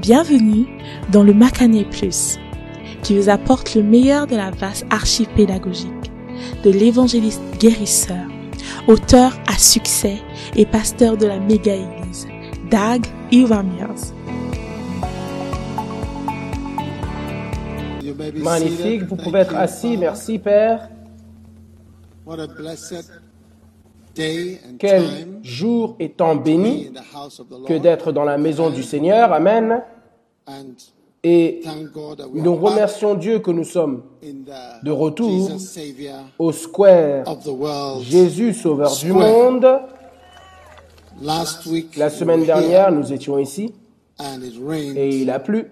Bienvenue dans le Macané Plus, qui vous apporte le meilleur de la vaste archive pédagogique de l'évangéliste guérisseur, auteur à succès et pasteur de la méga-église, Dag Iwamiers. Magnifique, vous pouvez être assis, merci Père. What a blessed day and Quel jour et temps béni que d'être dans la maison du Seigneur. Amen. Et nous remercions Dieu que nous sommes de retour au square. Jésus Sauveur du monde. La semaine dernière, nous étions ici et il a plu.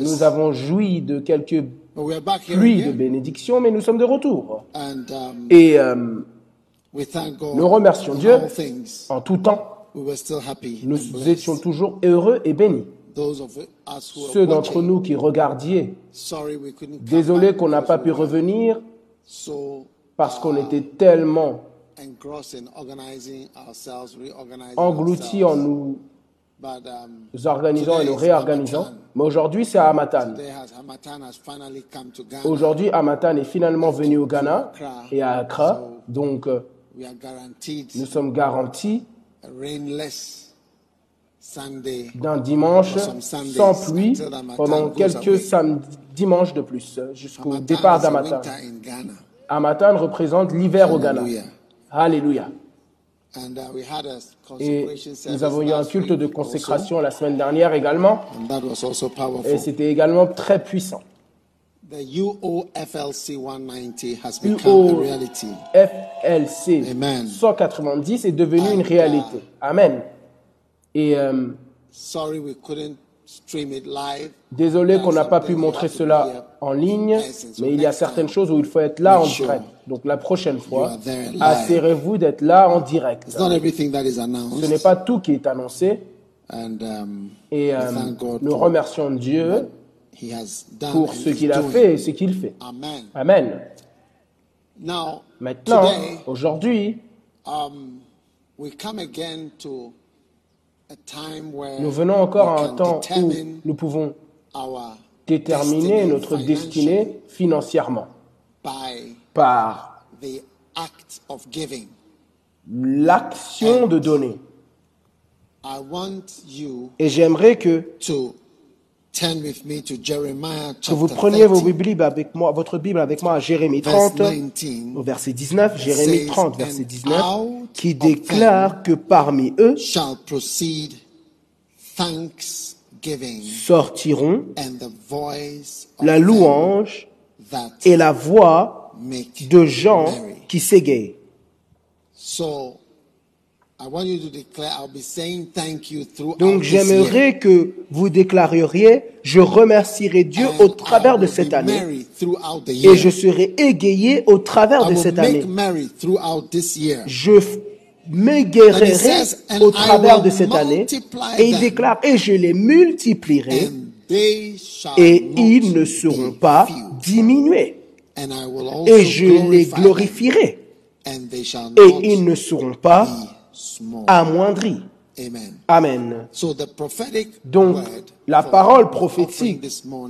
Nous avons joui de quelques but we are back here pluies de again. bénédictions, mais nous sommes de retour. Um, Et euh, we thank God nous remercions Dieu. en tout temps, We were still happy. nous étions toujours heureux et bénis. Those of us who Ceux d'entre nous qui regardiez, back qu'on n'a pas pu revenir parce qu'on était tellement engrossed in organizing ourselves, reorganizing engloutis en ourselves. Nous um, organisant et nous réorganisant. Mais aujourd'hui, c'est à Hamatan. Aujourd'hui, Amatan est finalement venu au Ghana et à Accra. Donc, euh, We are guaranteed nous sommes garantis a rainless Sunday. d'un dimanche sans pluie pendant quelques dimanches de plus, euh, jusqu'au Hamatan départ is a d'Amatan. winter in Ghana. Amatan représente l'hiver au Ghana. Hallelujah. Alléluia. And uh, we had a Et consecration service nous avons eu un culte de also, consécration la semaine dernière également. Et c'était également très puissant. The UOFLC 190 has become a reality. FLC Amen. 190 est devenu une réalité. Amen. Et euh, Sorry we couldn't stream it live. désolé qu'on n'a pas pu montrer cela en ligne, mais il y a certaines choses où il faut être là en direct. Donc la prochaine fois, assurez-vous d'être là en direct. Ce n'est pas tout qui est annoncé. Um, Et euh, nous remercions Dieu pour ce qu'il a fait et ce qu'il fait. Amen. Maintenant, aujourd'hui, um, we come again to a time where nous venons encore we à un temps où nous pouvons our déterminer destiny notre destinée financièrement par the act of giving. l'action de donner. I want you Et j'aimerais que, to turn with me to Jeremiah que vous preniez vos 30, Bibles avec moi, votre Bible avec moi à Jérémie verse 30, 19. au verset 19, Jérémie says, 30, verset "And 19, out qui déclare que parmi eux shall proceed thanksgiving sortiront and the voice of la louange et la voix de gens qui s'égayent. So I want you to declare I'll be saying thank you throughout Donc j'aimerais que vous déclariez, je remercierai Dieu au travers de cette année. et je serai égayé au travers de cette année. merry throughout this year. Je m'égayerai And it says, "And au travers de cette année et il déclare, et je les multiplierai et ils ne seront pas diminués Et je les glorifierai et ils ne seront pas amoindris. Amen. Donc, la parole prophétique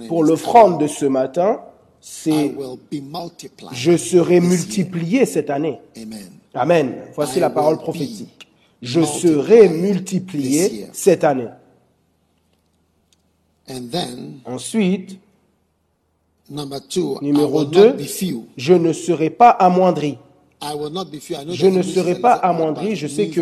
pour l'offrande de ce matin, c'est je serai multiplié cette année. Amen. Voici la parole prophétique. Je serai multiplié cette année. Ensuite, numéro will 2, not be few. je ne serai pas amoindri. Je ne serai pas amoindri. Je sais que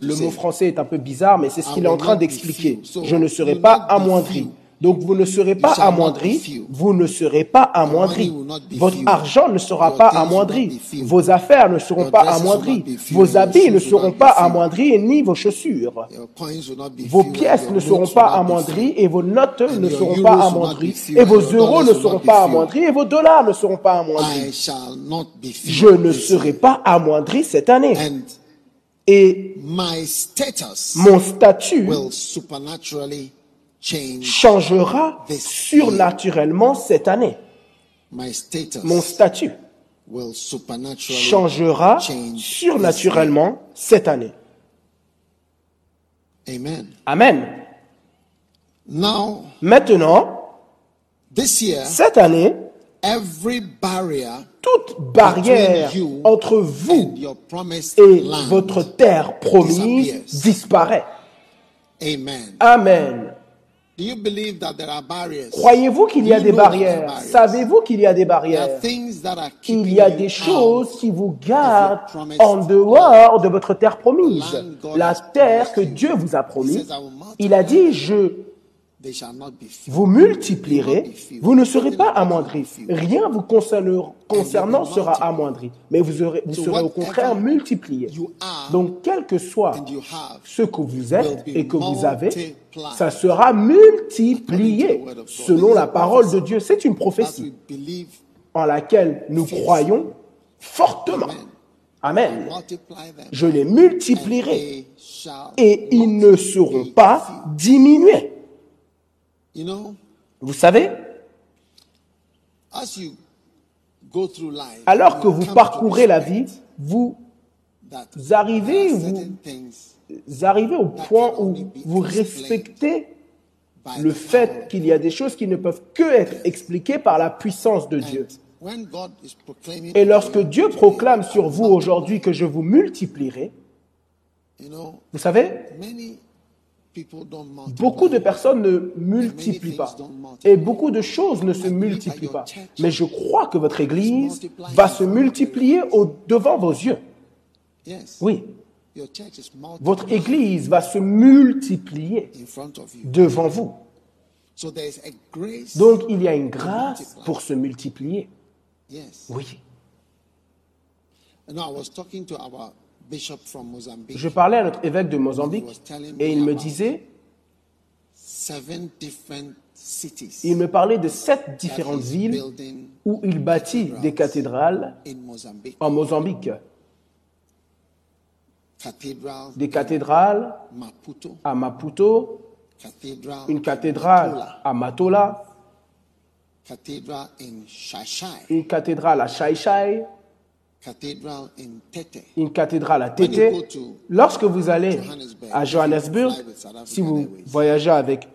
le mot français est un peu bizarre, mais c'est ce qu'il est en train d'expliquer. Je ne serai pas amoindri. Donc vous ne serez pas amoindri, vous ne serez pas amoindri. Votre argent ne sera pas amoindri. Vos affaires ne seront pas amoindries. Vos habits ne seront pas amoindris ni vos chaussures. Vos pièces ne seront pas amoindries et vos notes ne seront pas amoindries et vos euros ne seront pas amoindris et vos dollars ne seront pas amoindris. Je ne serai pas amoindri cette année. Et mon statut. Changera surnaturellement cette année. Mon statut changera surnaturellement cette année. Amen. Maintenant, this year, cette année, every barrier toute barrière entre vous et votre terre promise disparaît. Amen. Croyez-vous qu'il y a Do des you know that there are barrières? barriers? Savez-vous qu'il y a des barrières? Il y a des choses qui vous gardent en dehors de votre terre promise. La terre que. Dieu vous a He promis. says, I will multiply Il a dit, je vous multiplierez, vous ne serez pas amoindris. Rien vous concernant, sera amoindri, mais vous, aurez, vous serez au contraire multiplié. Donc, quel que soit ce que vous êtes et que vous avez, ça sera multiplié selon la parole de Dieu. C'est une prophétie en laquelle nous croyons fortement. Amen. Je les multiplierai et ils ne seront pas diminués. You know Vous savez, as you go through life alors que vous parcourez la vie, vous arrivez, vous arrivez au point où vous respectez le the fait qu'il y a des choses qui ne peuvent que être expliquées par la puissance de Dieu. And when God is proclaiming Et lorsque Dieu proclame sur vous aujourd'hui que je vous multiplierai, vous savez, many people don't multiply beaucoup de personnes ne multiplient pas. Et beaucoup de choses ne se multiplient pas. Mais je crois que votre Église va se multiplier au devant vos yeux. Oui, votre Église va se multiplier devant vous. so there is a grace Donc il y a une grâce pour se multiplier. Oui. Je parlais à notre évêque de Mozambique et il me disait, il me parlait de sept différentes villes où il bâtit des cathédrales en Mozambique. Des cathédrales à Maputo, une cathédrale à Matola, une cathédrale à Shai une cathédrale à Tété. Lorsque vous allez à Johannesburg, si vous voyagez avec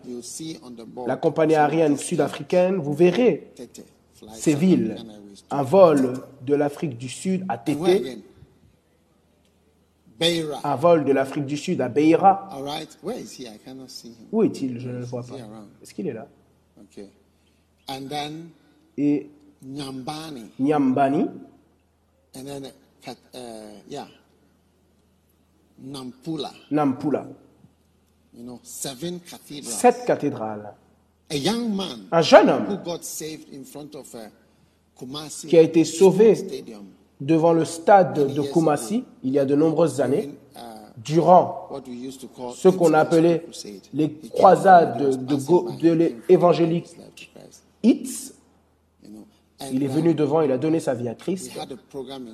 la compagnie aérienne sud-africaine, vous verrez ces villes. Un vol de l'Afrique du Sud à Tété, un vol de l'Afrique du Sud à Beira. All right. Where is he? I cannot see him. Où est-il? Je ne le vois Is pas. Est-ce qu'il est là? Okay. And then Et Nyambani. And then, uh, uh, yeah. Nampula. Nampula. You know, seven cathedrals. Sept cathédrales. A young man Un jeune who homme got saved in front of a Kumasi qui a été sauvé stadium. devant le stade de Kumasi il y a de nombreuses années, durant to call ce qu'on appelait les croisades de, de, de l'é- Il est venu devant, il a donné sa vie à we Christ.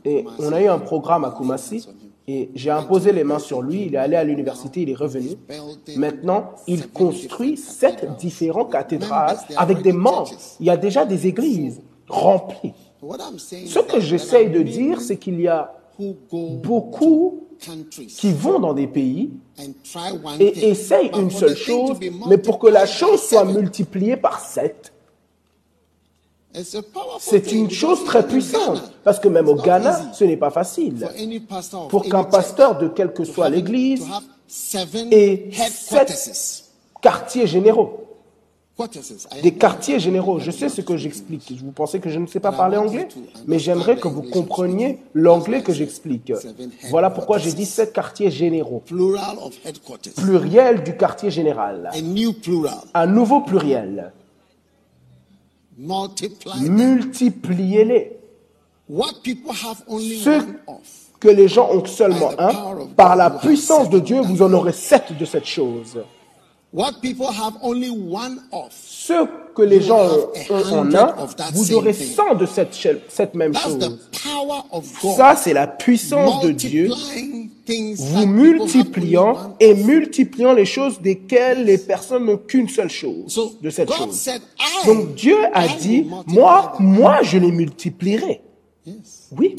Et on a eu un programme à Kumasi et j'ai imposé les mains sur lui. Il est allé à l'université, il est revenu. Maintenant, il construit sept différents cathédrales avec des membres. Il y a déjà des églises remplies. Ce que that j'essaye there de are dire, c'est qu'il y a beaucoup qui vont dans des pays et essayent but une for seule chose, mais pour que la chose soit seven, multipliée par sept, c'est une chose très puissante. Parce que même au Ghana, ce n'est pas facile. Pour qu'un pasteur, de quelle que soit l'église, ait sept quartiers généraux. Des quartiers généraux. Je sais ce que j'explique. Vous pensez que je ne sais pas parler anglais Mais j'aimerais que vous compreniez l'anglais que j'explique. Voilà pourquoi j'ai dit sept quartiers généraux. Pluriel du quartier général. Un nouveau pluriel. Multipliez-les. Of. que les gens ont seulement un, par la puissance de Dieu, vous en aurez sept de cette chose. What people have only one of. Ceux que les gens ont en un, vous aurez 100 de cette, cette même chose. the power of God. Ça, c'est la puissance de Dieu, vous multipliant et multipliant les choses desquelles les personnes n'ont qu'une seule chose, de cette God chose. Donc Dieu a dit, moi, moi, je les multiplierai. Oui.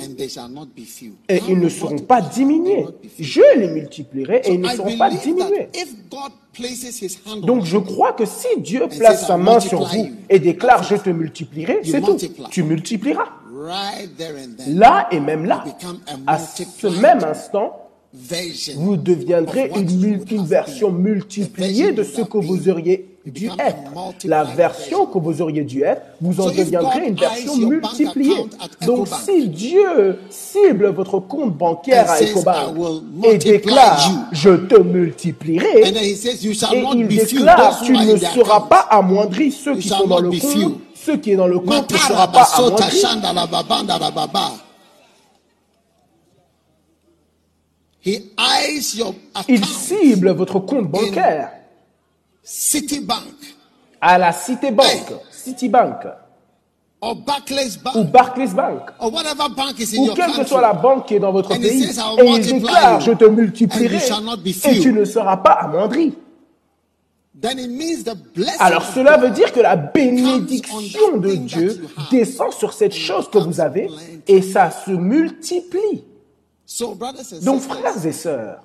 Et ils ne seront pas diminués. Je les multiplierai et ils ne seront pas diminués. Donc on je crois que si Dieu place sa main sur vous et déclare je te multiplierai, c'est tout. Tu multiplieras. Là et même là, à ce même instant, vous deviendrez une, une version multipliée de ce que vous auriez dû être. La version que vous auriez dû être, vous en deviendrez une version multipliée. Donc si Dieu cible votre compte bancaire à Ecobank "I will et déclare you." je te multiplierai, et il déclare tu ne seras pas amoindri ceux qui sont dans le compte, ceux qui est dans le compte ne sera pas amoindri. Il cible votre compte bancaire Citibank. À la Citibank, Citibank. Or Barclays ou Bank Barclays Bank. Or whatever bank is in ou quelle que soit la banque qui est dans votre And pays, says, "I will et il déclare, je te multiplierai, et few." tu ne seras pas amoindri. Then it means the blessing Alors cela veut dire que la bénédiction de Dieu descend sur cette chose que vous avez et ça se multiplie. So, brothers and Donc frères et sœurs,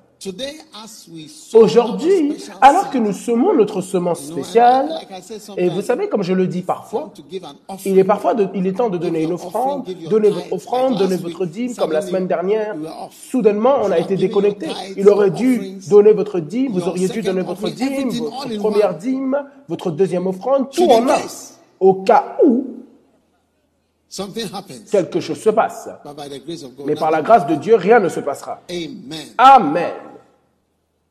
aujourd'hui, alors que nous semons notre semence spéciale, et vous savez, comme je le dis parfois, il est parfois de- il est temps de donner une offrande, donner votre offrande, donner votre dîme, comme la semaine dernière. Soudainement, on a été déconnecté. Il aurait dû donner votre dîme, vous auriez dû donner votre dîme, votre première dîme, votre deuxième offrande, tout en un. Au cas où quelque chose se passe. But by the grace of God, Mais par la grâce de Dieu, rien ne se passera. Amen. Amen. And God is going to multiply.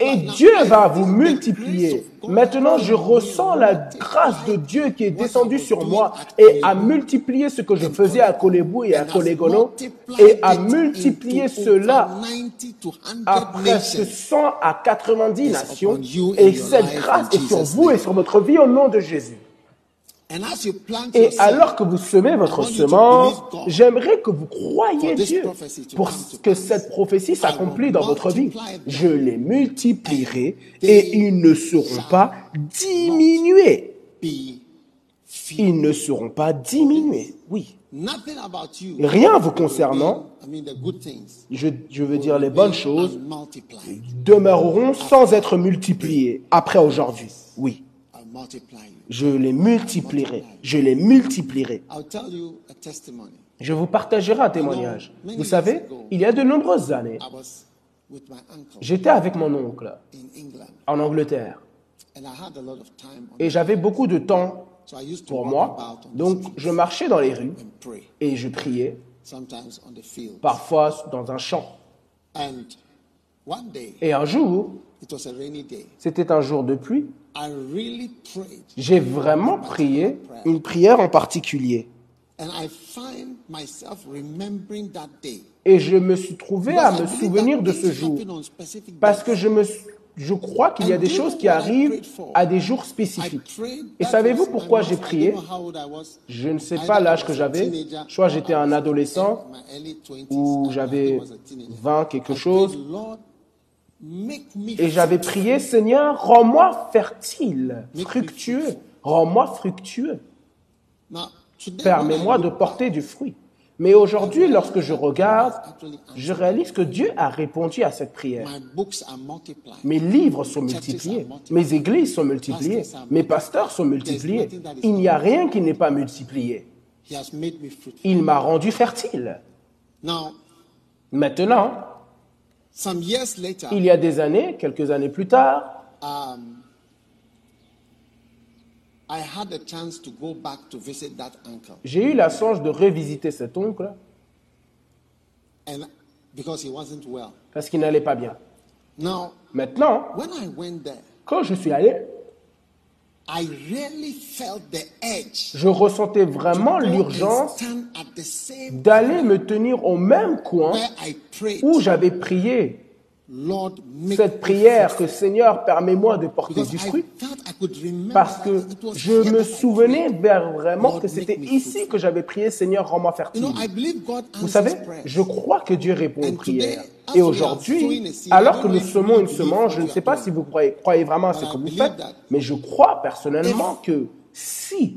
Et Dieu va vous multiplier. Maintenant, je ressens la grâce de Dieu qui est descendue sur moi et a multiplié ce que je faisais à Kolebu et à multiplied et a multiplié cela over 90 to 100 à presque nations. 100 à 90 nations. Et cette grâce est sur vous et sur votre vie au nom de Jésus. And as you plant Et alors que vous semez votre semence, j'aimerais que vous croyiez Dieu pour que cette prophétie s'accomplisse dans votre vie. Je les multiplierai et ils ne seront pas diminués. Ils ne seront pas diminués. Oui. Nothing about you. Rien vous concernant, be- I mean the good things. je, je veux dire les bonnes choses, demeureront sans être multipliées après aujourd'hui. Oui. Je les multiplierai. Je les multiplierai. Je vous partagerai un témoignage. Vous savez, il y a de nombreuses années, j'étais avec mon oncle en Angleterre et j'avais beaucoup de temps pour moi. Donc je marchais dans les rues et je priais, parfois dans un champ. Et un jour, c'était un jour de pluie. J'ai vraiment prié une prière en particulier. And I find myself remembering that day. Et je me suis trouvé à me souvenir de ce jour. Parce que je, me, je crois qu'il y a des choses qui arrivent à des jours spécifiques. Et savez-vous pourquoi j'ai prié? Je ne sais pas l'âge que j'avais, soit j'étais un adolescent in my early 20s. ou j'avais was a teenager. 20 quelque chose. prayed, Lord, make me Et j'avais prié, Seigneur, rends-moi fertile, fructueux, rends-moi fructueux, permets-moi de porter du fruit. Mais aujourd'hui, lorsque je regarde, je réalise que Dieu a répondu à cette prière. Mes livres sont multipliés, mes églises sont multipliées, mes pasteurs sont multipliés. Il n'y a rien qui n'est pas multiplié. Il m'a rendu fertile. Maintenant, some years later, il y a des années, quelques années plus tard, um, I had a chance to go back to visit that uncle, j'ai eu la chance de revisiter cet oncle and because he wasn't well. parce qu'il n'allait pas bien. Now, Maintenant, when I went there, quand je suis allé, I really felt the edge je ressentais vraiment l'urgence d'aller me tenir au même coin où j'avais prié. Cette prière que Seigneur, permets-moi de porter du fruit. Parce that que it was je here me that I souvenais vraiment que c'était ici que j'avais prié Seigneur, rends-moi fertile. Vous savez, je crois que Dieu répond aux prières. Et aujourd'hui, alors que nous semons une semence, je ne sais pas si vous croyez, croyez vraiment à ce But que I vous faites, mais je crois personnellement que si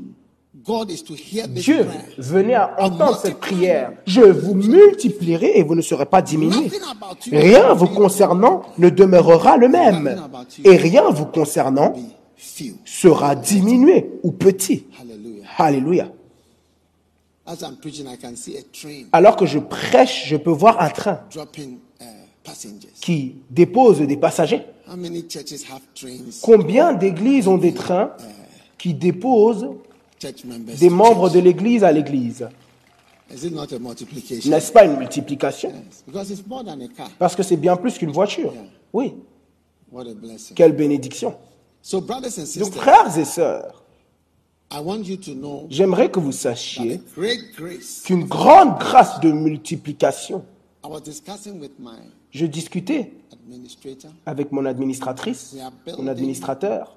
God is to hear this Dieu venait à entendre cette prière. Je vous multiplierai et vous ne serez pas diminués. Rien vous concernant ne demeurera le même. Et rien vous concernant. Sera diminué ou petit. Hallelujah. Alléluia. As I'm preaching, I can see a train Alors que je prêche, je peux voir un train uh, passengers. qui dépose des passagers. How many churches have trains? Combien d'églises ont des trains qui déposent des membres de l'église à l'église? Is it not a multiplication? N'est-ce pas une multiplication? Yes, because it's more than a car. Parce que c'est bien plus qu'une voiture. Oui, quelle bénédiction. So, brothers and Donc sisters, frères et sœurs, I want you to know j'aimerais que vous sachiez a great grace. qu'une grande grâce de multiplication, I was discussing with my je discutais avec mon administratrice, mon administrateur,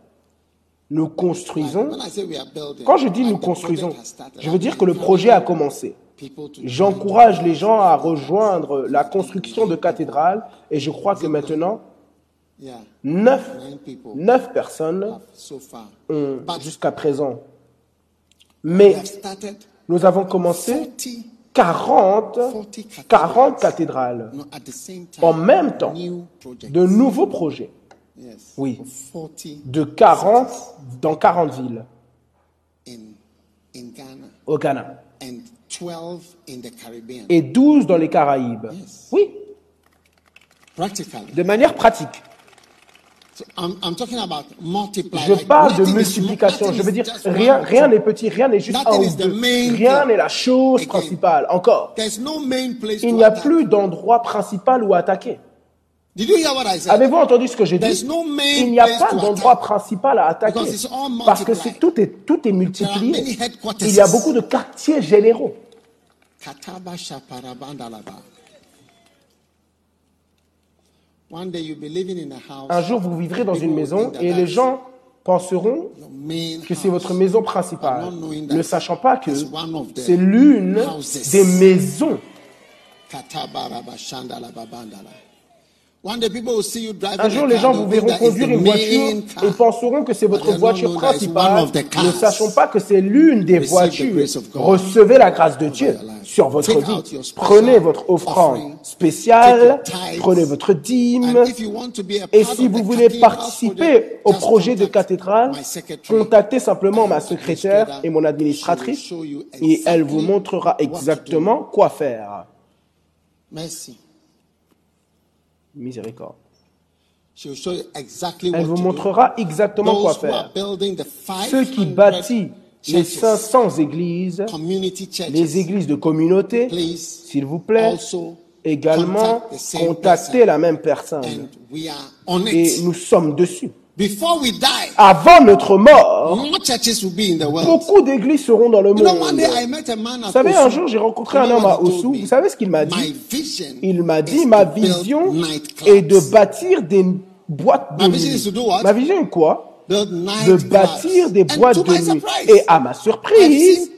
nous construisons. When I say we are building, Quand je dis nous construisons, je veux dire que le projet a commencé. people to J'encourage les gens à rejoindre la construction de cathédrales et je crois que maintenant, neuf, neuf personnes ont jusqu'à présent. Mais nous avons commencé 40 40, 40 40 cathédrales no, at the same time. en même temps, de nouveaux projets. Yes. Oui. 40 de 40 dans 40 villes au Ghana and 12 in the Caribbean. et 12 dans les Caraïbes. Oui, de manière pratique. So I'm, I'm talking about multiply. Je like parle de multiplication. Je veux dire, rien rien n'est petit, rien n'est juste un ou deux. Rien n'est la chose Again. principale. Encore, There's no main place il n'y a plus d'endroit principal où attaquer. Avez-vous entendu ce que j'ai dit? No Il n'y a pas d'endroit principal à attaquer parce que tout est tout est multiplié. Il y a beaucoup de quartiers généraux. Kataba shaparabandalaba. One day you'll be living in a house. Un jour, vous vivrez dans une maison et les gens penseront que c'est house. votre maison principale, ne sachant pas que c'est l'une des maisons. Un jour, les gens vous verront conduire une voiture et penseront que c'est votre voiture principale, ne sachant pas que c'est l'une des voitures. Recevez la grâce de Dieu sur votre vie. Prenez votre offrande spéciale, prenez votre dîme. Et si vous voulez participer au projet de cathédrale, contactez simplement ma secrétaire et mon administratrice et elle vous montrera exactement quoi faire. Merci. Miséricorde. Elle vous montrera exactement quoi faire. Ceux qui 500 bâtissent les churches, 500 églises, les églises de communauté, s'il vous plaît, également contactez la même personne. Et nous sommes dessus. Before we die, Avant notre mort, more churches will be in the world. beaucoup d'églises seront dans le You know, one monde. day I met a man at Vous savez, un jour, j'ai rencontré You un homme à Osu. Vous savez ce qu'il m'a dit? Il m'a dit, ma vision est de bâtir des boîtes de nuit. Ma vision est quoi? De bâtir des boîtes de nuit. Et à ma surprise,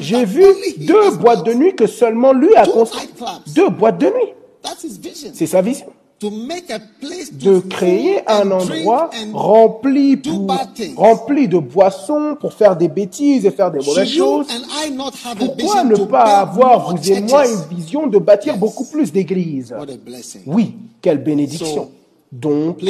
j'ai vu deux boîtes de nuit que seulement lui a construites. Deux boîtes de nuit. C'est sa vision. De créer un endroit rempli, pour, rempli de boissons pour faire des bêtises et faire des mauvaises choses. Pourquoi ne pas avoir, vous et moi, une vision de bâtir beaucoup plus d'églises? Oui, quelle bénédiction. Donc,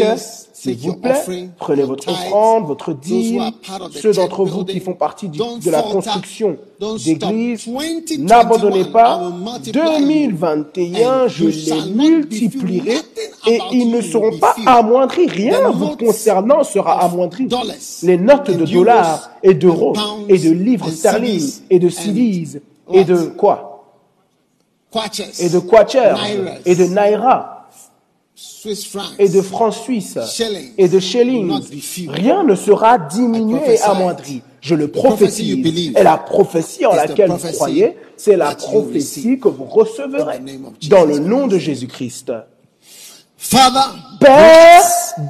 s'il vous plaît, prenez votre offrande, votre dîme, ceux d'entre vous qui font partie du- de la construction. 2021, N'abandonnez pas. will multiply you, 2021, and je les multiplierai et ils ne seront pas amoindris. Rien vous concernant sera amoindri. Les notes de dollars et d'euros et de livres sterling et de what? et de quoi? Et de quachers et de naira et de francs suisses et de shillings. Rien ne sera diminué et amoindri. Je le prophétise. Et la prophétie en laquelle vous croyez, c'est la prophétie que vous recevrez dans le nom de Jésus-Christ. Father, Père,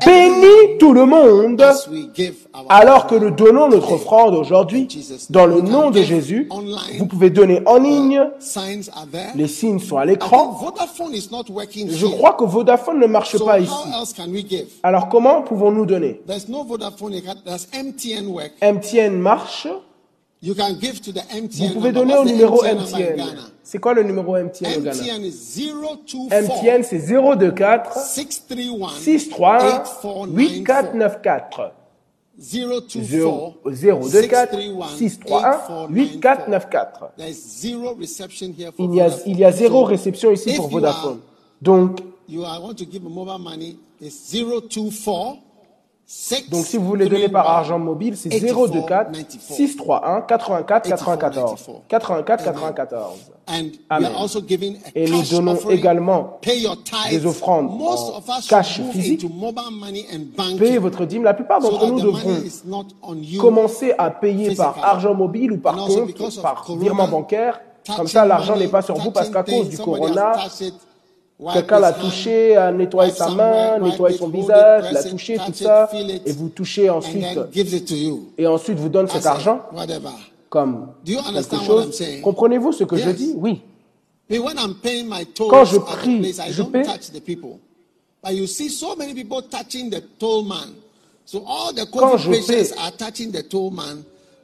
bénis tout le monde alors que nous donnons notre offrande aujourd'hui. Dans le nom de Jésus, vous pouvez donner en ligne. Les signes sont à l'écran. Je crois que Vodafone ne marche pas ici. Alors comment pouvons-nous donner? MTN marche. You can give to the MTN Vous pouvez donner au numéro MTN? C'est quoi le numéro MTN au Ghana? MTN is 024 MTN, c'est 024 631 631 8494. 8494. 024 024 631 8494. There's zero reception here for Il y a, Vodafone. il y a zéro réception ici pour Vodafone. Donc, You are want to give a mobile money is 024 6 donc si vous voulez donner par argent mobile, c'est 024 631 84 94. 84 94. And we Amen. Et nous donnons également des offrandes en cash physique. Payez votre dîme. La plupart d'entre nous devront commencer à payer par argent mobile ou par compte, par virement bancaire. Comme ça, l'argent n'est pas sur vous parce qu'à cause du corona, quelqu'un l'a touché, a nettoyé sa main, nettoyé son visage, l'a touché, tout ça, et vous touchez ensuite, et ensuite vous donne cet argent. Comme quelque chose. Comprenez-vous ce que je dis? Oui. Quand je prie, je paie. Quand je paie.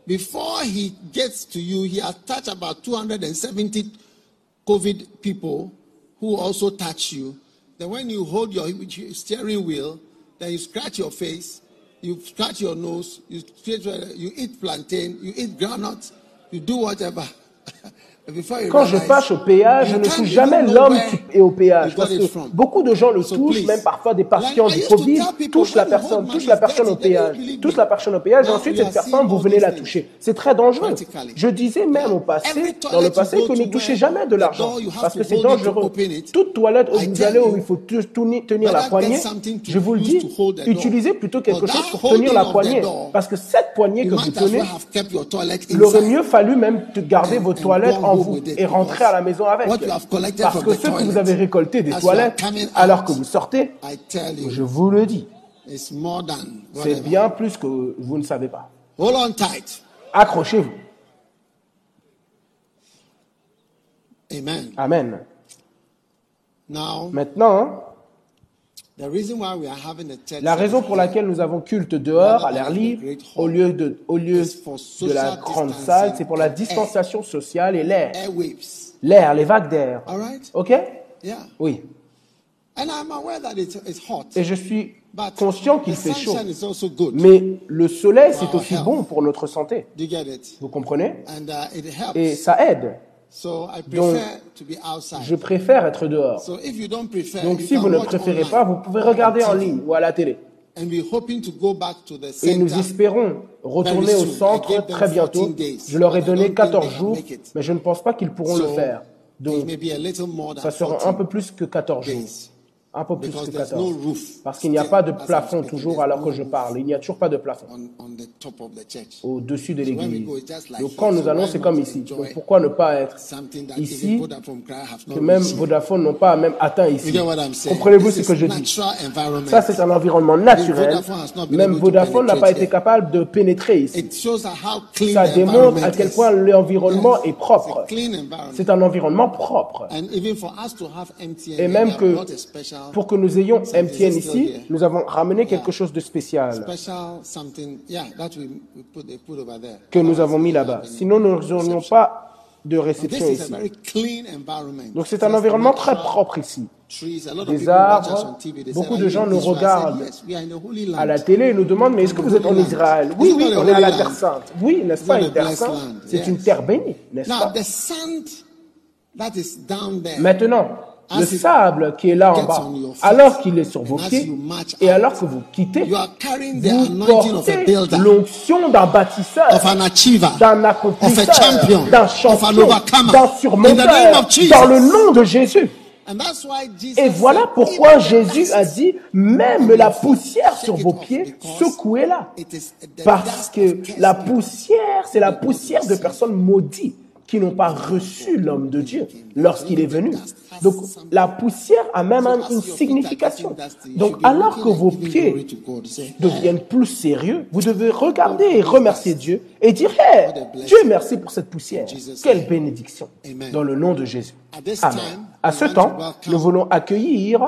Before he gets to you, he has touched about 270 COVID people who also touch you. Then when you hold your steering wheel, then you scratch your face, you scratch your nose, you, you eat plantain, you eat groundnuts, you do whatever. Quand je passe au péage, je ne even jamais l'homme qui est au péage. Parce que beaucoup de gens le touchent, même parfois des patients du Covid, touchent la personne, touchent la personne au péage, touchent la personne au péage, ensuite cette personne, vous venez la toucher. C'est très dangereux. Je disais même au passé, dans le passé, que ne to touchez jamais de the l'argent, parce que c'est dangereux. Toute toilette où vous allez, où il faut tenir la poignée, je vous le dis, utilisez plutôt quelque chose pour tenir la poignée. Parce que cette poignée que vous tenez, il aurait mieux fallu même garder vos toilettes go en vous et rentrer à la maison avec. Parce que ce que vous avez récolté des toilettes, alors que vous sortez, I tell you, je vous le dis, it's more than c'est bien plus que vous ne savez pas. Hold on tight. Accrochez-vous. Amen. Amen. Now, Maintenant, la raison pour laquelle nous avons culte dehors, à l'air libre, au lieu de, au lieu de la grande salle, c'est pour la distanciation sociale et l'air. L'air, les vagues d'air. Ok? Oui. Et je suis conscient qu'il fait chaud. Mais le soleil, c'est aussi bon pour notre santé. Vous comprenez? Uh. Et ça aide. So I Donc, prefer to be outside. Je préfère être dehors. Donc si vous ne préférez pas, vous pouvez regarder en ligne ou à la télé. Et nous espérons retourner au centre très bientôt. 14 days. Je leur ai donné don't think 14 they can jours, mais je ne pense pas qu'ils pourront le faire. Donc ça sera 14 un peu plus que 14 jours. Un peu plus que there's 14. no roof Parce qu'il n'y a pas de plafond toujours alors que je parle. Il n'y a toujours pas de plafond au-dessus de l'église. Donc quand nous allons, c'est comme ici. Donc pourquoi ne pas être ici que même. Vodafone n'ont pas même atteint ici? Comprenez-vous ce que je dis? Ça, c'est un environnement naturel. Même Vodafone n'a pas été capable de pénétrer ici. Ça démontre à quel point l'environnement est propre. C'est un environnement propre. Et même que pour que nous ayons MTN ici, nous avons ramené quelque chose de spécial. Que nous avons mis là-bas. Sinon, nous n'aurions pas de réception ici. Donc c'est un environnement très propre ici. Des arbres. Beaucoup de "Are gens nous Israel?" I said, regardent À la télé, ils nous demandent, mais est-ce que vous êtes en Israël? Oui, oui, on est à la Terre Sainte. Oui, n'est-ce pas, une Terre Sainte? C'est une terre bénie, n'est-ce Now, pas? the sand that is down there, Maintenant, le sable qui est là en bas, alors qu'il est sur vos pieds, et alors que vous quittez, vous portez l'onction d'un bâtisseur, d'un accomplisseur, d'un champion, d'un surmonteur, dans le nom de Jésus. Et voilà pourquoi "Even the Jésus a dit, même la poussière sur vos pieds, secouez-la. it is the Parce que la poussière, c'est la poussière de personnes maudites qui n'ont pas reçu l'homme de Dieu lorsqu'il est venu. Donc la poussière a même un- une signification. Donc alors que vos pieds deviennent plus sérieux, vous devez regarder et remercier Dieu et dire, Hey, Dieu merci pour cette poussière. Quelle bénédiction. Dans le nom de Jésus. Amen. À ce temps, nous voulons accueillir,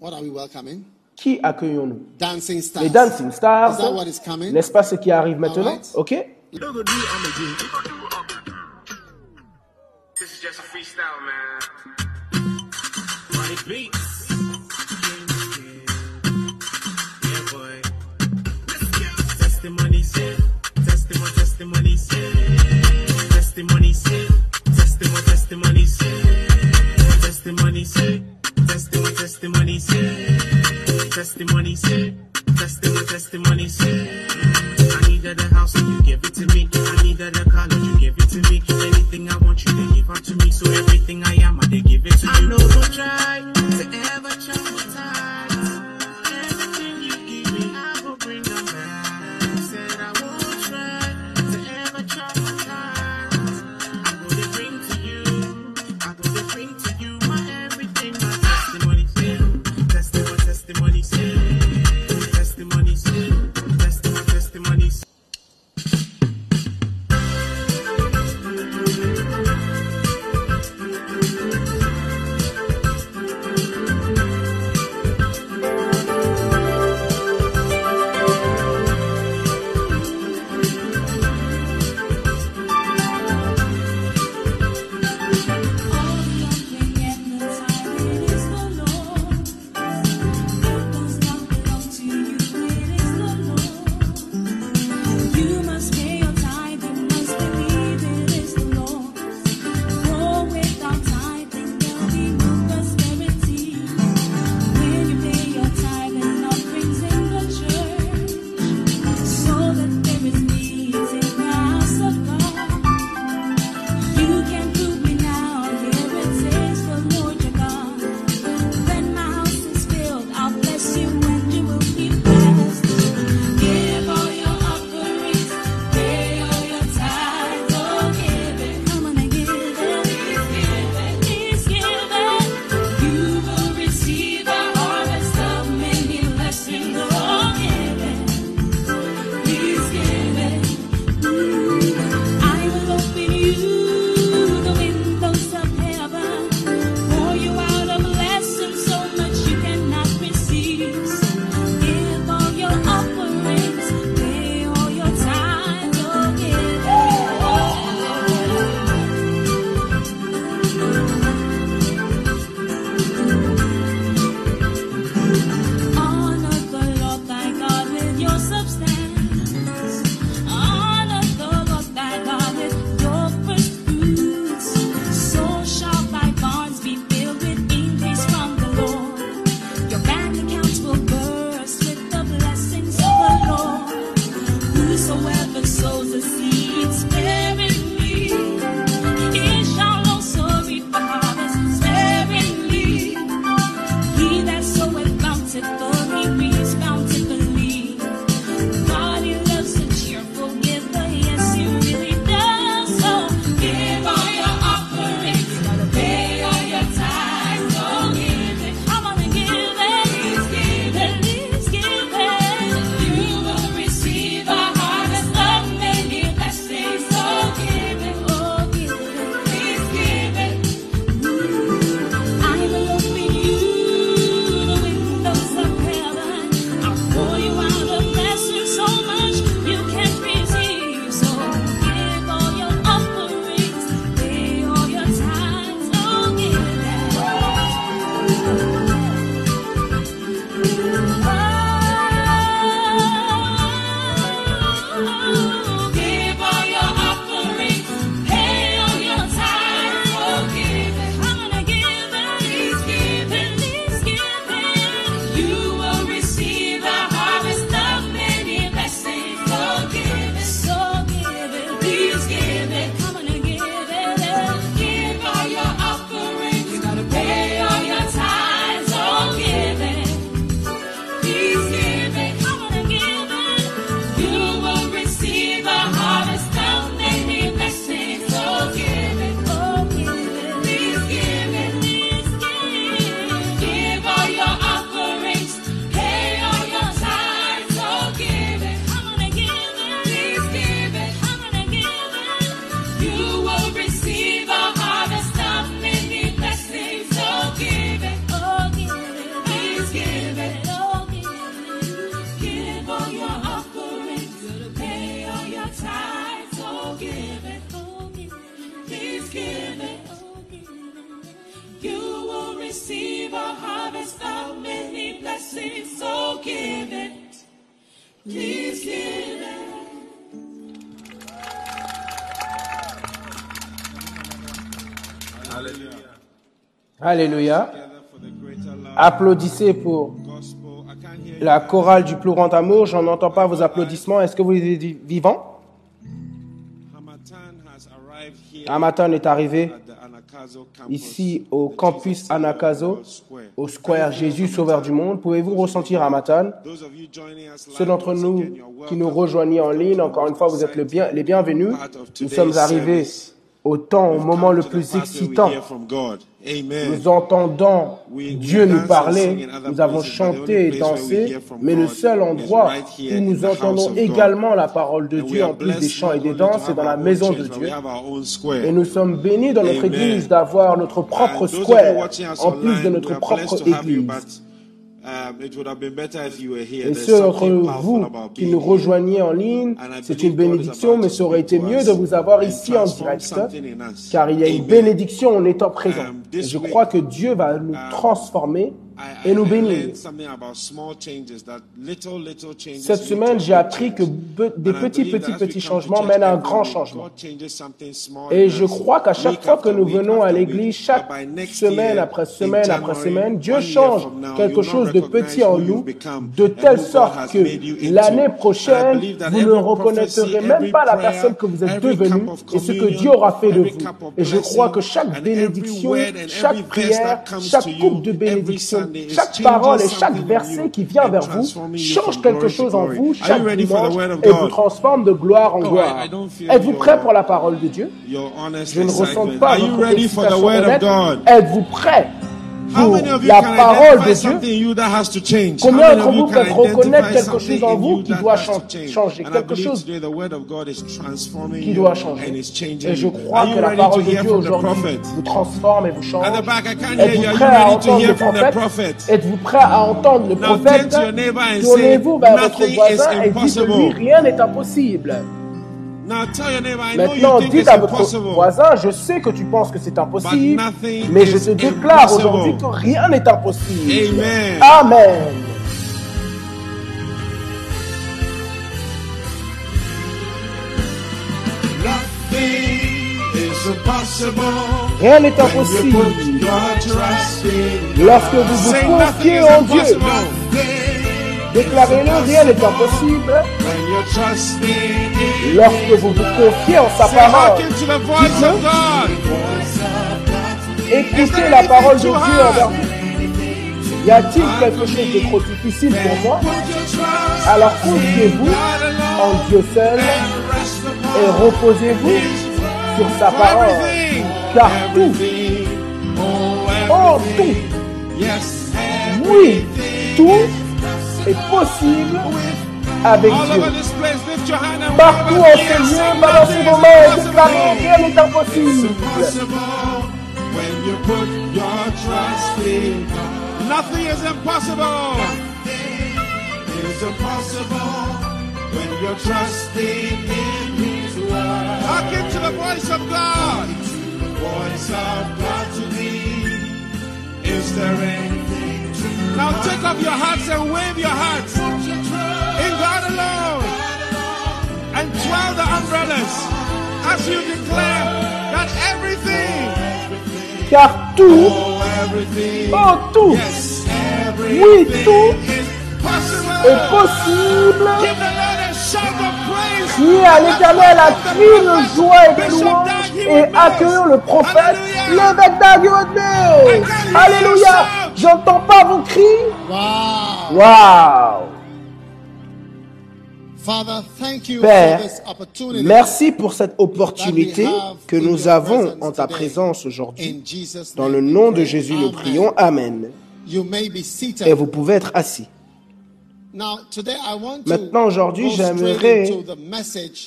what are we welcoming? qui accueillons-nous? Dancing stars. Les Dancing Is that what Stars, is coming? n'est-ce pas ce qui arrive maintenant? Ok? Just a freestyle, man. Money beats. Yeah, boy. Testimony say, testimony, testimony say, testimony say, testimony, testimony say, testimony say, testimony, testimony say, testimony say, testimony, testimony say. I needed a house and you gave it to me. Up to me. So everything I am, I they give it to you. I know no try Alléluia. Applaudissez pour la chorale du plus grand amour. J'en entends pas vos applaudissements. Est-ce que vous êtes vivants? You. Hamatan est arrivé ici au campus Anakazo, au square Jésus Sauveur du Monde. Pouvez-vous ressentir Amatan Those of you joining us live, Ceux d'entre nous qui nous rejoignent en ligne, encore une fois, vous êtes les bienvenus. Nous sommes arrivés au temps, au moment le plus excitant. Nous entendons Dieu nous parler, nous avons chanté et dansé, mais le seul endroit où nous entendons également la parole de Dieu, en plus des chants et des danses, c'est dans la maison de Dieu. Et nous sommes bénis dans notre église d'avoir notre propre square, en plus de notre propre église. Et ceux d'entre vous qui nous rejoignez en ligne, c'est une bénédiction, mais ça aurait été mieux de vous avoir ici en direct, car il y a une bénédiction en étant présent. Et je crois que Dieu va nous transformer et nous bénir. Cette semaine, j'ai appris que des petits, petits, petits changements mènent à un grand changement. Et je crois qu'à chaque fois que nous venons à l'église, chaque semaine après semaine après semaine, Dieu change quelque chose de petit en nous, de telle sorte que l'année prochaine, vous ne reconnaîtrez même pas la personne que vous êtes devenue et ce que Dieu aura fait de vous. Et je crois que chaque bénédiction, chaque prière, chaque coupe de bénédiction, chaque parole et chaque verset qui vient vers vous change quelque chose en vous chaque dimanche et vous transforme de gloire en gloire. Êtes-vous prêt pour la parole de Dieu? Je ne ressens pas votre excitation honnête. Êtes-vous prêt pour la parole de Dieu? Combien How many d'entre of you vous peuvent reconnaître quelque chose en vous you qui that doit changer, quelque chose today the word of God is transforming qui doit changer. Et je crois que la parole de Dieu aujourd'hui vous transforme et vous change. Êtes-vous prêt à entendre le prophète? Êtes-vous prêt à entendre le prophète? Tournez-vous vers votre voisin et dites de impossible. lui, rien n'est impossible. Maintenant, dites à votre voisin, je sais que tu penses que c'est impossible, mais je te déclare aujourd'hui que rien n'est impossible. Amen. Amen. Nothing is impossible. Rien n'est impossible. Lorsque vous vous confiez en Dieu, Nothing déclarez-le, rien n'est trusting in Lorsque vous vous confiez en sa parole, écoutez la parole de Dieu envers vous. Y a-t-il quelque chose de trop difficile pour moi? Alors confiez-vous en Dieu seul et reposez-vous sur sa parole. Car tout, Everything. Oh, oh tout, oui, tout est possible avec All Dieu. over this place, lift your hand and Partout en wave ce it. lieu, balancez vos mains et déclarez, rien n'est impossible. impossible when you put your trust in God. Nothing is impossible. Nothing is impossible when you're trusting in His word. Hearken to the voice of God. The voice of God to thee. Is there anything too Now take off your hats and wave your hats. In God alone. And twirl the umbrellas as you declare that everything, Car tout, oh tout, Oui, tout est possible. A. Criez à l'éternel à cri de joie et de louange et accueillons le prophète, l'évêque d'Aguiodé. Alléluia. J'entends pas vos cris. Wow. Waouh. Father, thank you Père, for this opportunity. Merci pour cette opportunité que nous avons en ta présence aujourd'hui. Dans le nom de. Jésus, nous prions. Amen. You may be seated. Et vous pouvez être assis. Maintenant, aujourd'hui, j'aimerais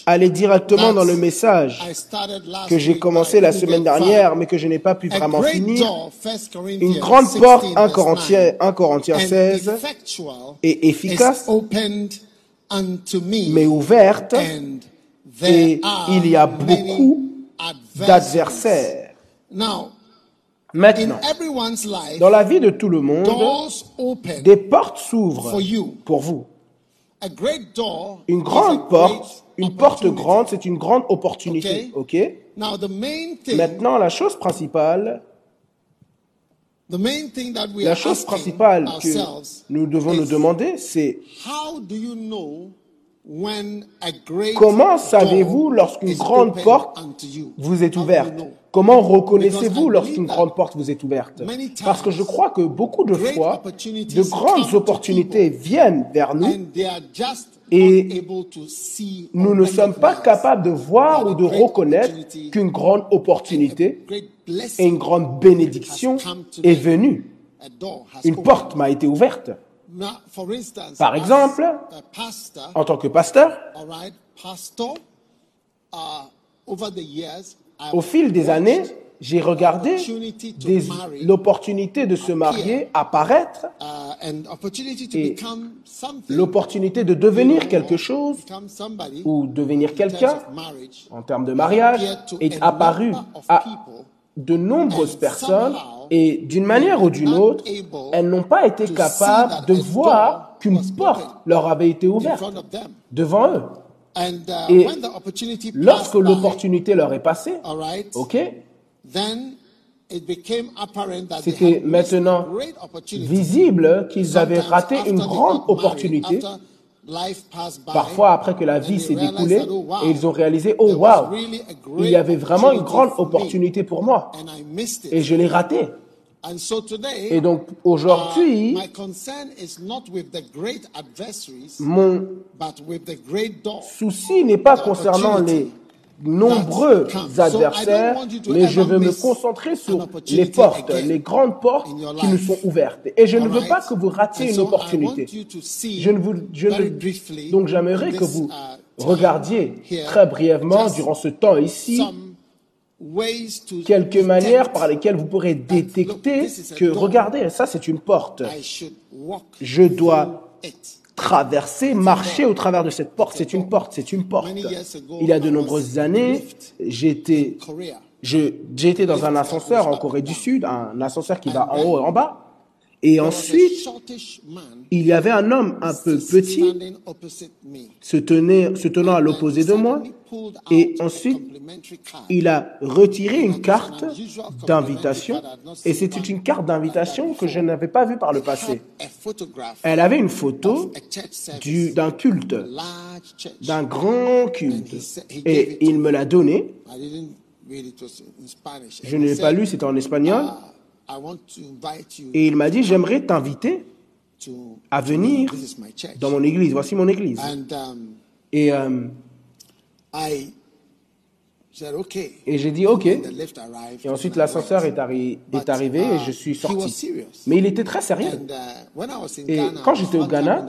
Aller directement dans le message que j'ai commencé la semaine dernière, mais que je n'ai pas pu vraiment finir. door, 1 Corinthians Une grande 16, porte, 1 verse Corinthiens, 9, 1 Corinthiens and 16, effectual et is efficace, mais ouverte, et il y a beaucoup d'adversaires. Maintenant, everyone's life, dans la vie de tout le monde, des portes s'ouvrent pour vous. A great door Une grande porte, une porte grande, c'est une grande opportunité. Ok? Now the main thing, Maintenant, la chose principale, la chose principale que nous devons nous demander, c'est comment savez-vous lorsqu'une grande porte vous est ouverte? Comment reconnaissez-vous lorsqu'une grande porte vous est ouverte Parce que je crois que beaucoup de fois, de grandes opportunités viennent vers nous Et nous ne sommes pas capables de voir ou de reconnaître qu'une grande opportunité et une grande bénédiction est venue. Une porte m'a été ouverte. Par exemple, En tant que pasteur, au fil des années, j'ai regardé l'opportunité de se marier apparaître, uh, Et l'opportunité de devenir quelque chose ou devenir quelqu'un en termes de mariage est a apparu number of à de nombreuses personnes et d'une manière ou d'une autre, elles n'ont pas été capables de voir qu'une porte leur avait été ouverte devant eux. And uh, Et when the opportunity Lorsque l'opportunité leur est passée, ok, c'était maintenant visible qu'ils avaient raté une grande opportunité, parfois après que la vie s'est realized écoulée, that, oh, wow, et ils ont réalisé, oh a il y avait vraiment une grande opportunité pour moi, et je l'ai raté. And so today, Et donc uh, aujourd'hui, my concern is not with the great adversaries, mon but with the great door. souci n'est pas concernant les nombreux adversaires, mais je veux me concentrer sur les portes, les grandes portes qui nous sont ouvertes. Et je ne veux pas que vous ratiez une opportunité. Je ne vous, je ne- donc j'aimerais que vous regardiez très brièvement durant ce temps ici quelques manières par lesquelles vous pourrez détecter que, regardez, ça c'est une porte. Je dois traverser, marcher au travers de cette porte. C'est une porte, c'est une porte. Il y a de nombreuses années, j'étais, été dans un ascenseur en Corée du Sud, un ascenseur qui va en haut et en bas. Et ensuite, il y avait un homme un peu petit se, tenait, se tenant à l'opposé de moi. Et ensuite, il a retiré une carte d'invitation. Et c'était une carte d'invitation que je n'avais pas vue par le passé. Elle avait une photo du- d'un culte, d'un grand culte. Et il me l'a donnée. Je ne l'ai pas lu, c'était en espagnol. Et il m'a dit, j'aimerais t'inviter à venir dans mon église. Voici mon église. And um, Et, euh. Et j'ai dit, OK. Et ensuite, l'ascenseur est, arri- est arrivé et je suis uh, sorti. Mais il était très sérieux. And, uh, when I was in Et quand j'étais au Ghana,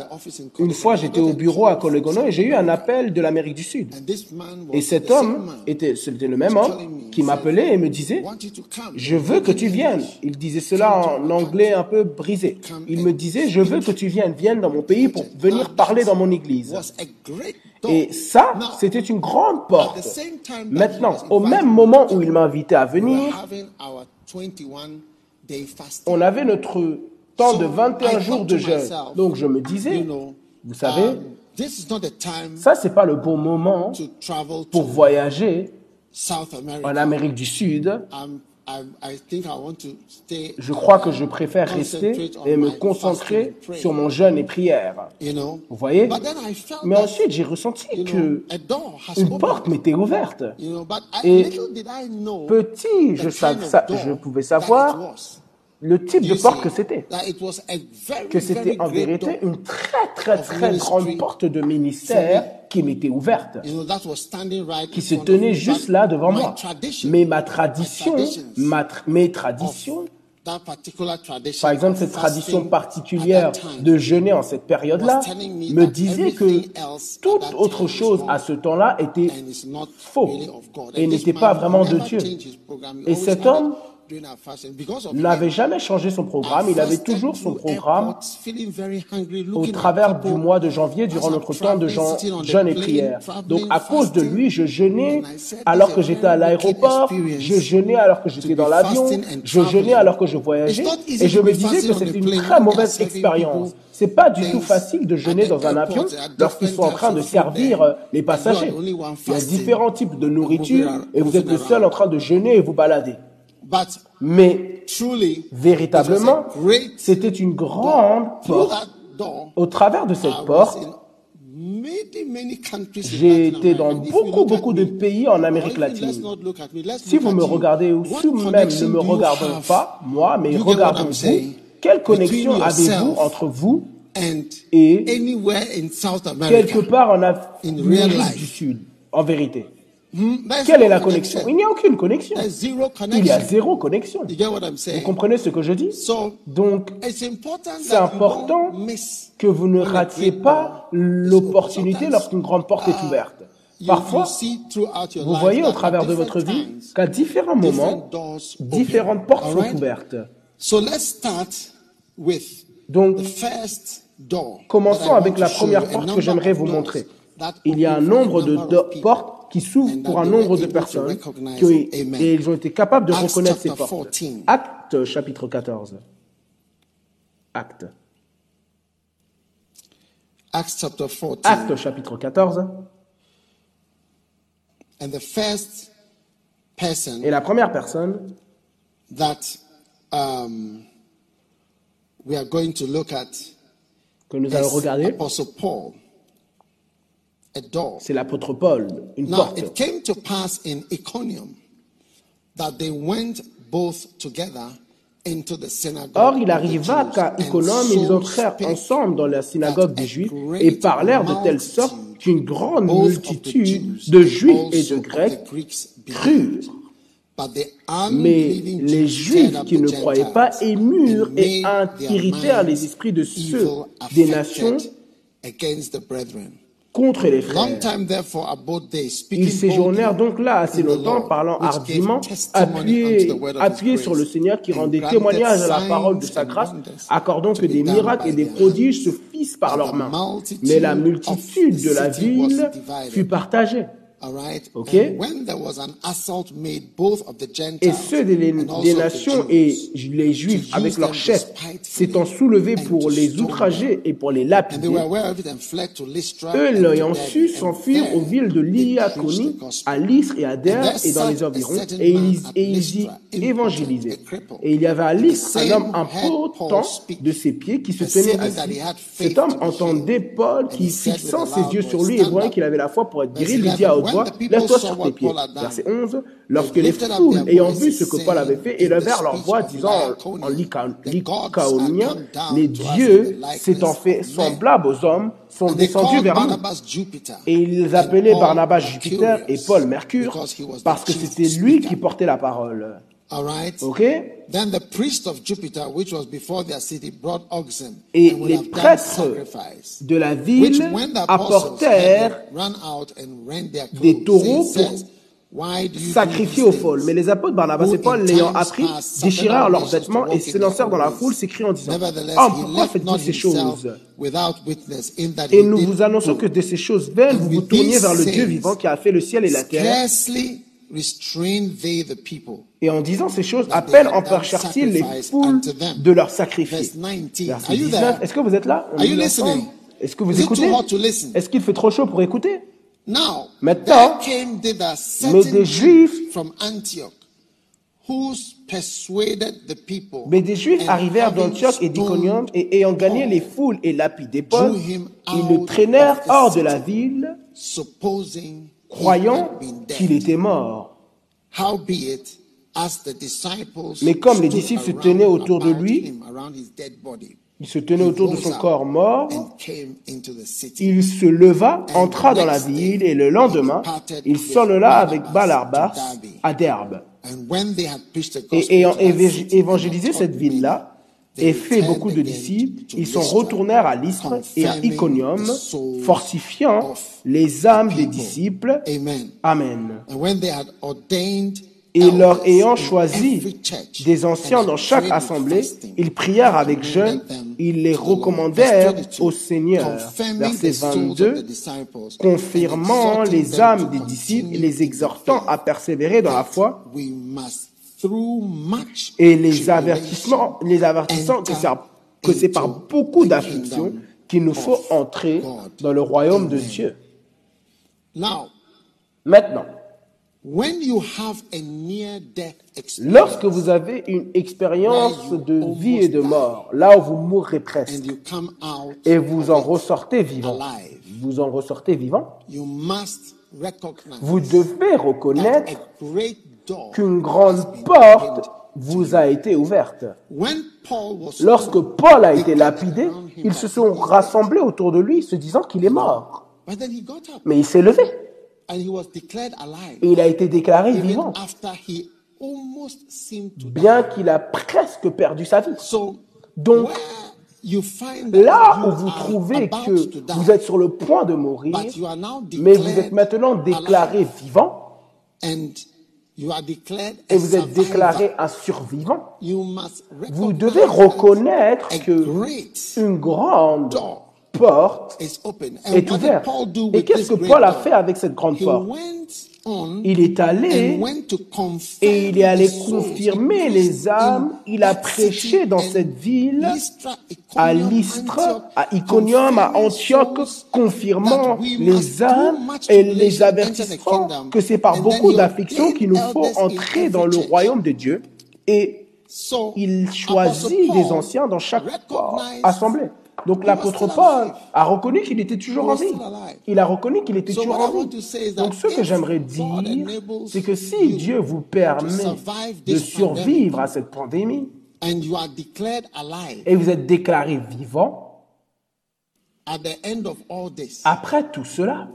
une fois Kolegono, j'étais au bureau à Colegono et j'ai eu un appel de l'Amérique du Sud. And this man Et was cet homme, était, c'était le même homme qui m'appelait et me disait, je veux que tu viennes. Il disait cela en anglais un peu brisé. Il me disait, je veux que tu viennes, viennes dans mon pays pour venir parler dans mon église. Et ça, c'était une grande porte. Maintenant, au même me moment où il m'a invité à venir, having our 21 day fasting. on avait notre temps de So, 21 I jours de jeûne. Donc je me disais, vous savez, um, ça c'est pas le bon moment pour voyager en Amérique du Sud. I, I think I want to stay. Je crois que je préfère rester Concentrate on et me my concentrer sur mon jeûne et prière. Vous voyez? But then I felt Mais that, ensuite, j'ai ressenti que une porte m'était ouverte. Et Petit, the je, je pouvais that it savoir was. le type de porte que c'était. that it was a very, Que c'était en vérité une très très très grande porte de ministère qui m'était ouverte. You know, that was standing right qui se tenait juste là devant my moi. tradition Mais ma tradition, ma mes traditions, par exemple cette tradition particulière de jeûner en cette période-là, me disait que toute autre chose à ce temps-là était faux et n'était pas vraiment de Dieu. Et cet homme of n'avait jamais changé son programme. Il avait toujours son programme au travers du mois de janvier durant notre temps de jeûne jeûne et prière. Donc à cause de lui, je jeûnais alors que j'étais à l'aéroport, je jeûnais alors que j'étais dans l'avion, je jeûnais alors que je voyageais et je me disais que c'était une très mauvaise expérience. C'est pas du tout facile de jeûner dans un avion lorsqu'ils sont en train de servir euh, les passagers. Il y a différents types de nourriture et vous êtes le seul en train de jeûner et vous balader. But Mais truly, véritablement, c'était une grande porte. Au travers de cette porte, in many, many countries in j'ai été dans beaucoup, beaucoup de pays en Amérique latine. not look at me, let's Si vous at me regardez ou si vous-même ne me have? pas, moi, mais regardons-vous, quelle connexion avez-vous entre vous and et anywhere in South quelque America. part en Amérique du Sud, en vérité? Quelle no est la connexion? Il n'y a aucune connexion. Il y a zéro connexion. Vous comprenez ce que je dis? Donc, it's important c'est that you important que vous ne ratiez pas l'opportunité lorsqu'une grande porte est Ah, ouverte. Parfois, vous voyez au travers de votre vie qu'à différents moments, différentes portes sont ouvertes. So let's start with Donc. Commençons avec la première porte que j'aimerais vous montrer. Il y a un nombre de portes qui s'ouvrent pour un nombre de personnes qui- et ils ont été capables de reconnaître ces portes. 14. Acte chapitre 14. Acte. Acts chapter 14. Acte chapitre 14. And the first person Et la première personne um, que nous allons regarder, Apostle Paul. A door. C'est l'apôtre Paul, une Now, porte. it came to pass in Iconium that they went both together into the synagogue. Or, il arriva qu'à so ils entrèrent ensemble dans la synagogue des Juifs et parlèrent de telle sorte qu'une grande multitude de Juifs et de Grecs crurent. Mais les Juifs qui ne croyaient pas émurent et irritèrent les esprits de ceux des nations against the brethren. Contre les frères. Ils séjournèrent donc là assez longtemps, parlant hardiment, appuyés, appuyés sur le Seigneur qui rendait témoignage à la parole de sa grâce, accordant que des miracles et des prodiges se fissent par leurs mains. Mais la multitude de la ville fut partagée. All right? Okay. And when there was an assault made both of the Gentiles Et ceux des, nations et les Juifs, avec leurs chefs, s'étant soulevés pour les outrager et pour les lapider, eux, l'ayant su, s'enfuirent aux villes de gospel. à Lystre et à there et dans les environs, et ils, at et ils y évangélisaient. Et il y avait à Lystre un homme speak, de ses pieds qui se tenait assis. Cet homme entendait. Paul qui, fixant ses yeux sur lui et "Stand voyant up." qu'il avait la foi pour être guéri, lui dit à 11, haute voix, when the people lève-toi sur tes pieds. Verset 11, lorsque les foules, ayant vu ce que Paul avait fait, élevèrent leur voix, disant en Lycaonien, les dieux s'étant fait semblables aux hommes sont descendus vers nous. Et ils appelaient Barnabas Jupiter et Paul Mercure parce que c'était lui qui portait la parole. All right? Ok? Then the priest of Jupiter, which was before their city, brought oxen Et and would les have done prêtres sacrifice. de la Which, ville when the apostles had apportèrent run out and rent their des taureaux saying, pour says, Why do you these things? Mais les apôtres Barnabas et Paul, l'ayant appris, déchirèrent leurs vêtements et s'élancèrent dans la foule, s'écriant en disant Homme, pourquoi faites-vous ces choses without witness in that Et nous vous annonçons que de ces choses vaines, vous vous tourniez vers le Dieu vivant qui a fait le ciel et la terre. Scarcely restrained they the people. Et en disant ces choses, à peine empêchèrent-ils les foules de leur sacrifier. Verse 19. Verset Are you 19. there? Est-ce que vous êtes là? Est-ce que vous écoutez? Est-ce qu'il fait trop chaud pour écouter? Now, Maintenant, mais des Juifs- from Antioch, who persuaded the people. Mais des Juifs and arrivèrent having d'Antioche et d'Iconium et ayant gagné les foules et lapidé Paul, ils le out traînèrent of the hors de la city. ville, supposing croyant qu'il était mort. Mais comme les disciples se tenaient autour de lui, Il se tenait he autour de son corps mort, il se leva, entra dans la ville, et le lendemain, il s'enlela avec Balarbas à Derbe. Et ayant évangélisé cette ville-là, et fait beaucoup de disciples, ils Lystra, retournèrent à Lystre et à Iconium, fortifiant les âmes des disciples. Amen. Amen. And when they had ordained Et leur ayant choisi des anciens dans they chaque assemblée, ils prièrent avec jeûne, ils les recommandèrent au 22, Seigneur. Verset the souls of 22, the disciples, confirmant and les âmes des to disciples et les in the exhortant à persévérer dans la foi, Et les avertissements, les avertissant que c'est, que par beaucoup d'afflictions qu'il nous faut entrer dans le royaume de Dieu. Now, Maintenant, when you have a near-death experience lorsque vous avez une expérience de vie et de mort, là où vous mourrez presque, et vous en ressortez vivant, vous en ressortez vivant, vous devez reconnaître qu'une grande porte vous a été ouverte. Lorsque Paul a été lapidé, ils se sont rassemblés autour de lui se disant qu'il est mort. Mais il s'est levé et il a été déclaré vivant, bien qu'il a presque perdu sa vie. Donc, Là où vous trouvez que vous êtes sur le point de mourir, mais vous êtes maintenant déclaré vivant et vous êtes déclaré un survivant, vous recognize devez reconnaître a que une grande porte is open. And est ouverte. Et qu'est-ce que Paul a fait avec cette grande porte? Il est allé et il est allé confirmer les âmes. Il a prêché dans cette ville, Lystra, à Antioch, à Iconium, à Antioche, confirmant les âmes et les avertissant que c'est par beaucoup ordained qu'il nous faut entrer dans le royaume de Dieu. Et il choisit des anciens dans chaque assemblée. Donc l'apôtre Paul a reconnu qu'il était toujours en vie. Il a reconnu qu'il était toujours en vie. Donc ce que j'aimerais dire, c'est que si Dieu vous permet de survivre à cette pandémie and you are declared alive et vous êtes déclaré vivant, après tout cela,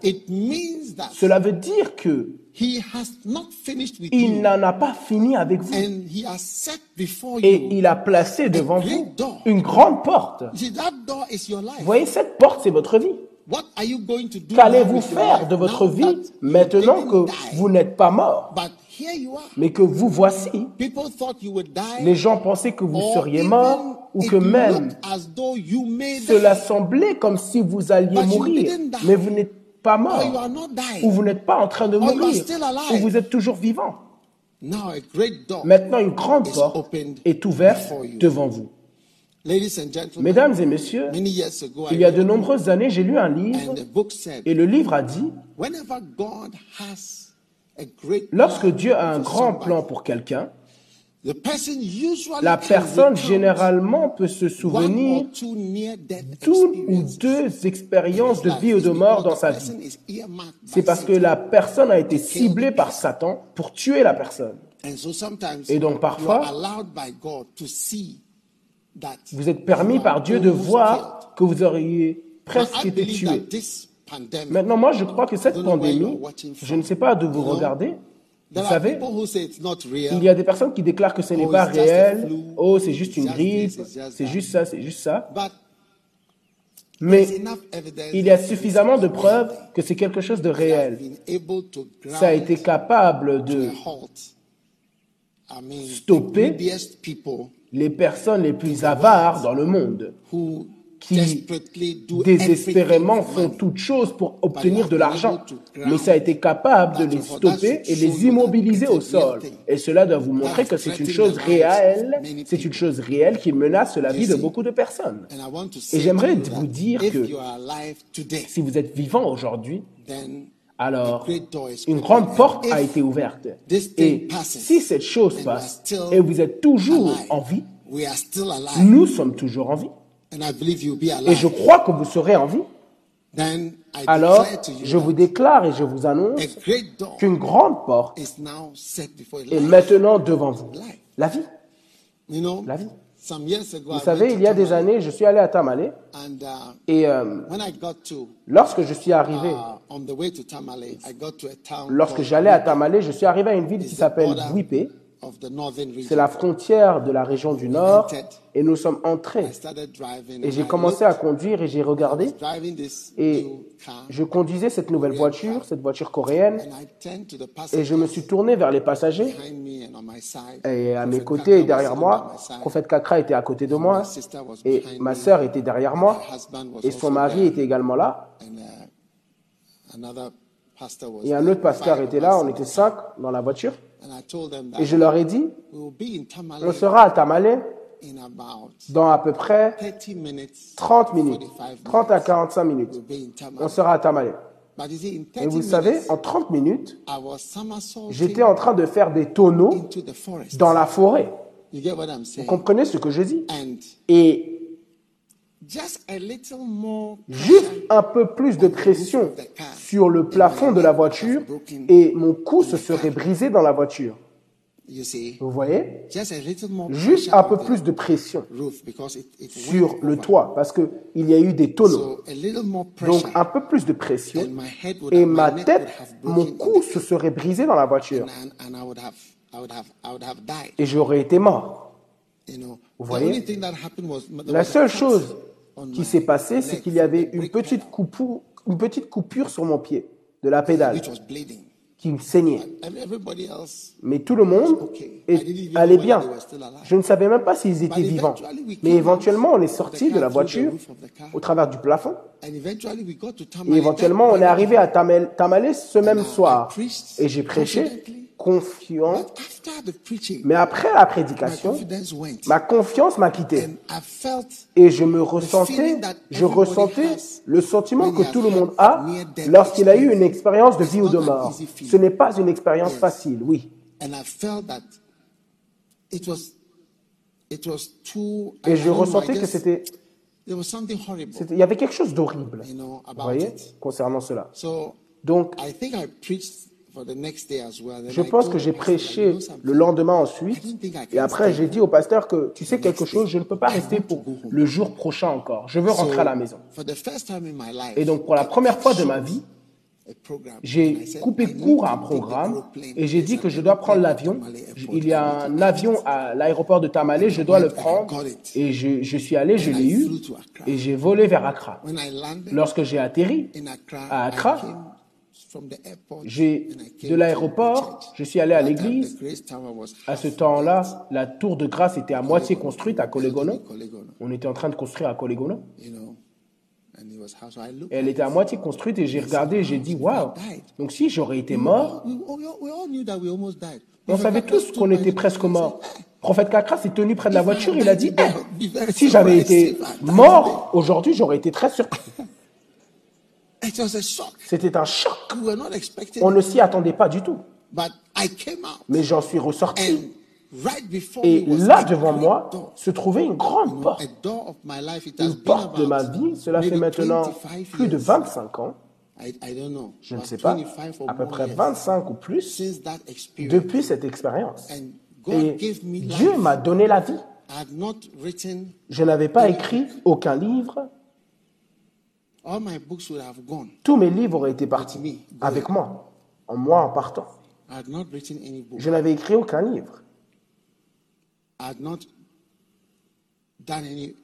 cela veut dire que he has not finished with il you n'en a pas fini avec vous and he has set before et you. il a placé devant vous une grande porte. You see, that door is your life. Vous voyez, cette porte, c'est votre vie. What are you going to do now Qu'allez-vous faire de votre vie maintenant que vous n'êtes pas mort, mais que vous voici. Les gens pensaient que vous seriez mort ou que même cela semblait comme si vous alliez mourir, mais vous n'êtes pas mort, ou vous n'êtes pas en train de mourir, ou vous êtes toujours vivant. Maintenant, une grande porte est ouverte devant vous. Mesdames et messieurs, il y a de nombreuses années, j'ai lu un livre et le livre a dit, lorsque Dieu a un grand plan pour quelqu'un, la personne généralement peut se souvenir d'une ou deux expériences de vie ou de mort dans sa vie. C'est parce que la personne a été ciblée par Satan pour tuer la personne. And so sometimes Et donc parfois, are allowed by God to see that Vous êtes permis par Dieu de voir que vous auriez killed. presque été tué. Maintenant, moi, je crois que cette pandémie, je ne sais pas d'où vous regardez. Vous savez, il y a des personnes qui déclarent que ce n'est Oh, pas it's just a réel. Oh, c'est juste une It's just grippe. C'est juste ça, c'est juste ça. But Mais il y a that suffisamment de it's preuves real. que c'est quelque chose de réel. Ça a été capable de stopper les personnes les plus avares dans le monde, qui désespérément font toutes choses pour obtenir de l'argent. Mais ça a été capable de les stopper et les immobiliser au sol. Et cela doit vous montrer que c'est une chose réelle, c'est une chose réelle qui menace la vie de beaucoup de personnes. Et j'aimerais vous dire que si vous êtes vivant aujourd'hui, alors une grande porte a été ouverte. Et si cette chose passe et vous êtes toujours en vie, nous sommes toujours en vie. And I believe you'll be Et alive. je crois que vous serez en vie. then I Alors, declare to you je vous déclare et je vous annonce a great door qu'une grande porte is now set before est maintenant devant vous. La vie. You know, La vie. some years ago, Vous I savez, il to y a des Tamale, années, je suis allé à Tamale and uh, et euh, when I got to lorsque je suis arrivé, uh, on the way to Tamale, I got to a town lorsque j'allais à. Tamale, je suis arrivé à une ville qui s'appelle border C'est region. la frontière de la région du Nord et nous sommes entrés. Et and j'ai I commencé à conduire et j'ai regardé. Et je conduisais cette nouvelle voiture, cette voiture coréenne, and I turned to the et je me suis tourné vers les passagers. et à mes côtés et derrière moi. Prophète Kakra était à côté de moi. My sister was et ma me. sœur était derrière moi. My husband was et son mari était également là. Uh, et un autre pasteur était là. On était cinq dans la voiture And I told them et je leur ai dit on sera à Tamale dans à peu près 30 minutes. 30 minutes, 45 30 à 45 minutes. On sera à Tamale. But you see, in 30 Et vous savez, minutes, en 30 minutes, I was somersaulting j'étais en train de faire des tonneaux into the forest. dans la forêt. You get what I'm saying? Vous comprenez ce que je dis? Et just a little more juste un peu plus de pression sur le plafond de la voiture et mon cou se serait brisé dans la voiture. you see, Vous voyez? Just a little more Juste pressure un peu plus de pression sur le toit parce qu'il y a eu des tonneaux. Donc un peu plus de pression et ma tête, mon cou se serait brisé dans la voiture. Et j'aurais été mort. You know, Vous voyez? La seule chose qui s'est passée, c'est qu'il y avait une petite, coupure, une petite coupure sur mon pied de la pédale qui me saignait. Mais tout le monde allait bien. Je ne savais même pas s'ils étaient vivants. Mais éventuellement, on est sorti de la voiture au travers du plafond. Et éventuellement, on est arrivé à Tamale, Tamale ce même soir. Et j'ai prêché. Confiant. Mais après la prédication, ma confiance m'a quitté. And I felt Et je me ressentais, je ressentais le sentiment que tout le monde a lorsqu'il a eu une expérience de vie ou de mort. Ce n'est pas une expérience facile, oui. and I felt that it was it was too Et je ressentais que c'était, there was something horrible. c'était- il y avait quelque chose d'horrible, vous voyez, concernant cela. Donc, Je pense que j'ai prêché le lendemain ensuite, et après j'ai dit au pasteur que, tu sais quelque chose, je ne peux pas rester pour le jour prochain encore. Je veux rentrer à la maison. For the first time in my life, Et donc, pour la première fois de ma vie, j'ai coupé court à un programme et j'ai dit que je dois prendre l'avion. Il y a un avion à l'aéroport de Tamale, je dois le prendre. Et je, je suis allé, je l'ai eu et j'ai volé vers Accra. Lorsque j'ai atterri à Accra, de l'aéroport, je suis allé à l'église. À ce temps-là, la tour de grâce était à moitié construite à. Colegono, On était en train de construire à Et elle était à moitié construite et j'ai regardé et j'ai dit, waouh. Donc si j'aurais été mort, on savait tous qu'on était presque mort. Prophète Kakra s'est tenu près de la voiture, il a dit, Eh, si j'avais été mort aujourd'hui, j'aurais été très surpris. It was a shock. C'était un choc. We were not expecting. On ne s'y attendait pas du tout. But I came out, Mais j'en suis ressorti. and right before Et là, devant moi, door. se trouvait une grande porte. a door of my life. It has Une porte de ma vie. Cela fait maintenant 25 plus de years. 25 ans. Je ne sais pas. 25 or À peu près years 25 ou plus Since that experience. depuis cette expérience. Et Dieu m'a donné la vie. Je n'avais pas écrit aucun livre. All my books would have gone. Tous mes livres auraient été partis avec moi, en moi en partant. I had not written any book. Je n'avais écrit aucun livre. I had not done any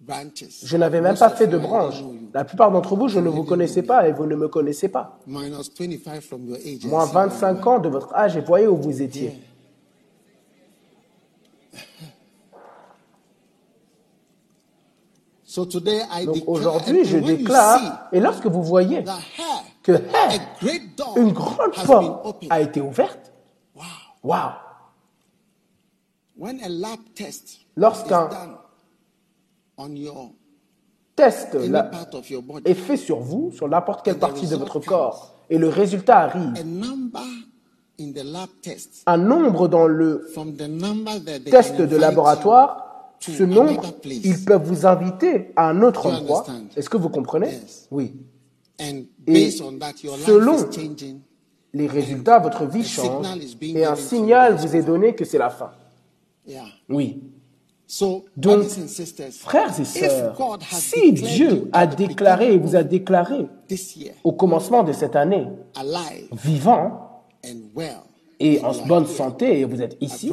branches. Je n'avais même pas fait de you, I branche. don't know you. La plupart d'entre vous, je ne vous connaissais pas et vous ne me connaissez pas. Minus 25 from your age. Moins and see 25 ans de votre âge et voyez où vous étiez. So today I Donc aujourd'hui, je déclare, et lorsque vous voyez que hey, une grande has been porte a été ouverte, Wow. waouh! When a lab test Lorsqu'un Test est fait sur vous, sur n'importe quelle partie de votre corps, et le résultat arrive, un nombre dans le test de laboratoire, to ce nombre, ils peuvent vous inviter à un autre endroit. Est-ce que vous comprenez? Oui. Et based on that, your selon. Les résultats, votre vie change, et un signal vous est donné que c'est la fin. Oui. Donc, Frères et sœurs, si Dieu a déclaré et vous a déclaré au commencement de cette année, alive vivant and well, et en bonne santé et vous êtes ici,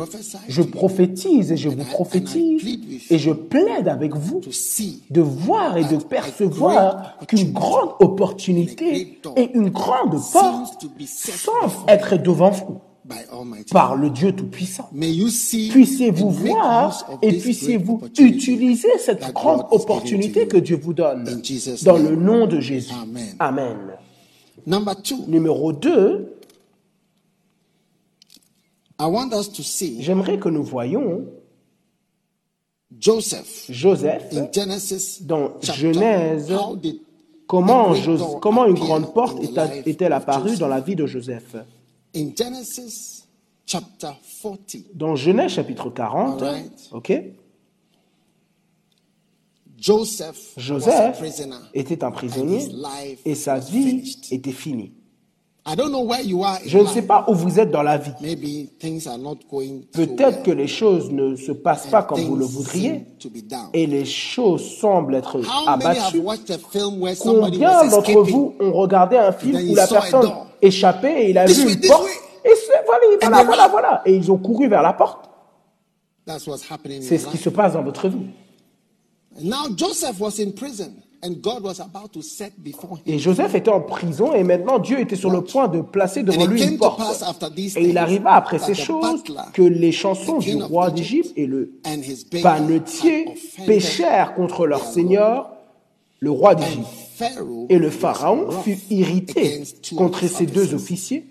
je prophétise et je vous prophétise et je plaide avec vous de voir et de percevoir qu'une grande opportunité et une grande porte to be set semblent être devant vous par le Dieu Tout-Puissant. Puissiez-vous voir et puissiez-vous utiliser cette grande opportunité que Dieu vous donne dans le nom de Jésus. Amen. Amen. Number two, Numéro 2, I want us to see j'aimerais que nous voyions Joseph Joseph in Genesis dans chapter. Genèse, comment, une grande porte est-elle apparue dans la vie de Joseph? In Genesis chapter 40, Dans Genèse chapitre 40, Alright. ok, Joseph, was a Joseph prisoner. était un prisonnier his life et sa vie finished. était finie. Je ne sais pas où vous êtes dans la vie. Maybe things are not going so Peut-être que les choses ne se passent pas comme vous le voudriez et les choses semblent être abattues. Combien d'entre vous ont regardé un film où la personne échappait et il a vu une porte et voilà, voilà, voilà. Et ils ont couru vers la porte. That's what's happening in C'est ce qui se passe dans votre vie. Now Joseph was in prison and God was about to set before him. Et Joseph était en prison et maintenant Dieu était sur le point de placer devant lui une porte. Et il arriva après that ces the choses que les chansons du roi d'Égypte et le panetier péchèrent contre leur seigneur, le roi And d'Égypte. Pharaoh Et le pharaon fut irrité contre ces deux officiers,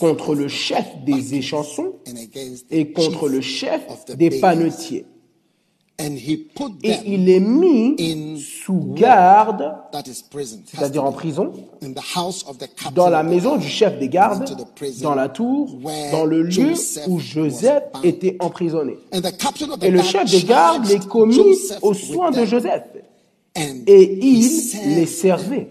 contre le chef des échansons and against the et contre le chef of the des panetiers. And he put Et il les mit in sous garde, c'est-à-dire en prison, dans la maison du chef des gardes, dans la tour, dans le lieu où Joseph était emprisonné. Et le chef des gardes les commit aux soins de Joseph. and Et il les servait.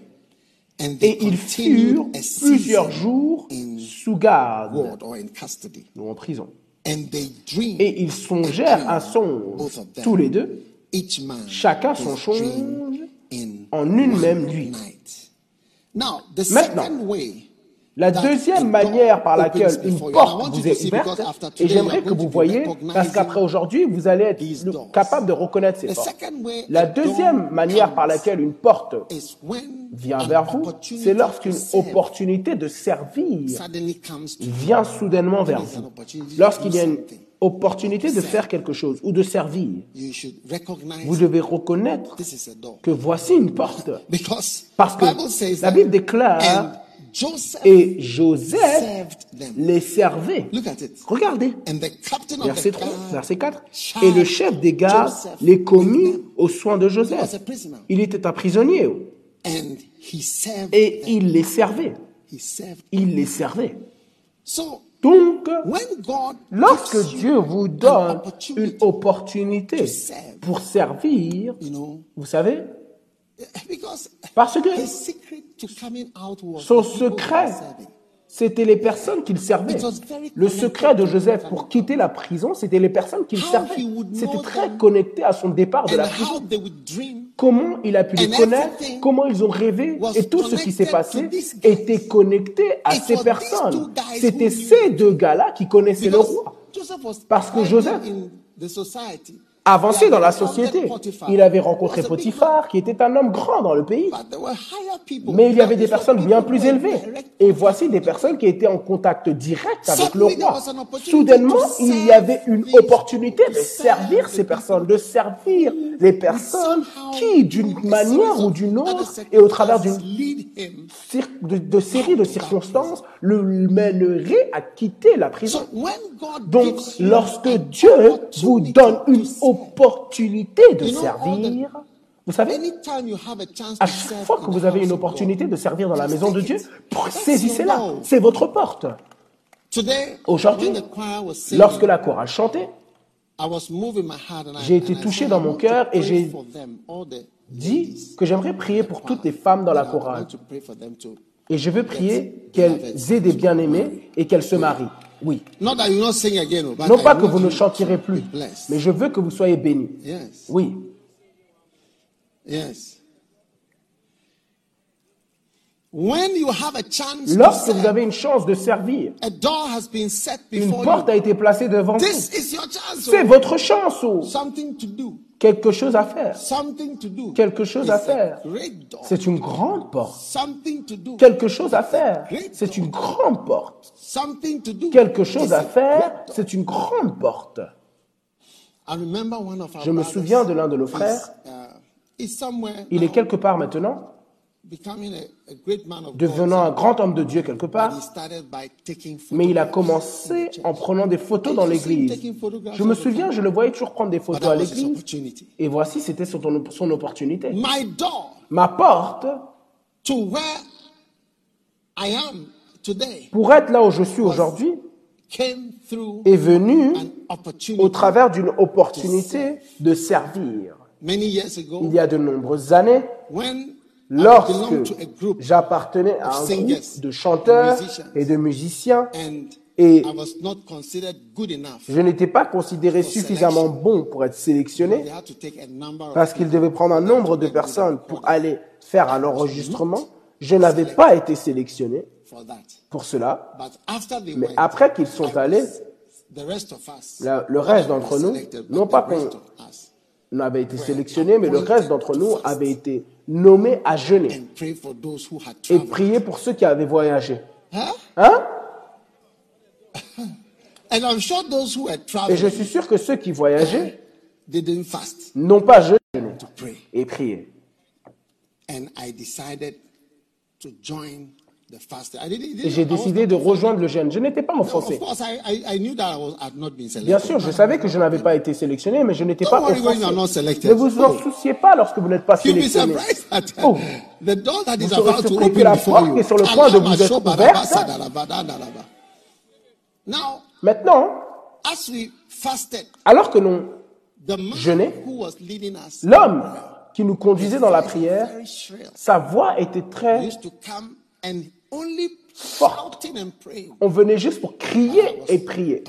Et ils furent plusieurs jours sous garde, ward or in custody. ou en prison. And they dreamed Et ils songèrent un songe, tous les deux, each man chacun son songe in en une one même nuit. night. Now, the Maintenant, second way La deuxième manière par laquelle une porte vous est ouverte, et j'aimerais que vous voyez, parce qu'après aujourd'hui, vous allez être capable de reconnaître ces The portes. La deuxième manière par laquelle une porte vient vers vous, c'est lorsqu'une opportunité de servir vient soudainement vers vous. Lorsqu'il y a une opportunité de faire quelque chose ou de servir, you should recognize vous devez reconnaître que voici une porte. Because Parce que la Bible déclare et Joseph les servait. Regardez. And the captain of Verset the 3, guard verset 4. Et le chef des gardes les commit aux soins de Joseph. Il était un prisonnier And he served et il les servait. Il les servait. So Donc, when God lorsque Dieu vous donne une opportunité pour servir, vous savez, because parce que son secret, c'était les personnes qu'il servait. Le secret de Joseph pour quitter la prison, c'était les personnes qu'il servait. C'était très connecté à son départ de la prison. Comment il a pu les connaître, comment ils ont rêvé, et tout ce qui s'est passé était connecté à ces personnes. C'était ces deux gars-là qui connaissaient le roi. Parce que Joseph in the society. Avancé dans la société, il avait rencontré. Potiphar, qui était un homme grand dans le pays. Mais il y avait des personnes bien plus élevées. Et voici des personnes qui étaient en contact direct avec le roi. Soudainement, il y avait une opportunité de servir ces personnes, de servir les personnes qui, d'une manière ou d'une autre, et au travers d'une de, de séries de circonstances, le mènerait à quitter la prison. Donc, lorsque Dieu vous donne une serve, opportunité de servir, vous savez, à to chaque serve fois in que the vous avez une opportunité de servir dans la maison de Dieu, saisissez-la. C'est votre porte. Today, Aujourd'hui, lorsque la chorale chantait, I was moving my heart and I- J'ai été touché dans mon cœur et j'ai dit que j'aimerais prier pour toutes les femmes dans la chorale. Et je veux prier qu'elles aient des bien-aimés et qu'elles se marient. Oui. Not that you not sing again, oh, but Non I pas que vous ne chantirez plus, mais je veux que vous soyez bénis. Yes, Oui. yes. When you have a chance Lorsque vous avez une chance de servir, a door has been set une before porte a you. été placée devant vous. This is your chance. C'est oh. votre chance. oh. Something to do. Quelque chose à faire. Quelque chose à faire. C'est une grande porte. Quelque chose à faire. C'est une grande porte. Quelque chose à faire. C'est une grande porte. Je me souviens de l'un de nos frères. uh, Il est quelque part maintenant, devenant un grand homme de Dieu quelque part. Mais il a commencé en prenant des photos dans l'église. Je me souviens, je le voyais toujours prendre des photos à l'église. Et voici, c'était son, son opportunité. My door Ma porte, to where I am today pour être là où je suis aujourd'hui, came through est venue au travers d'une opportunité de servir. many years ago Il y a de nombreuses années, lorsque j'appartenais à un groupe de chanteurs et de musiciens, et je n'étais pas considéré suffisamment bon pour être sélectionné parce qu'il devait prendre un nombre de personnes pour aller faire un enregistrement. Je n'avais pas été sélectionné pour cela, mais après qu'ils sont allés, le reste d'entre nous, non pas qu'on avait été sélectionné, mais le reste d'entre nous avait été nommé à jeûner et prier pour ceux qui avaient voyagé. Hein? Had Et je suis sûr que ceux qui voyageaient n'ont pas jeûné et prié. J'ai décidé de rejoindre le jeûne. Je n'étais pas Of offensé. Bien sûr, je savais que je n'avais pas été sélectionné, mais je n'étais pas offensé. Ne vous en Oh. souciez pas lorsque vous n'êtes pas sélectionné. Oh. the door that is Vous serez about to surpris que open la porte est sur le point de vous être ouverte. Maintenant, as we fasted, alors que nous, us l'homme qui nous conduisait dans la prière, sa voix était très... On venait juste pour crier et prier.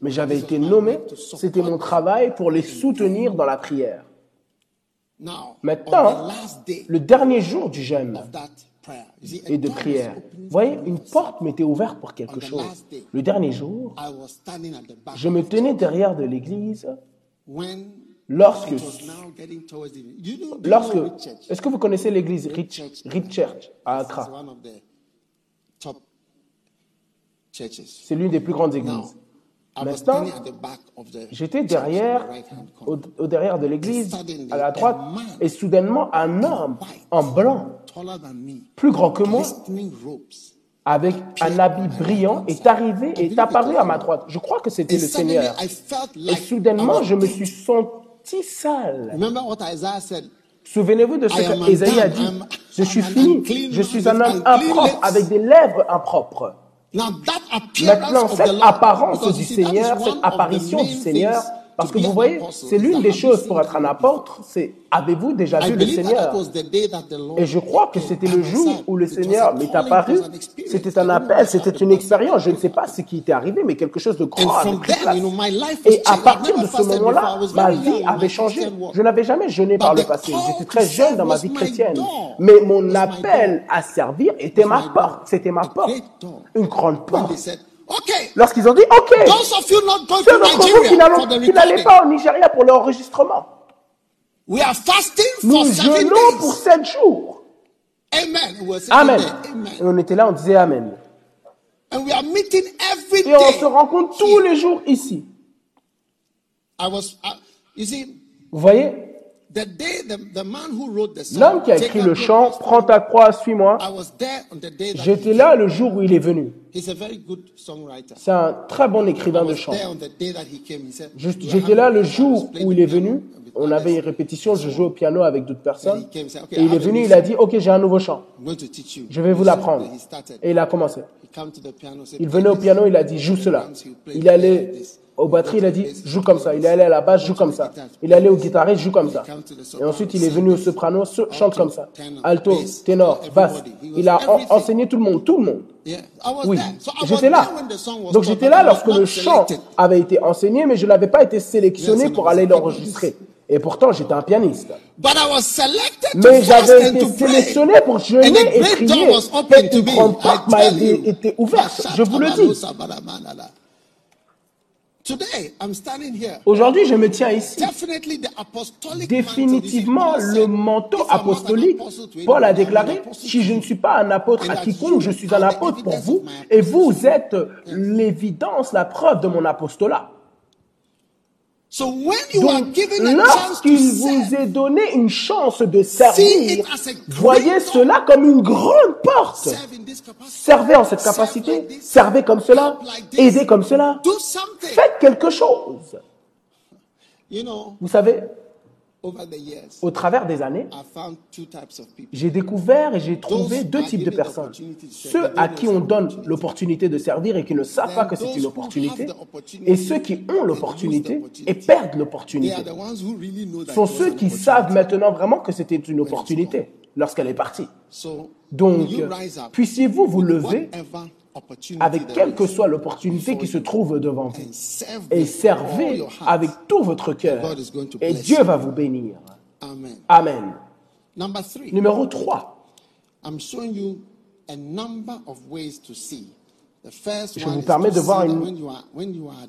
Mais j'avais été nommé, c'était mon travail pour les soutenir dans la prière. Maintenant, le dernier jour du jeûne et de prière, vous voyez, une porte m'était ouverte pour quelque chose. Le dernier jour, je me tenais derrière de l'église lorsque, lorsque, est-ce que vous connaissez l'église Rich, Rich Church. À Accra one of the top churches. C'est l'une des plus grandes églises. Maintenant, J'étais derrière, au, derrière de l'église, à la droite, et soudainement, un homme en blanc, plus grand que moi, avec un habit brillant, est arrivé et est apparu à ma droite. Je crois que c'était And le Seigneur. Et soudainement, je me suis senti sale. Souvenez-vous de ce I am qu'Ésaïe a dit? Je suis fini. Je suis un homme impropre avec des lèvres impropres. Maintenant, cette apparence du Seigneur, cette apparition du Seigneur, parce que vous voyez, c'est l'une des have you choses pour être un apôtre, c'est avez-vous déjà I vu le Seigneur Et je crois que c'était le jour où le It was a Seigneur m'est apparu. C'était un appel, c'était une expérience. Je ne sais pas ce qui était arrivé, mais quelque chose de And grand. Et à changed. partir de ce moment-là, before. I was ma very vie avait my changé. Je n'avais jamais jeûné par But le passé. J'étais to très jeune dans ma serve vie chrétienne. Mais mon appel à servir était ma porte. C'était ma porte. Une grande porte. Okay, Lorsqu'ils ont dit, OK, those of you not going ceux to d'entre vous qui n'allaient pas au Nigeria pour l'enregistrement, we are fasting for nous jeûnons pour sept jours. Amen. Amen. Et on était là, on disait Amen. And we are meeting every Et on se rencontre tous les jours ici. I was, I, you see, Vous voyez? L'homme qui a écrit le chant, Prends ta croix, suis-moi, j'étais là le jour où il est venu. C'est un très bon écrivain de chant. there on the day that he came. He said, Je- "You are J'étais là le jour où il est venu. On avait une répétition, je jouais au piano avec d'autres personnes. he came, said, "Okay, Et il est venu, il a dit, OK, j'ai un nouveau chant. Je vais vous l'apprendre. Et il a commencé. Il venait au "Play piano, this." il a dit, joue cela. Il allait aux batteries, il a dit, joue comme ça. Il est allé à la basse, joue comme ça. Il est allé au guitariste, joue comme ça. Et ensuite, il est venu au soprano, so- chante comme ça. Alto, ténor, basse. Il a en- enseigné tout le monde, tout le monde. Oui, j'étais là. Donc j'étais là lorsque le chant avait été enseigné, mais je n'avais pas été sélectionné pour aller l'enregistrer. Et pourtant, j'étais un pianiste. Mais j'avais été sélectionné pour jeûner et prier. Et une grande porte m'a été ouverte. Je vous le dis. Today, I'm standing here. Aujourd'hui, je me tiens ici. Définitivement, le manteau "If I'm not an apostolique, Paul a déclaré, si je ne you." suis pas un apôtre à quiconque, je suis un apôtre pour vous, et vous êtes l'évidence, la preuve de mon apostolat. So when you are Donc, given a chance to lorsqu'il vous serve, est donné une chance de servir, voyez cela comme une grande porte. serve in this capacity. Servez en cette capacité, like this. servez comme cela, Help like this. aidez comme cela, Do something. faites quelque chose. You know, Vous savez, au travers des années, j'ai découvert et j'ai trouvé deux types de personnes. Ceux à qui on donne l'opportunité de servir et qui ne savent pas que c'est une opportunité. Et ceux qui ont l'opportunité et perdent l'opportunité sont ceux qui savent maintenant vraiment que c'était une opportunité lorsqu'elle est partie. So, Donc, puissiez-vous vous lever avec quelle que soit l'opportunité qui se trouve devant vous and serve et with all servez avec tout votre cœur. Et Dieu you. va vous bénir. Amen. Amen. Number three, Numéro 3. I'm showing you a number of ways to see. The first Je vous permets de voir une-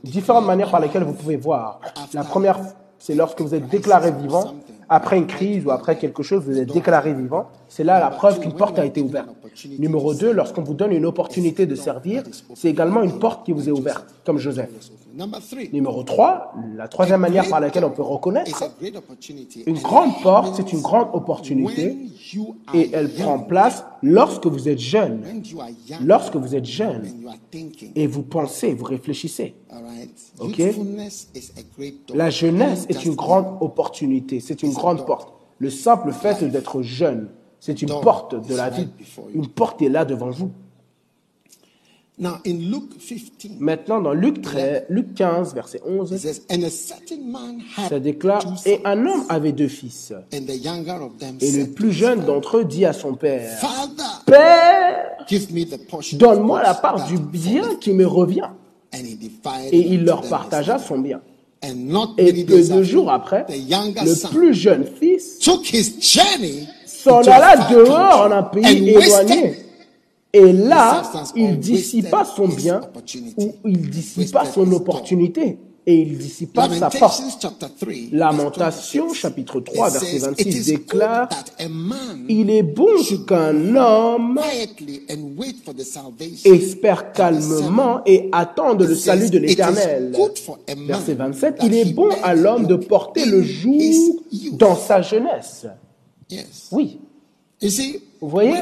Différentes manières par lesquelles vous pouvez voir. La première, c'est lorsque vous êtes déclaré vivant, après une crise ou après quelque chose, vous êtes déclaré vivant. C'est là la preuve qu'une porte a été ouverte. Numéro 2, lorsqu'on vous donne une opportunité de servir, c'est également une porte qui vous est ouverte, comme Joseph. Numéro 3, la troisième manière par laquelle on peut reconnaître, une And grande porte, c'est une grande opportunité et elle prend place lorsque vous êtes jeune. Lorsque vous êtes jeune et vous pensez, vous réfléchissez. La jeunesse est une grande opportunité, c'est une grande porte. Le simple fait d'être jeune, c'est une porte de la vie. Une porte est là devant vous. Now in Luke 15, Maintenant, dans Luc, 13, Luc 15, verset it 11, says, And a certain man had ça déclare Et un homme avait deux fils. Et le plus jeune d'entre eux dit à son père Père, donne-moi la part du fall." bien qui me revient. And he divided Et il leur partagea son bien. Et que deux jours après, le plus jeune fils s'en alla dehors en un pays éloigné. Et là, il dissipa son bien ou il dissipa son opportunité et il dissipa sa 3. Lamentation, verse 26, chapitre 3, it verset says, 26 It is good déclare that a man Il est bon qu'un homme quietly and wait for the salvation espère calmement et attende le salut de l'Éternel. Verset 27, il est bon à l'homme de porter le joug dans sa jeunesse. Oui, Vous voyez?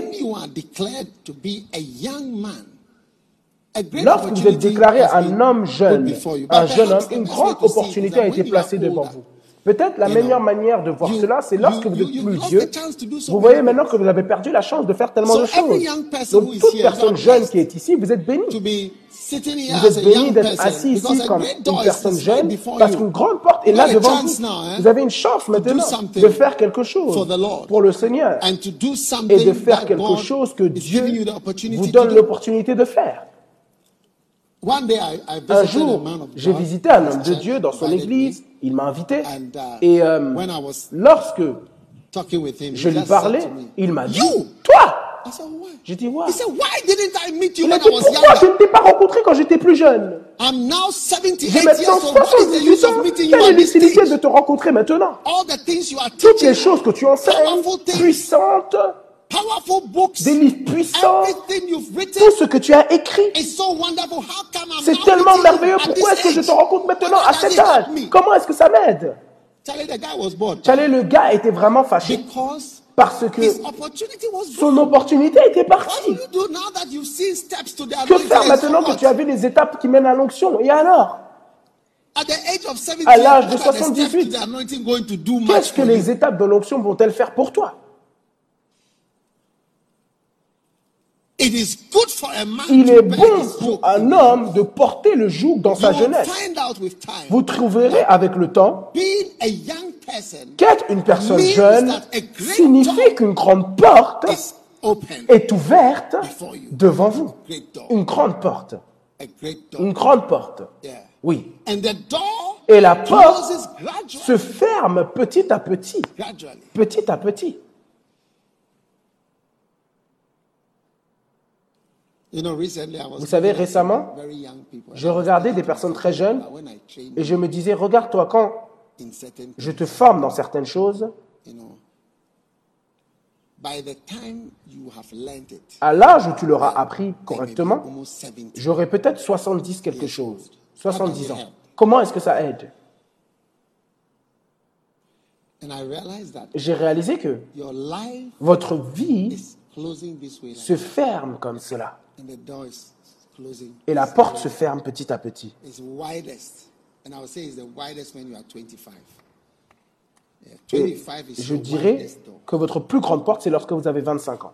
Lorsque vous êtes déclaré un homme jeune, un jeune homme, une grande opportunité a été placée devant vous. Peut-être la meilleure manière de voir cela, c'est lorsque vous êtes plus vieux. Vous voyez maintenant que vous avez perdu la chance de faire tellement de choses. Donc toute personne jeune qui est ici, vous êtes béni. Vous êtes béni d'être assis ici comme une personne jeune parce qu'une grande porte est là devant vous. hein, Vous avez une chance maintenant de faire quelque chose pour le Seigneur et de faire quelque chose que Dieu vous donne do. l'opportunité de faire. Un jour, j'ai visité un homme de Dieu dans son église, il m'a invité uh, et euh, when I was lorsque je lui parlais, il m'a dit! Toi? J'ai dit Ouais. He said, why didn't I meet you Il a dit I was Pourquoi je ne t'ai pas rencontré quand j'étais plus jeune? I'm now 78 J'ai maintenant old. What is the 78 use ans. Quelle est l'utilité de te rencontrer maintenant? All the things you are Toutes les choses que tu enseignes, puissantes, des livres puissants, tout ce que tu as écrit, c'est tellement merveilleux. Pourquoi est-ce que je te rencontre maintenant à cet âge? Comment est-ce que ça m'aide? Charlie, le gars était vraiment fâché. Because parce que son opportunité était partie. Que faire maintenant que tu as vu les étapes qui mènent à l'onction? Et alors? At the age of 70, À l'âge de what are the steps 78, to the anointing going to do much Qu'est-ce que les étapes de l'onction vont-elles faire pour toi It is good for a man Il est bon pour un homme de porter le joug dans You sa will jeunesse. find out with time. Vous trouverez avec le temps Being a young person qu'être une personne means jeune that a great signifie door qu'une grande porte is open. est ouverte devant vous. Une grande porte. A great door. Une grande porte. Oui. And the door Et la porte closes gradually. se ferme petit à petit. Petit à petit. You know, recently I was Vous savez, récemment. Je regardais des personnes très jeunes et je me disais, regarde-toi, quand je te forme dans certaines choses, à l'âge où tu l'auras appris correctement, almost 70. j'aurai peut-être 70 quelque chose, 70 ans. Comment est-ce que ça aide? J'ai réalisé que votre vie se ferme comme cela and the door is closing. et la porte se ferme petit à petit. It's widest, and I would say it's the widest when you are 25. Yeah, Et 25 is je dirais que votre plus grande porte, c'est lorsque vous avez 25 ans.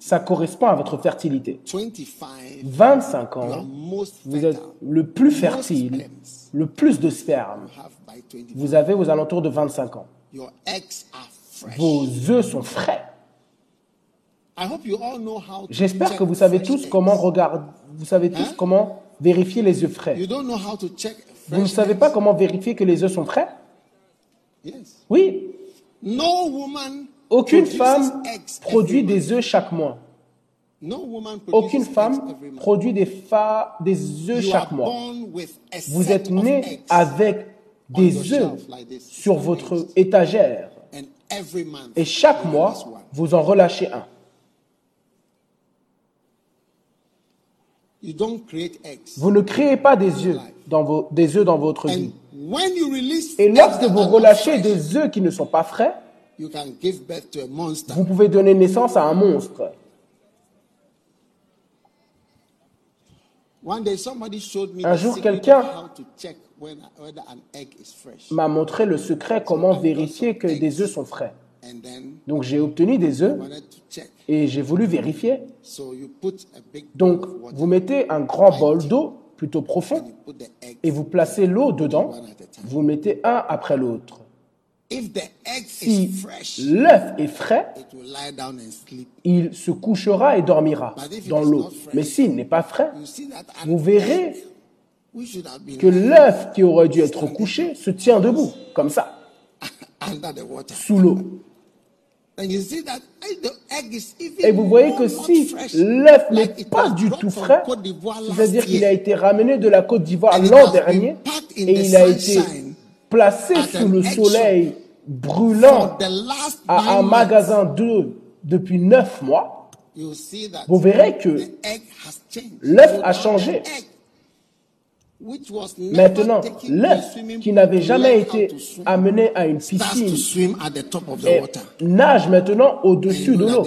Ça correspond à votre fertilité. 25, 25 you are ans, vous êtes le plus fertile, le plus de sperme. you have by 25. Vous avez aux alentours de 25 ans. Vos œufs sont frais. I hope you all know how to J'espère que vous savez tous comment regarder, vous savez tous Hein? comment vérifier les œufs frais. You don't know how to check Vous ne savez pas comment vérifier que les œufs sont frais? Oui. Aucune femme produit des œufs chaque mois. Aucune femme produit des, fa- des œufs chaque mois. Vous êtes né avec des œufs sur votre étagère. Et chaque mois, vous en relâchez un. You don't create eggs. Vous ne créez pas des œufs dans, vos, des œufs dans votre And vie. when you release Et lorsque vous relâchez des œufs qui ne sont pas frais, you can give birth to a monster. vous pouvez donner naissance à un monstre. One day somebody showed me Un jour, quelqu'un of how to check when, whether an egg is fresh. M'a montré le secret comment vérifier que des œufs sont frais. And then Donc j'ai obtenu des œufs et j'ai voulu vérifier. So you put a big Donc vous mettez un grand bol d'eau plutôt profond et vous placez l'eau dedans. Vous mettez un après l'autre. If the egg Si is fresh, l'œuf est frais, it will lie down and sleep. il se couchera et dormira dans l'eau. Mais s'il n'est pas frais, vous verrez que l'œuf qui aurait dû être couché se tient debout, comme ça, sous l'eau. Et vous voyez que si l'œuf n'est pas du tout frais, c'est-à-dire qu'il a été ramené de la Côte d'Ivoire l'an dernier et il a été placé sous le soleil brûlant à un magasin d'œufs depuis neuf mois. Vous verrez que l'œuf a changé. the egg, which was never Maintenant, l'œuf qui n'avait jamais été amené à une piscine swim at the top of the et water. nage maintenant au-dessus de l'eau.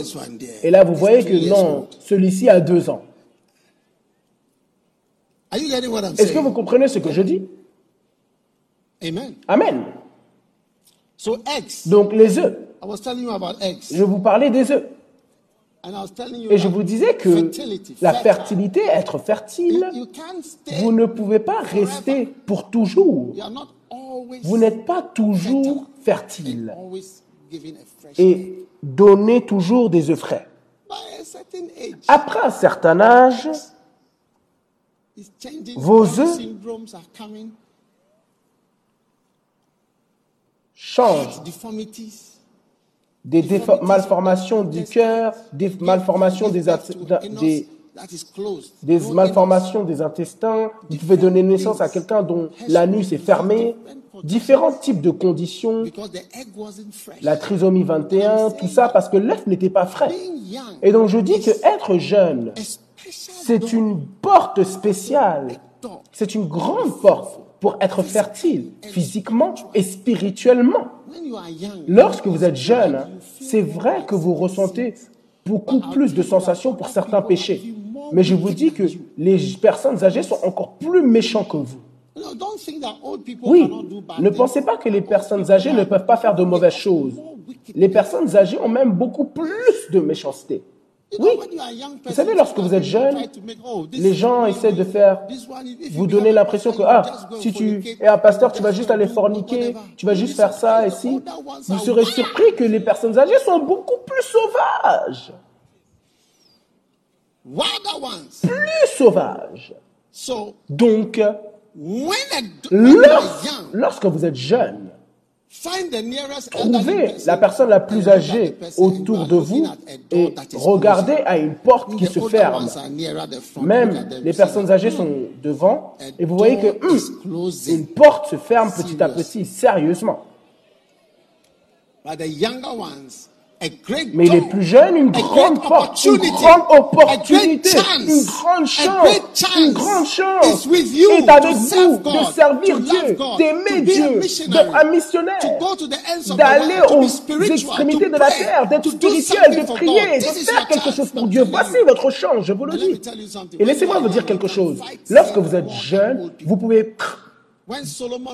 Et là, vous voyez que non, celui-ci a deux ans. Are you getting what I'm Est-ce que vous comprenez ce que je dis? Amen. Amen. So eggs. Donc les œufs, I was telling you about eggs. je vous parlais des œufs. And I was telling you Et je vous disais que la fertilité, être fertile, vous ne pouvez pas rester pour toujours. Vous n'êtes pas toujours fertile et donnez toujours des œufs frais. by a certain age. Après un certain âge. Vos œufs syndromes are coming. change Deformities. Des malformations du cœur, des malformations des, des, malformations des intestins. Vous pouvez donner naissance à quelqu'un dont l'anus est fermé. Différents types de conditions. La trisomie 21, tout ça parce que l'œuf n'était pas frais. Et donc je dis que être jeune, c'est une porte spéciale. C'est une grande porte pour être fertile physiquement et spirituellement. Lorsque vous êtes jeune, c'est vrai que vous ressentez beaucoup plus de sensations pour certains péchés. Mais je vous dis que les personnes âgées sont encore plus méchants que vous. Oui, ne pensez pas que les personnes âgées ne peuvent pas faire de mauvaises choses. Les personnes âgées ont même beaucoup plus de méchanceté. Oui, vous savez, lorsque vous êtes jeune, oh, les gens essaient de faire, vous donner l'impression que, ah, si tu es un pasteur, tu vas just juste aller forniquer, tu vas juste faire ça et si. Vous serez surpris que les personnes âgées sont beaucoup plus sauvages. Plus sauvages. Donc, lorsque vous êtes jeune, find the nearest elderly trouvez la personne la plus âgée autour de vous et regardez à une porte qui se ferme. Même les personnes âgées sont hmm, devant et vous voyez que hum, closing. une porte se ferme petit à petit, sérieusement. Mais les door, plus jeunes, une grande porte, une grande opportunité, une grande chance, une grande chance est avec vous de servir Dieu, d'aimer Dieu, d'être un missionnaire, d'aller aux extrémités de la terre, d'être spirituel, de prier, de faire quelque chose pour Dieu. Voici votre chance, je vous le dis. Et laissez-moi vous dire quelque chose. Lorsque vous êtes jeune, vous pouvez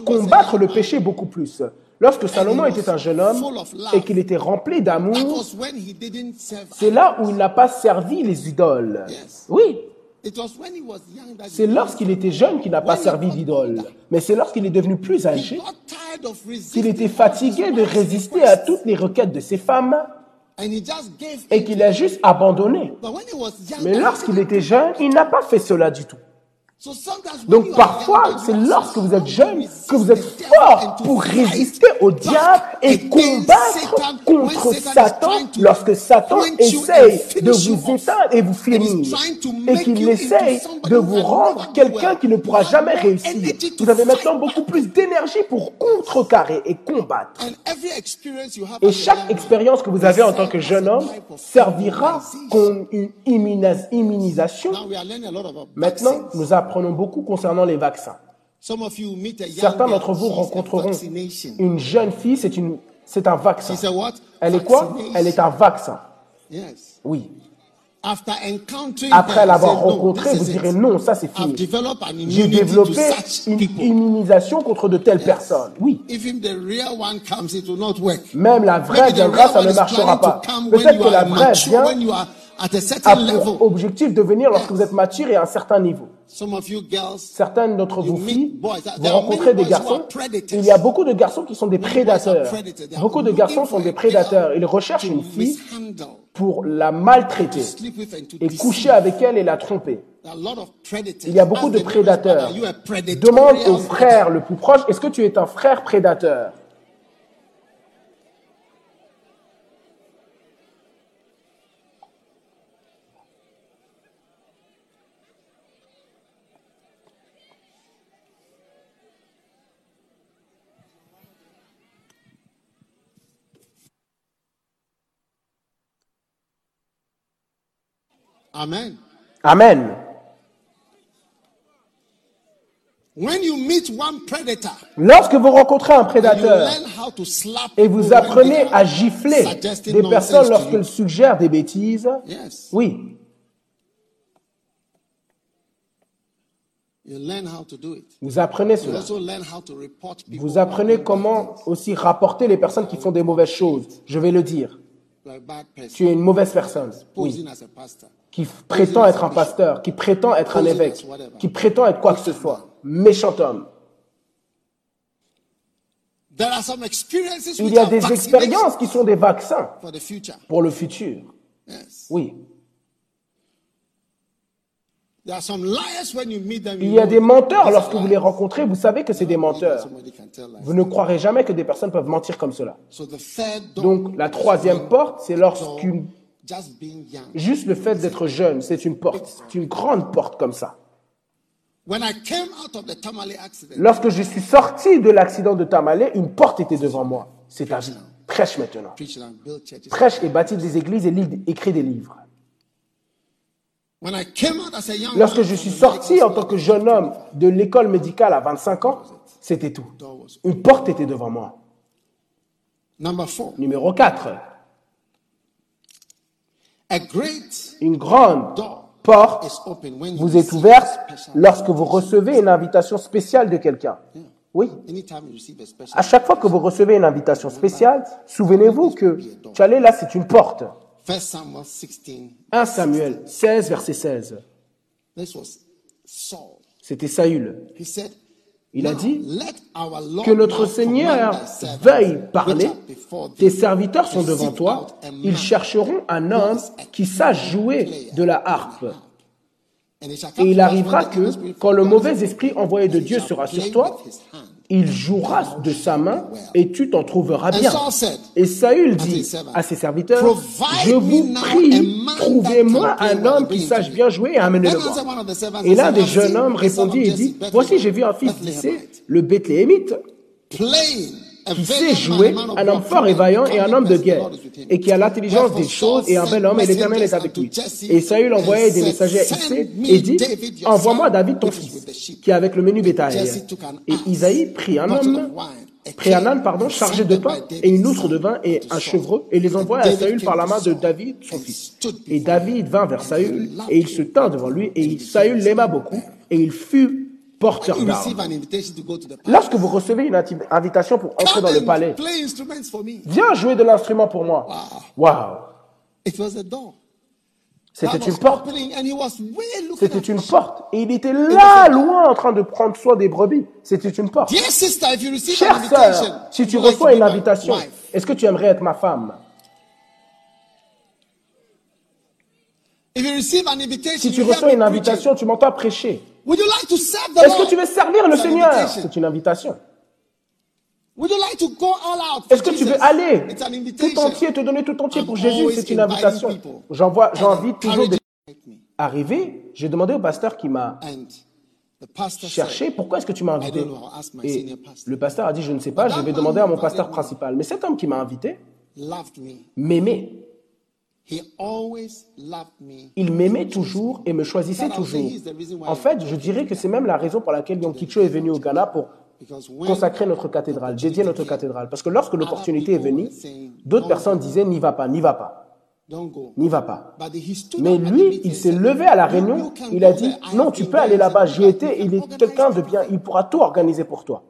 combattre le péché beaucoup plus. Lorsque Salomon était un jeune homme et qu'il était rempli d'amour, c'est là où il n'a pas servi les idoles. Oui, c'est lorsqu'il était jeune qu'il n'a pas servi d'idoles. Mais c'est lorsqu'il est devenu plus âgé qu'il était fatigué de résister à toutes les requêtes de ses femmes et qu'il a juste abandonné. Mais lorsqu'il était jeune, il n'a pas fait cela du tout. So sometimes when Donc parfois, c'est lorsque vous êtes jeune que vous êtes fort pour résister au diable et combattre contre Satan lorsque Satan essaye de vous éteindre et vous finir et qu'il essaye de vous rendre quelqu'un qui ne pourra jamais réussir. Vous avez maintenant beaucoup plus d'énergie pour contrecarrer et combattre. And every experience you have Et chaque expérience que vous avez en tant que jeune homme servira comme une immunisation. Maintenant, nous apprenons beaucoup concernant les vaccins. Certains d'entre vous rencontreront une jeune fille, c'est une, c'est un vaccin. Elle est quoi? Elle est un vaccin. Oui. Après l'avoir rencontré, vous direz non, ça c'est fini. J'ai développé une immunisation contre de telles personnes. Oui. Même la vraie viendra, ça ne marchera pas. Peut-être que la vraie vient certain pour objectif de venir lorsque vous êtes mature et à un certain niveau. Certaines d'entre vous filles, vous rencontrez des garçons. Il y a beaucoup de garçons qui sont des prédateurs. Beaucoup de garçons sont des prédateurs. Ils recherchent une fille pour la maltraiter et coucher avec elle et la tromper. Il y a beaucoup de prédateurs? Demande au frère le plus proche, est-ce que tu es un frère prédateur? Amen. Amen. When you meet one predator, Lorsque vous rencontrez un you prédateur learn how to slap et vous apprenez à gifler des personnes lorsqu'elles suggèrent des bêtises, Yes. oui, You learn how to do it. vous apprenez You cela. also learn how to report people Vous apprenez comment aussi rapporter les personnes qui font des mauvaises choses. Je vais le dire. Tu es une mauvaise personne. Oui. A pastor. Qui prétend être un pasteur, qui prétend être un évêque, qui prétend être quoi que ce soit. Méchant homme. Il y a des expériences qui sont des vaccins pour le futur. Oui. There are some liars when you meet them. Il y a des menteurs lorsque are vous les liars. rencontrez, vous savez que c'est des menteurs. Vous ne croirez jamais que des personnes peuvent mentir comme cela. So the third door Donc la troisième porte, c'est lorsqu'une juste le fait d'être jeune, c'est une porte, c'est une grande porte comme ça. When I came out of the Tamale accident, Lorsque je suis sorti de l'accident de Tamale, une porte était devant moi. C'est ta vie. Prêche maintenant. Prêche et bâtit des églises et lit- écrit des livres. When I came out as a young Lorsque je suis sorti en tant que jeune homme de l'école médicale à 25 ans, c'était tout. Une porte était devant moi. Numéro 4. a great Une grande porte vous est ouverte lorsque vous recevez une invitation spéciale de quelqu'un. Oui. À chaque fois que vous recevez une invitation spéciale, souvenez-vous que tu allais là, c'est une porte. First Samuel 16, 1 Samuel 16, verset 16. this was Saul. C'était Saül. Il a dit que notre Seigneur veuille parler. Tes serviteurs sont devant toi. Ils chercheront un homme qui sache jouer de la harpe. Et il arrivera que, quand le mauvais esprit envoyé de Dieu sera sur toi. Il jouera de sa main et tu t'en trouveras bien. Et Saül dit à ses serviteurs, je vous prie, trouvez-moi un homme qui sache bien jouer et amenez-le Et l'un des jeunes hommes répondit et dit, voici j'ai vu un fils d'Issée, le Bethléemite, qui sait jouer, un homme fort et vaillant et un homme de guerre, et qui a l'intelligence des choses et un bel homme et l'Éternel est avec lui. Et Saül envoyait des messagers à me et dit, envoie-moi David ton fils, qui est avec le menu bétail. Et Isaïe prit un homme, prit un âne, pardon, chargé de pain et une outre de vin et un chevreux et les envoya à David Saül par la main de David, son fils. Et David vint vers Saül et il se tint devant lui et Saül l'aima beaucoup et il fut porteur d'armes. Lorsque vous recevez une invitation pour entrer dans le palais, viens jouer de l'instrument pour moi. Door. C'était une porte. C'était une porte. Et il était là, loin, en train de prendre soin des brebis. C'était une porte. Chère sœur, si tu reçois une invitation, est-ce que tu aimerais être ma femme? Si tu reçois une invitation, tu m'entends prêcher. Would you like to serve the Est-ce que tu veux servir le Seigneur? C'est une invitation. Would you like to go all out for Est-ce que tu veux aller It's an tout invitation. entier, te donner tout entier pour Jésus? C'est une invitation. J'envoie, j'invite toujours des arrivés. J'ai demandé au pasteur qui m'a And the pastor cherché, said, pourquoi est-ce que tu m'as invité? Et le pasteur a dit, je ne sais pas, je vais demander à mon pasteur principal. Mais cet homme qui m'a invité loved me. m'aimait. He always loved me. Il m'aimait toujours et me choisissait toujours. En fait, je dirais que c'est même la raison pour laquelle Yom Kicho est venu au Ghana pour consacrer notre cathédrale, dédier notre cathédrale. Parce que lorsque l'opportunité est venue, d'autres personnes disaient n'y va pas, n'y va pas, n'y va pas. Mais lui, il s'est levé à la "You réunion, il a dit non, tu peux aller there." là-bas, j'y étais, "You il est quelqu'un de it." bien, il pourra tout organiser pour toi.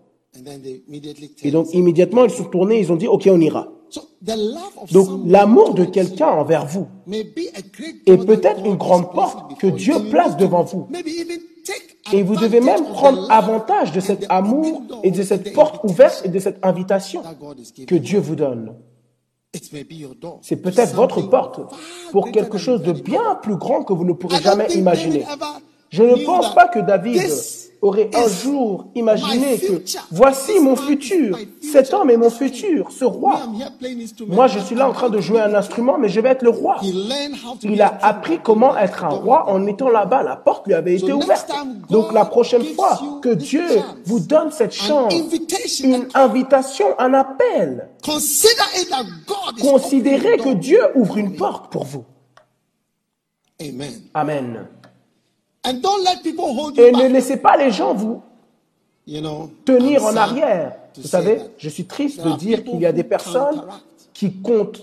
Et donc immédiatement, ils sont tournés, ils ont dit ok, on ira. So the love of Donc l'amour de quelqu'un envers vous est peut-être une grande porte que. Dieu place devant vous. Et vous devez même prendre avantage de cet amour et de cette porte ouverte et de cette invitation que. Dieu vous donne. C'est peut-être votre porte pour quelque chose de bien plus grand que vous ne pourrez jamais imaginer. Je ne pense pas que David aurait un jour imaginé que voici mon futur, cet homme est mon futur, ce roi. Moi, je suis là en train de jouer un instrument, mais je vais être le roi. Il a appris comment être un roi en étant là-bas. La porte lui avait été ouverte. Donc la prochaine fois que Dieu vous donne cette chance, une invitation, un appel, Consider it that God is considérez que. Dieu ouvre une porte pour vous. Amen. Amen. And don't let people hold you Et ne laissez pas les gens vous You know, tenir I'm en arrière. to Vous say savez, that je suis triste there de are dire people qu'il y a des personnes qui contre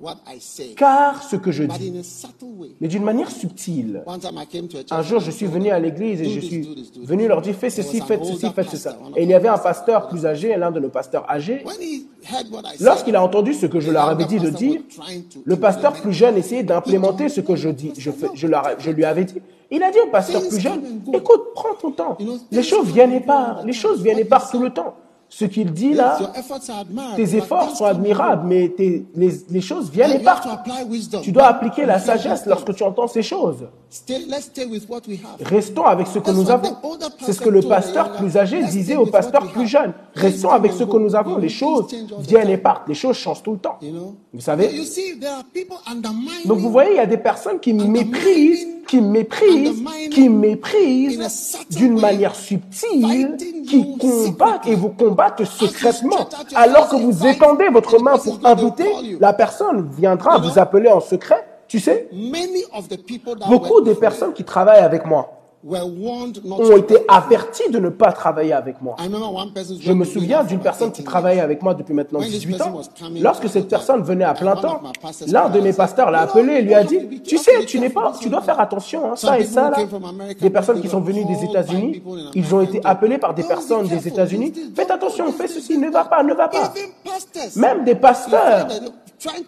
what I say, car ce que je but dis, in a subtle way. mais d'une manière subtile. One time I came to a church Un jour, je suis venu à l'église et je suis venu leur dire There ceci, faites ceci, faites ceci. pastor, one of Et il y avait un pastors, pasteur plus âgé, l'un de nos pasteurs âgés. When he heard what I said, Lorsqu'il a entendu ce que je the leur avais dit de dire, le pasteur implement plus jeune essayait d'implémenter ce que je, dis, je, fais- je, leur- je lui avais dit. Il a dit au pasteur plus jeune, écoute, prends ton temps. Les choses viennent et partent. Les choses viennent et partent tout le temps. Ce qu'il dit là, tes efforts sont admirables, mais tes- les, les choses viennent et partent. Tu dois appliquer la sagesse lorsque tu entends ces choses. Restons avec ce que nous avons. C'est ce que le pasteur plus âgé disait au pasteur plus jeune. Restons avec ce que nous avons. Les choses viennent et partent. Les choses changent tout le temps. Vous savez? Donc vous voyez, il y a des personnes qui méprisent, qui méprisent, qui méprisent d'une manière subtile, qui combattent et vous combattent secrètement. Alors que vous étendez votre main pour inviter, la personne viendra vous appeler en secret. Tu sais, beaucoup des personnes qui travaillent avec moi ont été avertis de ne pas travailler avec moi. Je me souviens d'une personne qui travaillait avec moi depuis maintenant 18 ans. Lorsque cette personne venait à plein temps, l'un de mes pasteurs l'a appelé et lui a dit, tu sais, tu n'es pas, tu dois faire attention, hein, ça et ça là. Des personnes qui sont venues des États-Unis, ils ont été appelés par des personnes des États-Unis. Faites attention, fais ceci, ne va pas, ne va pas. Même des pasteurs,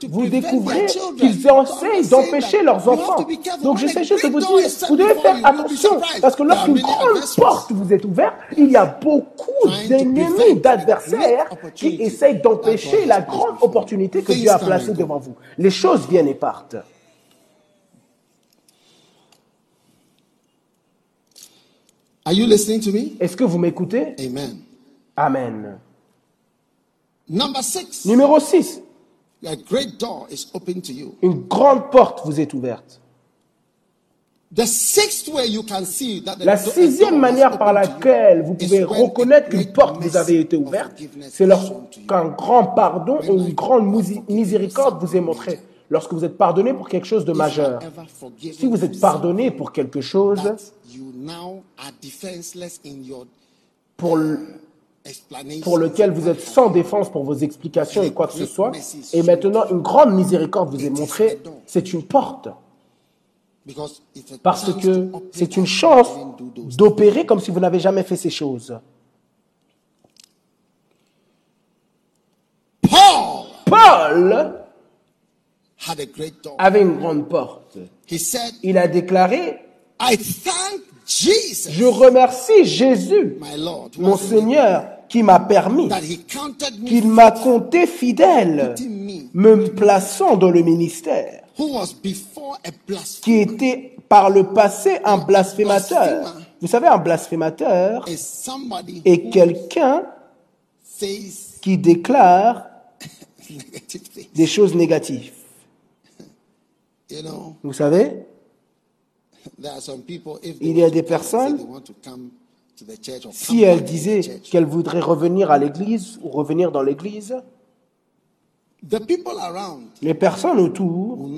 vous découvrez qu'ils essayent d'empêcher leurs enfants. Donc j'essaie juste de vous dire, vous devez faire attention, parce que lorsqu'une grande porte vous est ouverte, il y a beaucoup d'ennemis, d'adversaires qui essayent d'empêcher la grande opportunité que Dieu a placée devant vous. Les choses viennent et partent. Are you listening to me? Est-ce que vous m'écoutez? Amen. Amen. Number six, Numéro 6. A great door is open to you. Une grande porte vous est ouverte. The sixth way you can see that the La sixième manière par laquelle vous pouvez reconnaître qu'une porte vous avait été ouverte, c'est lorsqu'un grand pardon ou une grande miséricorde vous est montré. Lorsque vous êtes pardonné pour quelque chose de majeur. Si vous êtes pardonné pour quelque chose, pour. Pour lequel vous êtes sans défense pour vos explications et quoi que ce soit, et maintenant une grande miséricorde vous est montrée, c'est une porte. Parce que c'est une chance d'opérer comme si vous n'avez jamais fait ces choses. Paul avait une grande porte. Il a déclaré, je remercie Jésus, mon Seigneur, qui m'a permis, qu'il m'a compté fidèle, me, plaçant dans le ministère, qui était par le passé un blasphémateur. Vous savez, un blasphémateur est quelqu'un qui déclare des choses négatives. You know, Vous savez, there are some people, if Il y a des personnes, si elle disait qu'elle voudrait revenir à l'église ou revenir dans l'église, the people around les personnes autour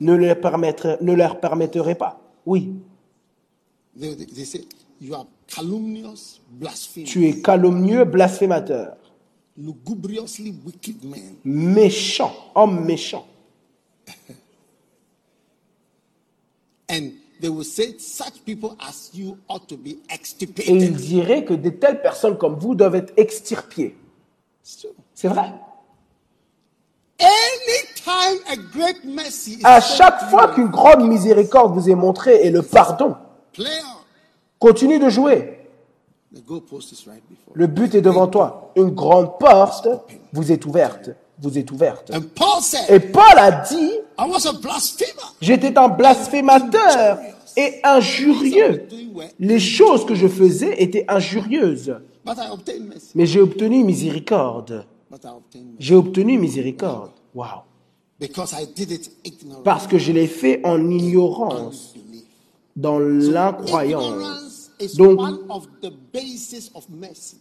ne leur permettraient, ne leur permettraient pas. Oui, They, they, they say, you are calumnious, blasphemous, tu es calomnieux, blasphémateur, lugubriously wicked man. méchant, homme méchant. And they will say, such people as you ought to be Et il extirpated. dirait que de telles personnes comme vous doivent être extirpées. C'est vrai. Anytime a great mercy is À chaque fois qu'une grande miséricorde vous est montrée et le pardon, continue de jouer. Le but est devant toi. Une grande porte vous est ouverte. Vous est ouverte. And Paul said, Et Paul a dit, j'étais un blasphémateur et injurieux. Les choses que je faisais étaient injurieuses. But I obtained mercy. Mais j'ai obtenu miséricorde. J'ai obtenu miséricorde. Wow. Because I did it ignorantly. Parce que je l'ai fait en ignorance, dans l'incroyance. Donc-.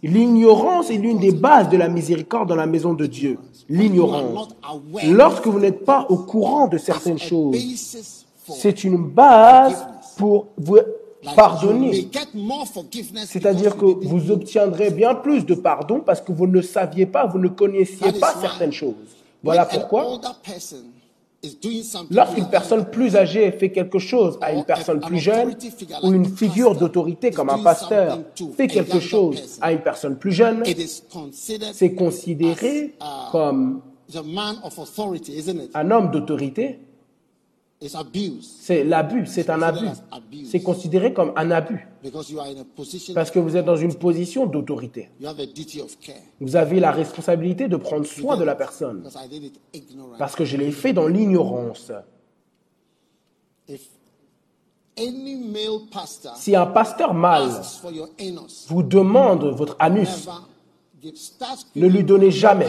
L'ignorance est l'une des bases de la miséricorde dans la maison de Dieu. L'ignorance. Lorsque vous n'êtes pas au courant de certaines choses, c'est une base pour vous pardonner. C'est-à-dire que vous obtiendrez bien plus de pardon parce que vous ne saviez pas, vous ne connaissiez pas certaines choses. Voilà pourquoi, lorsqu'une personne plus âgée fait quelque chose à une personne plus jeune, ou une figure d'autorité comme un pasteur fait quelque chose à une personne plus jeune, c'est considéré uh, comme un homme d'autorité. It's abuse C'est l'abus, c'est un abus. C'est considéré comme un abus parce que vous êtes dans une position d'autorité. Vous avez la responsabilité de prendre soin de la personne Because I did it ignorant. parce que je l'ai fait dans l'ignorance. If any male pastor Si un pasteur mâle vous demande votre anus, ne lui donnez jamais.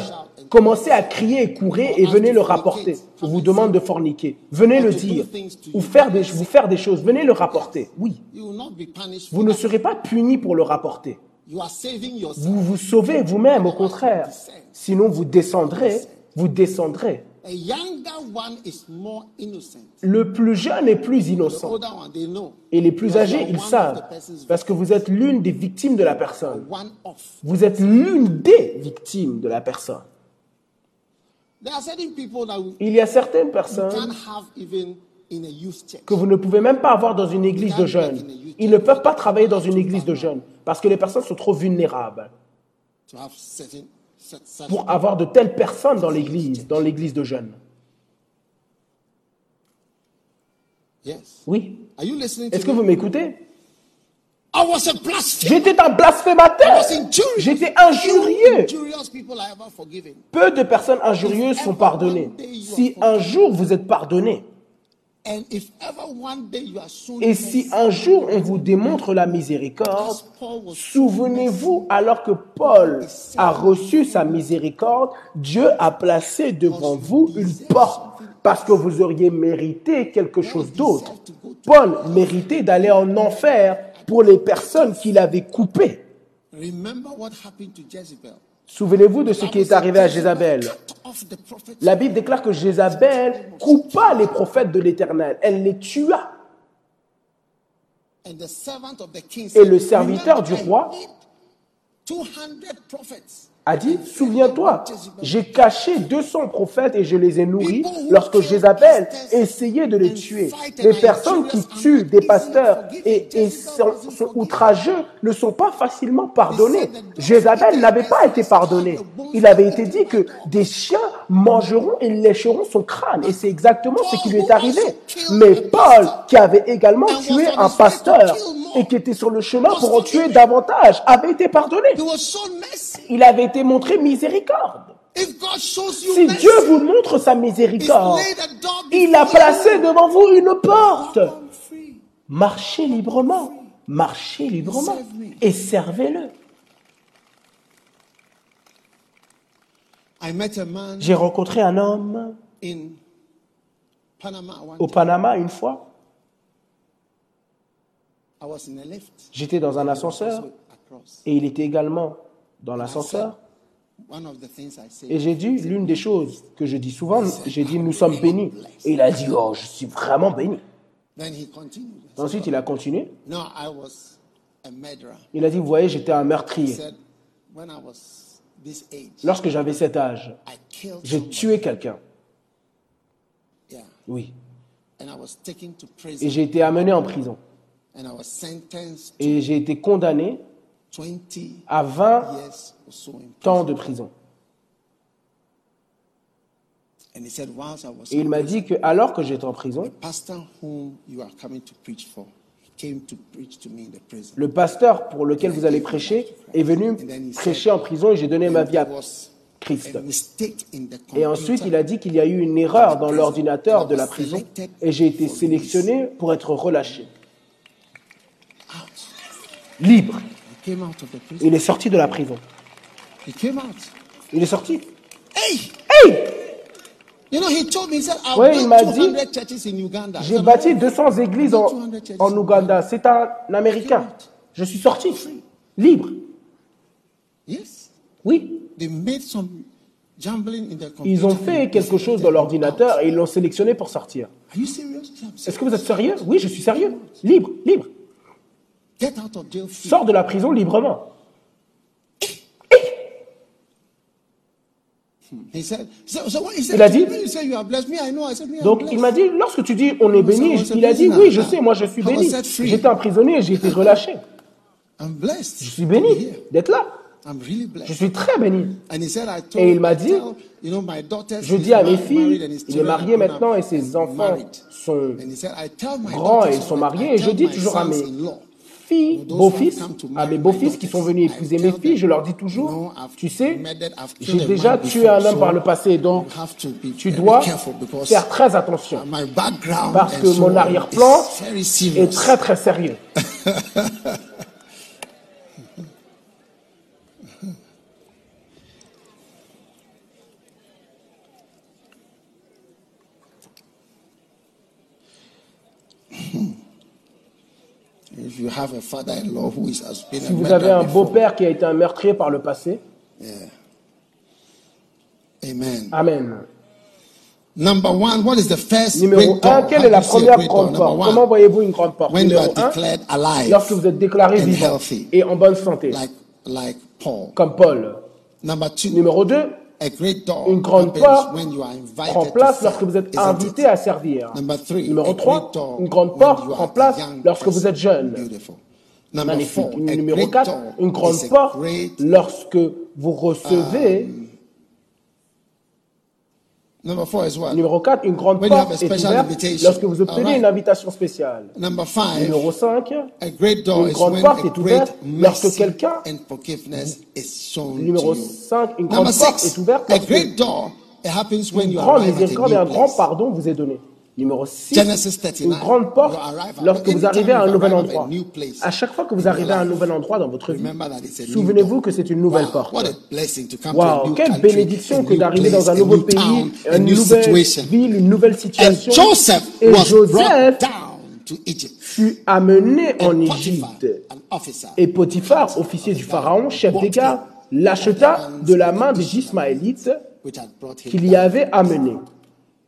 Commencez à crier et courir et venez le rapporter. On vous demande de forniquer. Venez le dire. Ou faire des, vous faire des choses. Venez le rapporter. Oui. Vous ne serez pas puni pour le rapporter. Vous vous sauvez vous-même, au contraire. Sinon, vous descendrez. Vous descendrez. A younger one is more innocent. Le plus jeune est plus innocent. Et les plus âgés, are ils one of savent. Parce que vous êtes l'une des victimes de la personne. Vous êtes l'une des victimes de la personne. There are certain people that you Il y a certaines personnes have even in a youth church. que vous ne pouvez même pas avoir dans une église de jeunes. Ils ne peuvent pas travailler dans une église de jeunes parce que les personnes sont trop vulnérables Pour avoir de telles personnes dans l'église, dans l'église de jeunes. Oui. Est-ce que vous m'écoutez? J'étais un blasphémateur. J'étais injurieux. Peu de personnes injurieuses sont pardonnées. Si un jour vous êtes pardonné, Et si un jour on vous démontre la miséricorde, souvenez-vous, alors que Paul a reçu sa miséricorde, Dieu a placé devant vous une porte parce que vous auriez mérité quelque chose d'autre. Paul méritait d'aller en enfer pour les personnes qu'il avait coupées. Souvenez-vous de ce qui est arrivé à Jézabel. La Bible déclare que Jézabel coupa les prophètes de l'Éternel. Elle les tua. Et le serviteur du "Remember, I roi hid 200 prophets. A dit, souviens-toi, j'ai caché 200 prophètes et je les ai nourris lorsque Jézabel essayait de les tuer. Les personnes qui tuent des pasteurs et, sont outrageux ne sont pas facilement pardonnées. Jézabel n'avait pas été pardonné. Il avait été dit que des chiens mangeront et lécheront son crâne. Et c'est exactement ce qui lui est arrivé. Mais Paul, qui avait également tué un pasteur et qui était sur le chemin pour en tuer davantage, avait été pardonné. Il avait été montré miséricorde. Si Dieu vous montre sa miséricorde, il a placé devant vous une porte. Marchez librement, marchez librement et servez-le. J'ai rencontré un homme au. Panama une fois. J'étais dans un ascenseur et il était également dans l'ascenseur. Et j'ai dit, l'une des choses que je dis souvent, j'ai dit, nous sommes bénis. Et il a dit, oh, je suis vraiment béni. Ensuite, il a continué. Il a dit, vous voyez, j'étais un meurtrier. Lorsque j'avais cet âge, j'ai tué quelqu'un. Oui. Et j'ai été amené en prison. Et j'ai été condamné to 20 à 20 years or so in temps de prison. Et il m'a dit que alors que j'étais en prison, le pasteur pour lequel vous allez prêcher est venu prêcher en prison et j'ai donné ma vie à Christ. Et ensuite, il a dit qu'il y a eu une erreur dans l'ordinateur de la prison et j'ai été sélectionné pour être relâché, libre. Il est sorti de la prison. Il est sorti. Hey! Hey You know, he told me, he said, I've Ouais, il m'a dit, 200 churches in Uganda. I J'ai bâti "No." 200 églises en, en Ouganda. C'est un Américain. Je suis sorti, libre. Yes. Oui. Ils ont fait quelque chose dans l'ordinateur et ils l'ont sélectionné pour sortir. Est-ce que vous êtes sérieux? Oui, je suis sérieux. Libre, libre. Get out of jail free. Sors de la prison librement. He said, so, so what he said, Il a dit- Donc il m'a dit, lorsque tu dis on est béni, il a dit oui, je sais, moi je suis béni. J'étais un prisonnier et j'ai été relâché. I'm blessed. Je suis béni d'être là. I'm really Je suis très béni. And he said, I told, Et il m'a dit, tell, you know, my daughters, Je dis à mes filles, il est marié maintenant et ses enfants sont grands et ils sont mariés. Et je dis toujours à mes filles, beaux-fils, à mes beaux-fils qui sont venus épouser mes filles, je leur dis toujours, tu sais, j'ai déjà tué un homme par le passé, donc tu dois faire très attention. parce que mon on arrière-plan est très très sérieux. If you have a father-in-law who is, has been Si a vous avez un beau-père qui a été un meurtrier par le passé, Amen. Amen. Number one, what is the first Numéro great door? 1, quelle est la première grande Number porte? One, Comment voyez-vous une grande porte? when you Numéro are 1, declared alive, lorsque vous êtes déclaré and vivant healthy. et en bonne santé, like like Paul. comme Paul. Number two, Numéro 2, a great door une grande porte when you are invited prend to place serve, lorsque vous êtes invité it? à servir. Number three, Numéro a 3, great door une grande porte prend place lorsque vous êtes jeune. Magnifique. Numéro great 4, door une grande porte lorsque vous recevez. Number four is what? Numéro 4, une grande When porte a est ouverte invitation. lorsque vous obtenez Alright. une invitation spéciale. Number five, Numéro 5, a great door une is grande when porte a est ouverte lorsque quelqu'un- is numéro to you. 5, une Number grande porte six, est ouverte a lorsque great door it happens when une grande a miséricorde et un grand pardon vous est donné. Numéro 6, Genesis 39. une grande porte lorsque vous arrivez à un nouvel endroit. À chaque fois que vous arrivez à un nouvel endroit dans votre vie, souvenez-vous que c'est une nouvelle Wow, porte. new quelle bénédiction que d'arriver dans un nouveau pays, une nouvelle situation. ville, une nouvelle situation. Joseph Et Joseph fut amené en Égypte. Et Potiphar, officier du Pharaon, chef des gardes, l'acheta de la main des Ismaélites qu'il y avait amené. So as soon as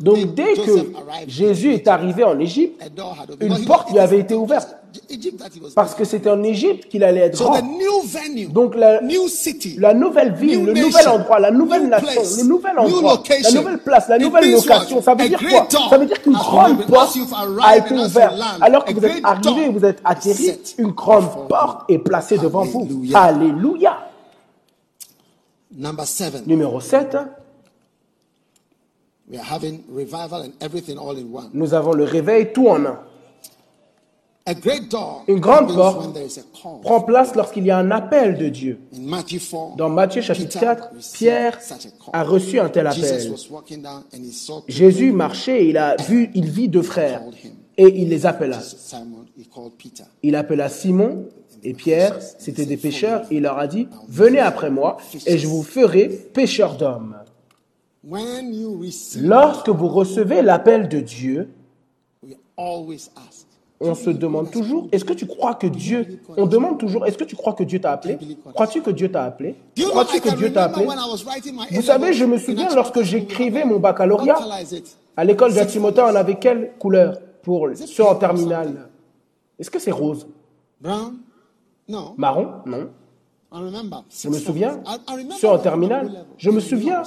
Donc dès que Jésus est arrivé en Égypte, une porte lui avait été ouverte. Parce que c'était en Égypte qu'il allait être grand. Donc la, nouvelle ville, le nouvel endroit, la nouvelle nation, le nouvel endroit, la nouvelle place, la nouvelle location, ça veut dire quoi? Ça veut dire qu'une grande porte a été ouverte. Alors que vous êtes arrivé, vous êtes atterri, une grande porte est placée devant vous. Alléluia. Alléluia. number seven. Numéro 7, We are having revival and everything all in one. nous avons le réveil tout en un. A great door Une grande porte when there is a call. Prend place lorsqu'il y a un appel de Dieu. In Matthew 4, Dans Matthieu chapitre Peter 4, received Pierre a reçu un tel appel. Jésus marchait et il a vu, il vit deux frères et il les appela. Il appela Simon et Pierre, c'étaient des pêcheurs, et il leur a dit, venez après moi et je vous ferai pêcheurs d'hommes. Lorsque vous recevez l'appel de Dieu, on se demande toujours, est-ce que tu crois que Dieu, on demande toujours, est-ce que tu crois que Dieu t'a appelé? Crois-tu que Dieu t'a appelé? Crois-tu que Dieu t'a appelé? Vous savez, je me souviens lorsque j'écrivais mon baccalauréat, à l'école d'Atimota, on avait quelle couleur pour ceux en terminale? Est-ce que c'est rose? Marron? Non. Je me souviens, ceux en terminale, je me souviens.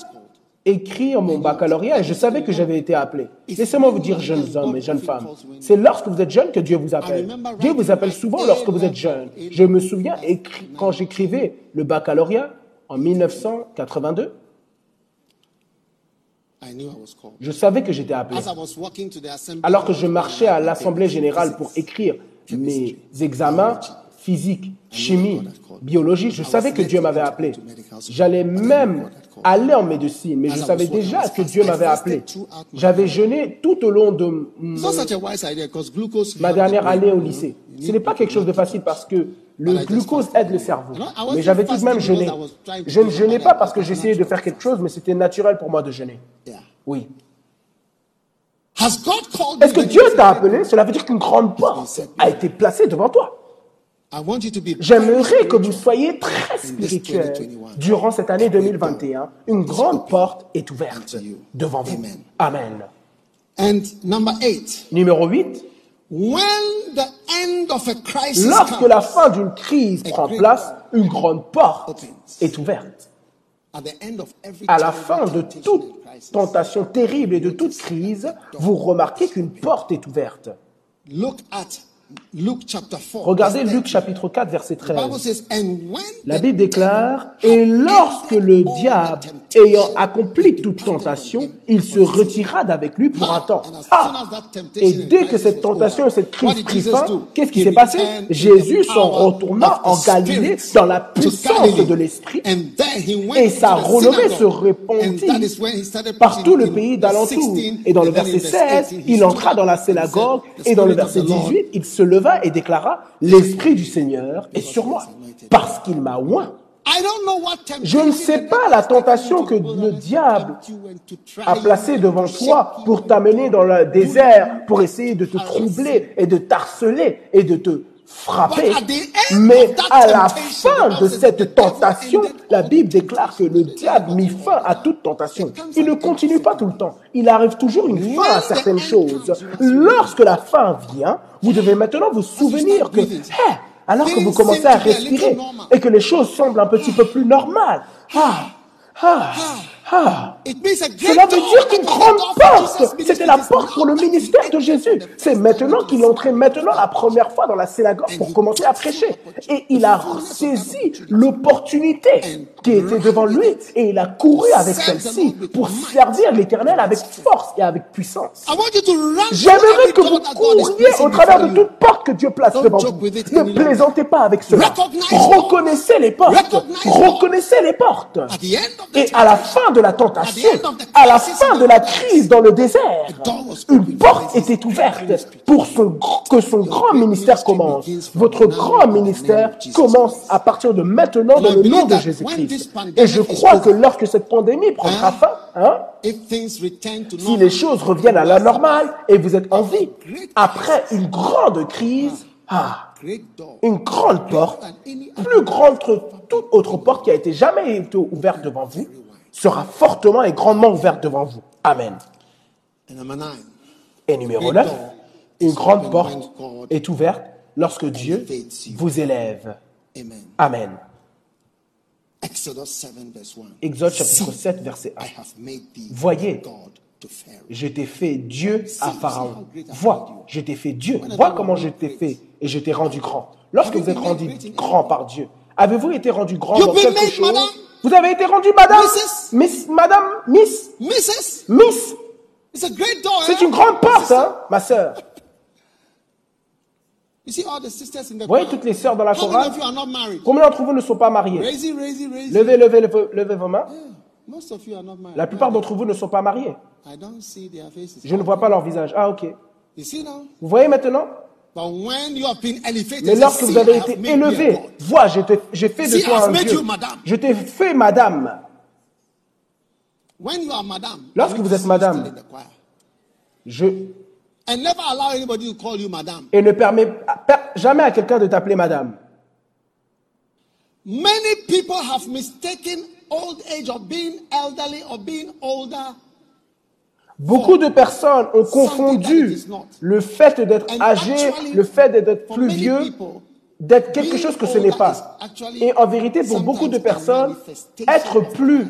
Écrire mon baccalauréat et je savais que j'avais été appelé. Laissez-moi vous dire, jeunes hommes et jeunes femmes, c'est lorsque vous êtes jeunes que Dieu vous appelle. Dieu vous appelle souvent lorsque vous êtes jeune. Je me souviens quand j'écrivais le baccalauréat en 1982, I knew I was called. je savais que j'étais appelé. Alors que je marchais à l'Assemblée générale pour écrire mes examens physique, chimie, biologie, je savais que Dieu m'avait appelé. J'allais même aller en médecine, mais je savais déjà que Dieu m'avait appelé. J'avais jeûné tout au long de mon- ma dernière année au lycée. Ce n'est pas quelque chose de facile parce que le glucose aide le cerveau. Mais j'avais tout de même jeûné. Je ne jeûnais pas parce que j'essayais de faire quelque chose, mais c'était naturel pour moi de jeûner. Oui. Has God called Est-ce que? Dieu t'a appelé? Cela veut dire qu'une grande porte a été placée devant toi. J'aimerais que vous soyez très spirituel. Durant cette année 2021, une grande porte est ouverte devant vous. Amen. And number eight, Numéro 8. when the end of a crisis Lorsque la fin d'une crise prend place, une grande porte est ouverte. À la fin de toute tentation terrible et de toute crise, vous remarquez qu'une porte est ouverte. Look at Luke chapter 4. Regardez Luc 13. chapitre 4 verset The Bible 13. says, and when La Bible déclare, et lorsque le diable, ayant accompli toute tentation, il se retira d'avec lui pour un temps. Ah Et dès que cette tentation et cette crise prit fin, qu'est-ce qui s'est passé? Jésus s'en retourna en Galilée dans la puissance de l'Esprit et sa renommée se répandit par tout le pays d'alentour. Et dans le verset 16, il entra dans la synagogue et dans le verset 18, il se leva et déclara, l'Esprit du Seigneur est sur moi parce qu'il m'a oint. Je ne sais pas la tentation que le diable a placée devant toi pour t'amener dans le désert, pour essayer de te troubler et de t'harceler et de te frapper. Mais à la fin de cette tentation, la Bible déclare que le diable mit fin à toute tentation. Il ne continue pas tout le temps. Il arrive toujours une fin à certaines choses. Lorsque la fin vient, vous devez maintenant vous souvenir que, hé, alors que vous commencez à respirer et que les choses semblent un petit peu plus normales, ah, ah, ah, cela veut dire qu'une grande porte, c'était la porte pour le ministère de Jésus. C'est maintenant qu'il entrait maintenant la première fois dans la synagogue pour commencer à prêcher. Et il a saisi l'opportunité qui était devant lui et il a couru avec celle-ci pour servir l'éternel avec force et avec puissance. J'aimerais que vous couriez au travers de toute porte que Dieu place devant vous. Ne plaisantez pas avec cela. Reconnaissez les portes. Reconnaissez les portes. Et à la fin de la tentation, à la fin in de la crise dans le désert, une porte était ouverte pour que son grand ministère commence. Votre grand ministère commence à partir de maintenant dans le nom de Jésus-Christ. Et je is crois que lorsque cette pandémie prendra fin, hein, si les choses reviennent à la normale et vous êtes en vie, après une grande crise, ah, une grande porte, plus grande que toute autre porte qui a été jamais ouverte devant vous, sera fortement et grandement ouverte devant vous. Amen. Et numéro Great 9, door une grande porte est ouverte lorsque Dieu vous élève. amen. Amen. Exodus 7 verse 1. Exode chapitre See, 7 verset 1. I have made thee Voyez. Je t'ai fait Dieu à Pharaon. Vois, je t'ai fait Dieu. Vois comment je t'ai fait et je t'ai rendu grand. Lorsque vous êtes rendu grand par Dieu, avez-vous été rendu grand dans quelque chose? Vous avez été rendu madame Mrs. Miss, madame, Miss, Mrs. Miss. It's a great door. C'est eh? une grande porte, hein, ma sœur. Vous voyez toutes les sœurs dans la chorale? Combien d'entre vous ne sont pas mariés. Levez, levez, levez, levez vos mains. La plupart d'entre vous ne sont pas mariés. Je ne vois pas leur visage. Ah, ok. Vous voyez maintenant? Mais lorsque "See, vous avez été élevé, God." vois, j'ai fait de toi un Dieu. Je t'ai fait madame. When you are madame, Lorsque vous êtes madame. Je, And never allow anybody to call you madame. et ne permets per- jamais à quelqu'un de t'appeler madame. Many people have mistaken old age of being elderly or being older Beaucoup de personnes ont confondu le fait d'être âgé, le fait d'être plus vieux, d'être quelque chose que ce n'est pas. Et en vérité, pour beaucoup de personnes, être plus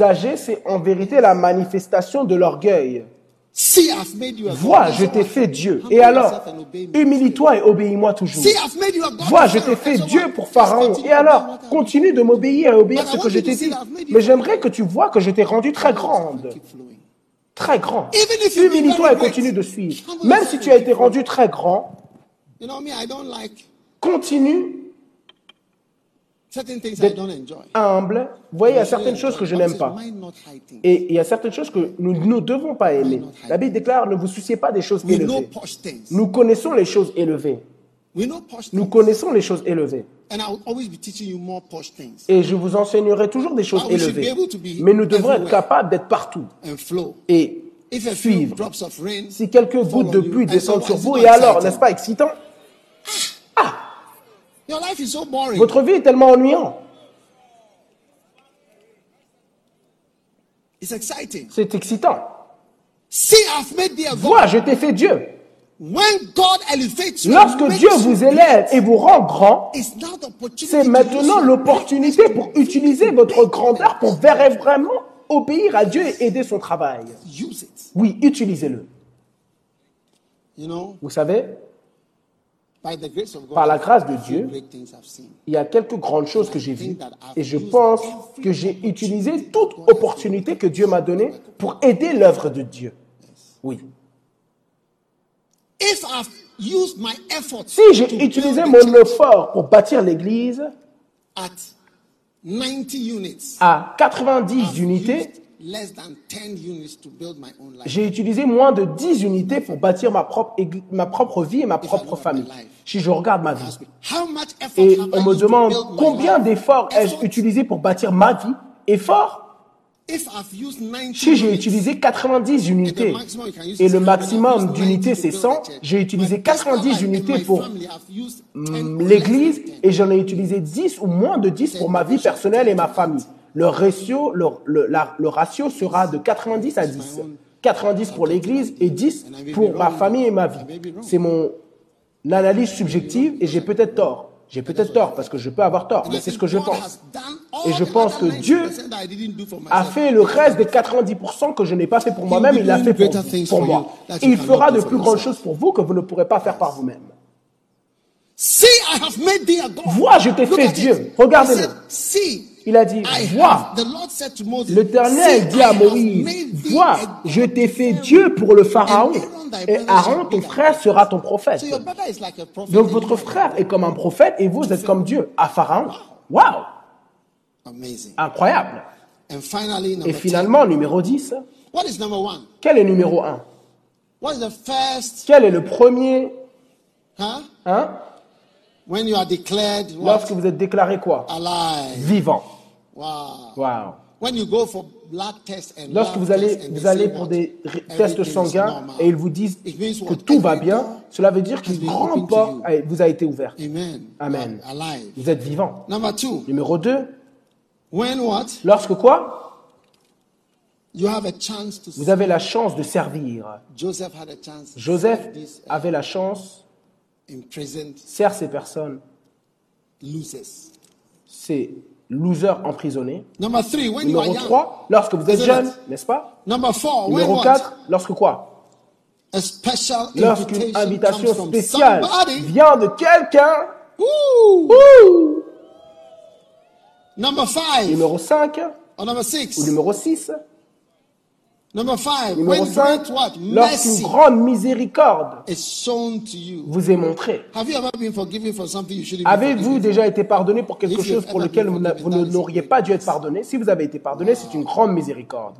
âgé, c'est en vérité la manifestation de l'orgueil. Vois, je t'ai fait. Dieu. Et alors, humilie-toi et obéis-moi toujours. Vois, je t'ai fait Dieu pour Pharaon. Et alors, continue de m'obéir et obéir I ce que je t'ai dit. Mais j'aimerais que tu vois que je t'ai rendu très grande. Très grand. Humilie-toi et continue de suivre. Même si tu as été rendu très grand, continue humble. Vous voyez, il y a certaines choses que je n'aime pas. Et il y a certaines choses que nous ne devons pas aimer. La Bible déclare, ne vous souciez pas des choses élevées. Nous connaissons les choses élevées. Nous connaissons les choses élevées. And I will always be teaching you more posh things Et je vous enseignerai toujours des choses élevées. Mais nous devrons être capables d'être partout et suivre. drops of rain Si quelques gouttes de pluie descendent sur vous, et alors, n'est-ce pas excitant? Your life is so boring. Votre vie est tellement ennuyante. It's exciting. C'est excitant. Vois, je t'ai fait Dieu. Lorsque Dieu you vous élève et vous rend grand, c'est to maintenant l'opportunité pour utiliser votre grandeur pour vraiment obéir à Dieu et aider son travail. Use it. Oui, utilisez-le. You know, Vous savez, by the grace of God, Par la grâce de Dieu, il y a quelques grandes choses que j'ai vues et je pense que j'ai utilisé toute opportunité que Dieu m'a donnée pour aider l'œuvre de Dieu. Oui. If I've used my efforts Si j'ai utilisé mon effort pour bâtir l'église at 90 units, à 90 I've unités, used less than 10 units to build my own life. j'ai utilisé moins de 10 unités pour bâtir ma propre, égl- ma propre vie et ma propre famille. Si je regarde ma vie. Ask me, How much effort Et on me demande combien d'efforts ai-je utilisé pour bâtir ma vie? Effort? Si j'ai utilisé 90 unités et le maximum d'unités c'est 100, j'ai utilisé 90 unités pour mm, l'église et j'en ai utilisé 10 ou moins de 10 pour ma vie personnelle et ma famille. Le ratio, le, le- la- le ratio sera de 90 à 10. 90 pour l'église et 10 pour ma famille et ma vie. C'est mon analyse subjective et j'ai peut-être tort. J'ai peut-être tort parce que je peux avoir tort, mais c'est ce que je pense. Et je pense que Dieu a fait le reste des 90% que je n'ai pas fait pour moi-même, il l'a fait pour, pour moi. Et il fera de plus grandes choses pour vous que vous ne pourrez pas faire par vous-même. Vois, je t'ai fait Dieu. Regardez-le. Il a dit, vois. L'Éternel "See, dit à Moïse, vois, je t'ai fait Dieu pour le Pharaon, et Aaron, ton frère, sera ton prophète. Donc votre frère est comme un prophète et vous êtes comme Dieu, à Pharaon. Waouh, incroyable. Et number 10. finalement, numéro 10, What is number one? quel est numéro 1 What is the first? Quel est le premier, hein, When you are declared what? lorsque vous êtes déclaré quoi? Vivant. Wow. Waouh. When you go for blood tests and Lorsque vous allez, tests and they vous allez pour des tests sanguins et ils vous disent que tout va bien, cela veut dire qu'une grande porte vous a été ouverte. Amen. Vous êtes vivant. Number two. Numéro 2, When what? lorsque quoi? You have a chance to Vous avez la chance de servir. Joseph had a chance. Joseph Serve these, avait la chance, imprisoned sert ces personnes, ces losers emprisonnés. Number three, when you are Numéro young. 3, lorsque vous êtes jeune, n'est-ce pas? Number four, when Numéro what? 4, lorsque quoi? Lorsqu'une invitation spéciale vient de quelqu'un. Numéro 5 or number six. ou numéro 6. Number five. Numéro when 5, great what? lorsqu'une grande miséricorde vous est montrée. Avez-vous déjà été pardonné pour quelque chose pour lequel vous n'auriez pas dû être pardonné? Si vous avez été pardonné, c'est une grande miséricorde.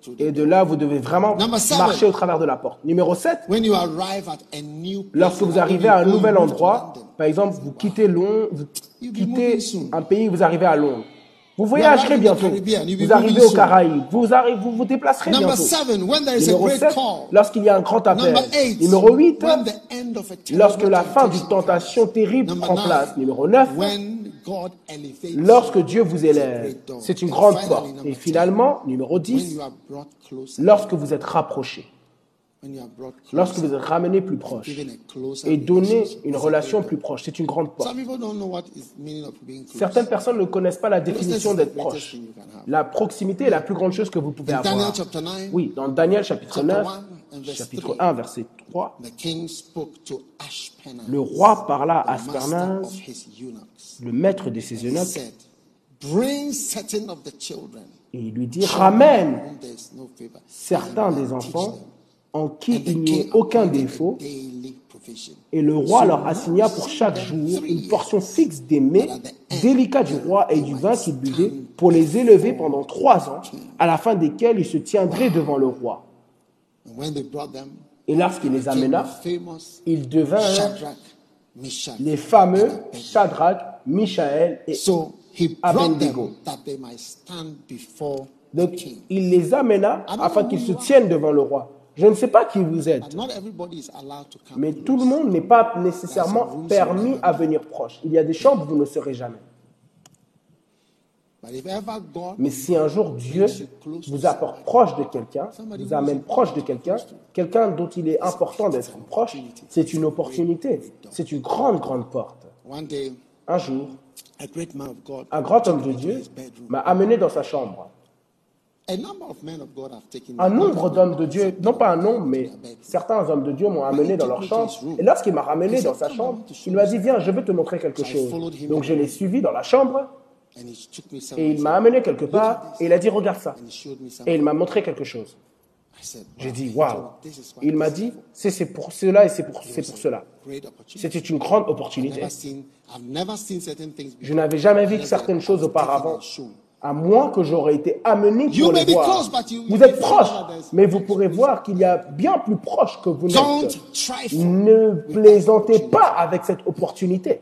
Through Et de là, vous devez vraiment marcher au travers de la porte. Numéro 7, When you arrive at a new place, lorsque vous arrivez à un nouvel endroit, par exemple, vous quittez Londres, vous quittez un pays, vous arrivez à Londres. Vous voyagerez bientôt. Vous arrivez aux. Caraïbes. Vous, arri- vous vous déplacerez bientôt. Numéro great 7, call. lorsqu'il y a un grand appel. Numéro 8, when the end of a terrible lorsque la fin d'une tentation terrible prend place. Numéro 9, when God elevates lorsque Dieu vous élève. C'est une And grande porte. Et 10, finalement, numéro when 10, you are brought closer, lorsque vous êtes rapproché. when you are brought Lorsque vous êtes ramené plus proche. Et relationship, une relation plus proche. C'est une grande porte. Certaines personnes ne connaissent pas la définition d'être proche. La proximité est la plus grande chose que vous pouvez avoir. chapter 9, Oui, dans Daniel chapitre Chapter 9, 1 and verse chapitre 3. 1, verset 3, the king spoke to Ashpenaz, le roi parla à Aspernas, le maître de ses eunuques, said, Bring certain of the children et il lui dit Ramène certains des enfants. En qui il n'y ait aucun défaut, et le roi leur assigna pour chaque jour une portion fixe des mets délicats du roi et du vin qu'il buvait pour les élever pendant trois ans, à la fin desquels il se tiendrait devant le roi. Et lorsqu'il les amena, ils devinrent les fameux. Shadrach, Michaël et Abednego. them that they might stand before the Donc, king. il les amena afin qu'ils se tiennent devant le roi. Je ne sais pas qui vous êtes, mais tout le monde n'est pas nécessairement permis à venir proche. Il y a des chambres où vous ne serez jamais. Mais si un jour Dieu vous apporte proche de quelqu'un, vous amène proche de quelqu'un, quelqu'un dont il est important d'être proche, c'est une opportunité. C'est une grande, grande porte. Un jour, un grand homme de Dieu m'a amené dans sa chambre. Un nombre d'hommes de Dieu, non pas un nombre, mais certains hommes de Dieu m'ont amené dans leur chambre. Et lorsqu'il m'a ramené dans sa chambre, il m'a dit, viens, je vais te montrer quelque chose. Donc je l'ai suivi dans la chambre et il m'a amené quelque part et il a dit, regarde ça. Et il m'a montré quelque chose. J'ai dit, waouh. Il m'a dit, c'est pour cela et c'est pour, pour cela. C'était une grande opportunité. Je n'avais jamais vu certaines choses auparavant. À moins que j'aurais été amené pour be voir. close, Vous êtes proche, mais vous pourrez voir qu'il y a bien plus proche que vous n'êtes. Ne plaisantez pas avec cette opportunité.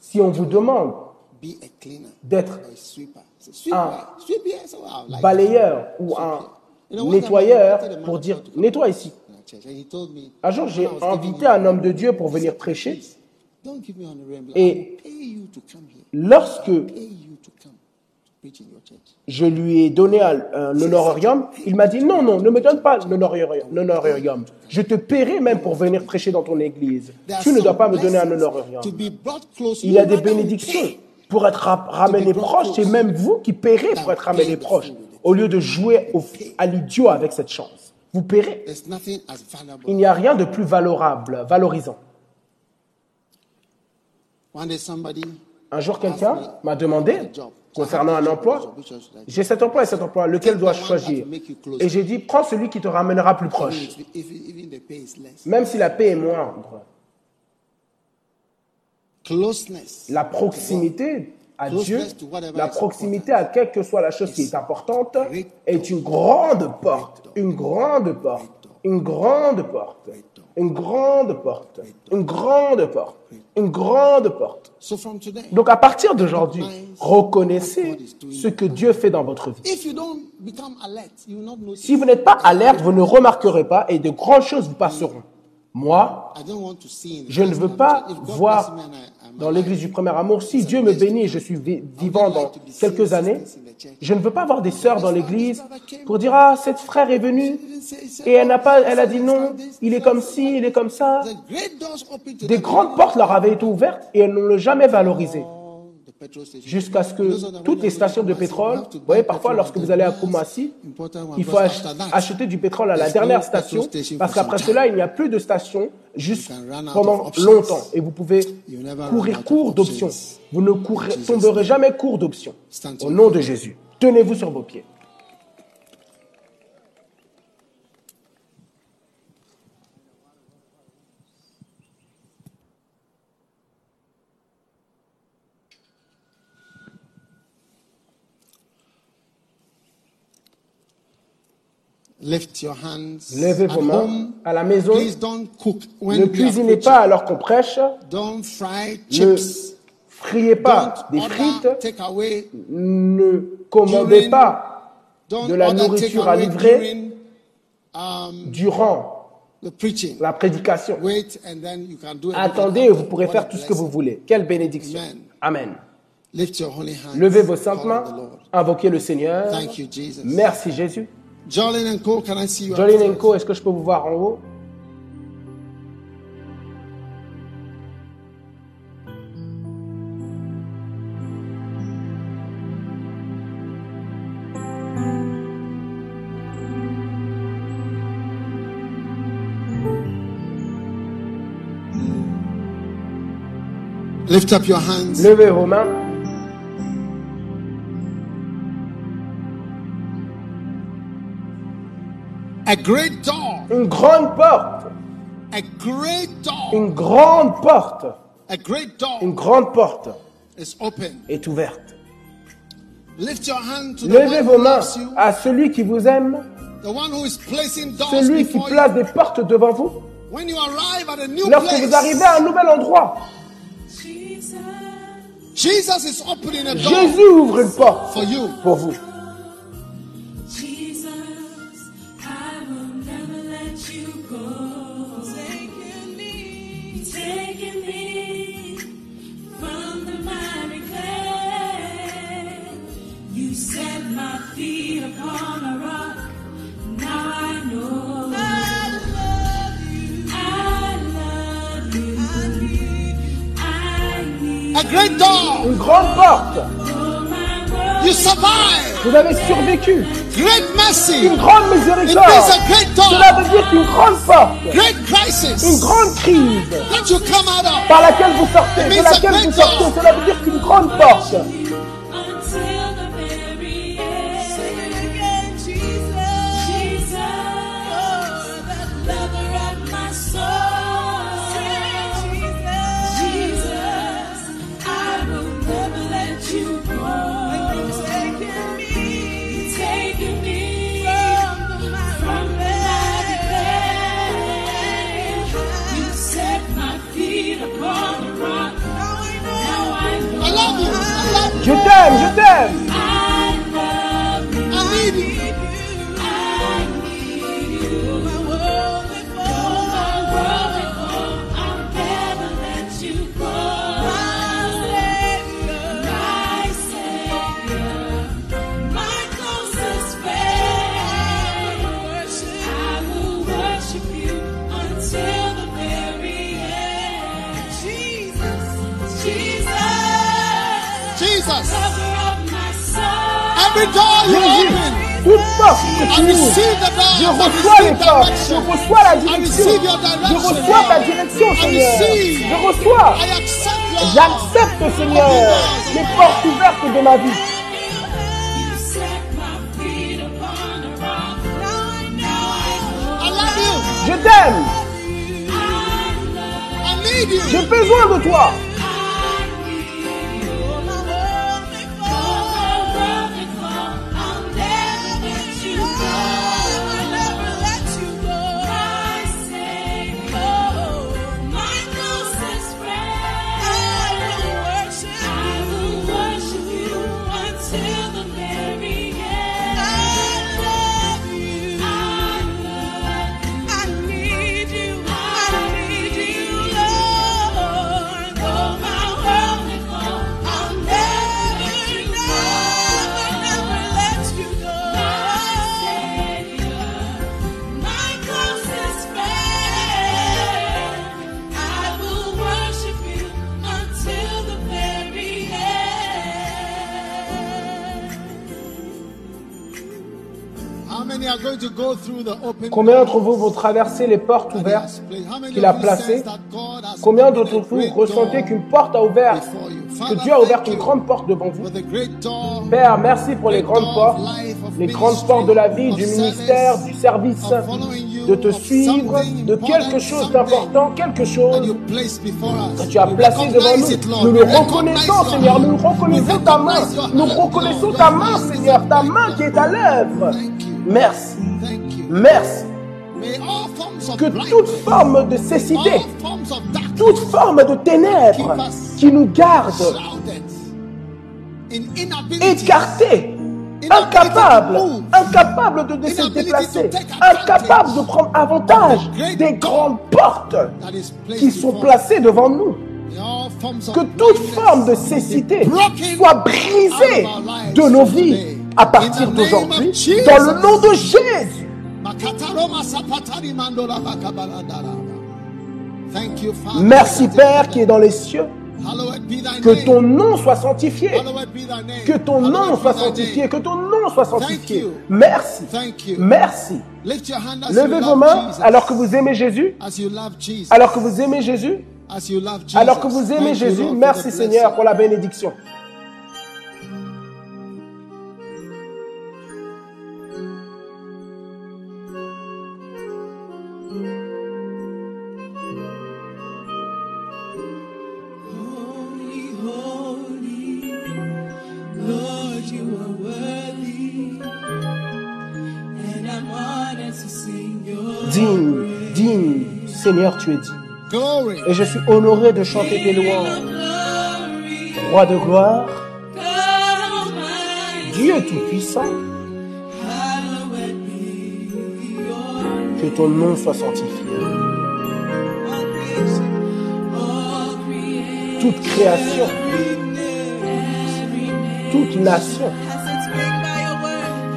Si on vous demande d'être un balayeur ou un nettoyeur pour dire nettoie ici. Un jour, j'ai invité un homme de Dieu pour venir prêcher. Et- Lorsque je lui ai donné un, un honorarium, il m'a dit non, non, ne me donne pas l'honorarium. l'honorarium. Je te paierai même pour venir prêcher dans ton église. Tu ne dois pas me donner un honorarium. Il y a des bénédictions. Pour être ra- ramené proche, c'est même vous qui paierez pour être ramené proche, au lieu de jouer au- à l'idiot avec cette chance. vous paierez. Il n'y a rien de plus valorable, valorisant. Un jour, quelqu'un m'a demandé, concernant un emploi, j'ai cet emploi et cet emploi, lequel dois-je choisir Et j'ai dit, prends celui qui te ramènera plus proche, même si la paix est moindre. La proximité à Dieu, la proximité à quelle que soit la chose qui est importante, est une grande porte, une grande porte, une grande porte, une grande porte, une grande porte, une grande porte. So from today, Donc à partir d'aujourd'hui, reconnaissez ce que Dieu fait dans votre vie. Si vous n'êtes pas alerte, vous ne remarquerez pas et de grandes choses vous passeront. Moi, je ne veux pas voir dans l'église du premier amour, si Dieu me bénit et je suis vi- vivant dans quelques années, je ne veux pas voir des sœurs dans l'église pour dire ah cette frère est venue et elle n'a pas, elle a dit non, il est comme ci, il est comme ça. Des grandes portes leur avaient été ouvertes et elles ne l'ont jamais valorisé. Jusqu'à ce que toutes les stations de pétrole, vous voyez, parfois lorsque vous allez à Kumasi, il faut ach- acheter du pétrole à la dernière station, parce qu'après cela, il n'y a plus de station juste pendant longtemps. Et vous pouvez courir court d'options. Vous ne courrez- tomberez jamais court d'options. Au nom de Jésus, tenez-vous sur vos pieds. Lift your hands. Levez At vos mains home, à la maison. please don't cook when Ne cuisinez pas alors qu'on prêche. Don't fry Ne chips. friez pas Don't des order frites. take away. Ne commandez During- pas Don't de la order nourriture à livrer. during um, durant the preaching. la prédication. Wait and then you can do. Attendez et vous pourrez faire tout ce que vous voulez. Quelle bénédiction. Amen. Amen. Lift your holy hands. Levez vos saintes mains, invoquez le Seigneur. Thank you, Jesus. Merci Jésus. Jolene and Co, can I see you? Jolene? Co, est-ce que je peux vous voir en haut? Lift up your hands. Levez vos mains. A great door. Une grande porte. A great door. Une grande porte. A great door Une grande porte is open. est ouverte. Lift your hand to the Levez vos mains à celui qui vous aime, the one who is placing doors celui qui place you. des portes devant vous. When you arrive at a new Lorsque place, vous arrivez à un nouvel endroit, Jesus is opening a door Jésus ouvre une porte for you. pour vous. A great door. Une grande porte. You survive. Vous avez survécu. Great mercy. Une grande miséricorde. a great Cela veut dire qu'une grande porte, Great une crisis grande crise that you come out of. par laquelle vous sortez, de laquelle vous sortez, cela veut dire qu'une grande porte. Je t'aime, je t'aime. Jésus. Toute porte que tu door. je reçois les portes, je reçois la direction, je reçois ta direction, Seigneur. Je reçois, j'accepte, Seigneur, les portes ouvertes de ma vie. Je t'aime, j'ai besoin de toi. Combien d'entre vous vont traverser les portes ouvertes qu'il a placées Combien d'entre vous ressentez qu'une porte a ouvert, que Dieu a ouvert une grande porte devant vous? Père, merci pour les grandes portes, les grandes portes de la vie, du ministère, du service, de te suivre, de quelque chose d'important, quelque chose que tu as placé devant nous. Nous le reconnaissons, Seigneur. Nous reconnaissons ta main. Nous reconnaissons ta main, Seigneur. Ta main qui est à l'œuvre. Merci. Merci. Que toute forme de cécité, toute forme de ténèbres qui nous garde écartés, incapables, incapables de, de se déplacer, incapables de prendre avantage des grandes portes qui sont placées devant nous. Que toute forme de cécité soit brisée de nos vies à partir d'aujourd'hui, dans le nom de Jésus. Merci Père qui est dans les cieux, que ton nom soit sanctifié, que ton nom soit sanctifié, que ton nom soit sanctifié. Merci, merci. Levez vos mains alors que vous aimez Jésus, alors que vous aimez Jésus, alors que vous aimez Jésus. Merci Seigneur pour la bénédiction. Seigneur, tu es digne. Glory. Et je suis honoré de chanter tes louanges. Roi de gloire, Dieu Tout-Puissant, que ton nom soit sanctifié. Toute création, toute nation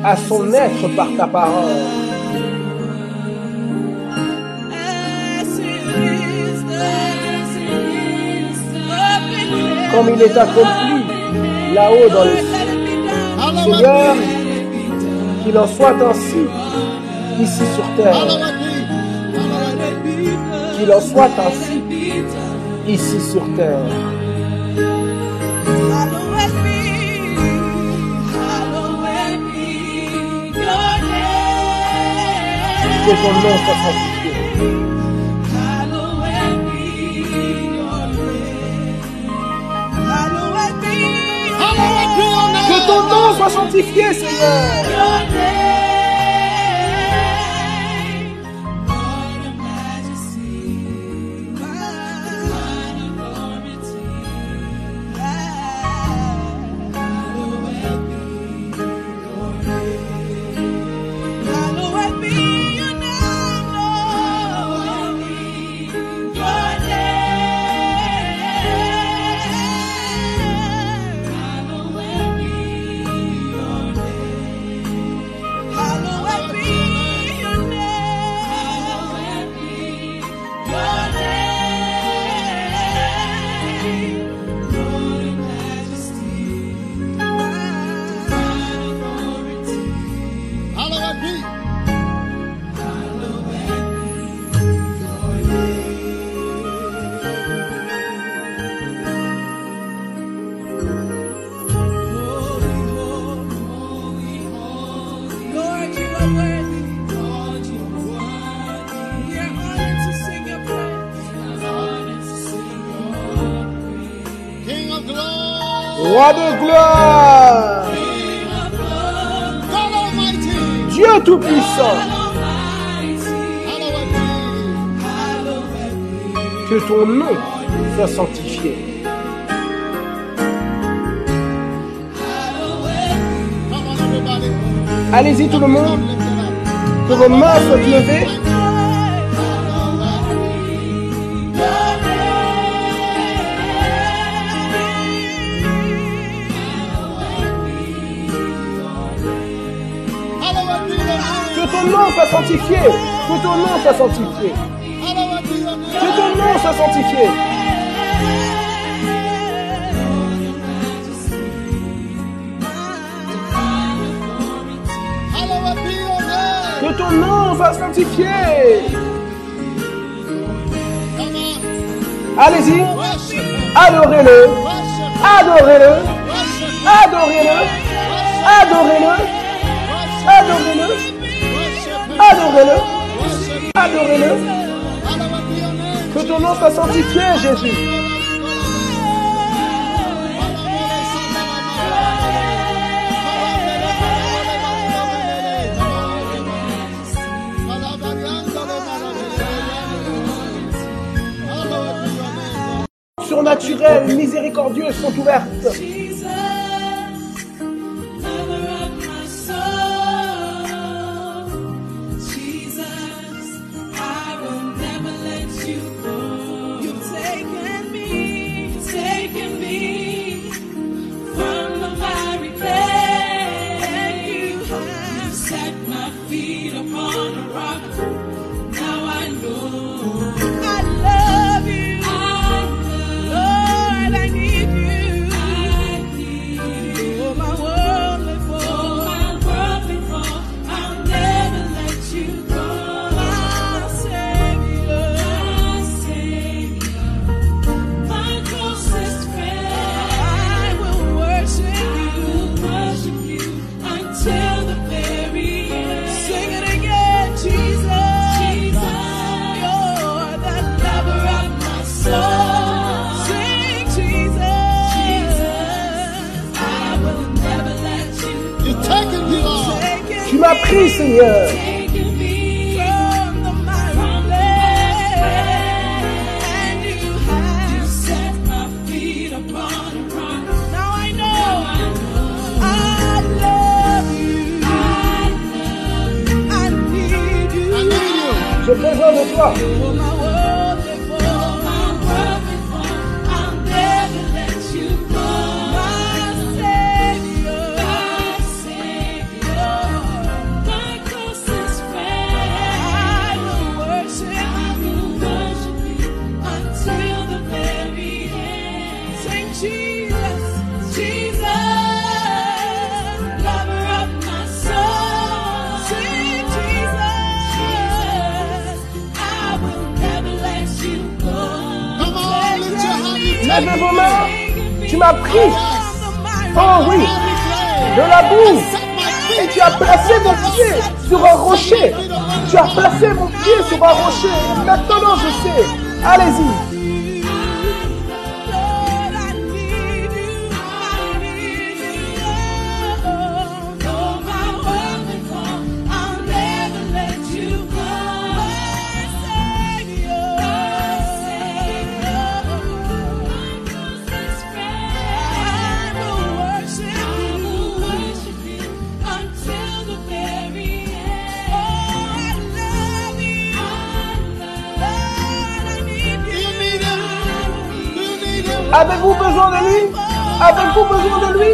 a son être par ta parole. Comme il est accompli là-haut dans done. Hallowed Seigneur, qu'il en soit ainsi ici sur terre. Qu'il en soit ainsi ici sur terre. Que ton nom soit sanctifié. Ton nom soit sanctifié, Seigneur. Tout-Puissant. Que ton nom soit sanctifié. Allez-y tout le monde. Que vos mains soient levées. Que ton nom soit sanctifié. Que ton nom soit sanctifié. Que ton nom soit sanctifié. Allez-y. Adorez-le. Adorez-le. Adorez-le. Adorez-le. Adorez-le. Adorez-le. Adorez-le. Que ton nom soit sanctifié, Jésus. Surnaturel, miséricordieux sont ouvertes. Avez-vous besoin de lui? Avez-vous besoin de lui?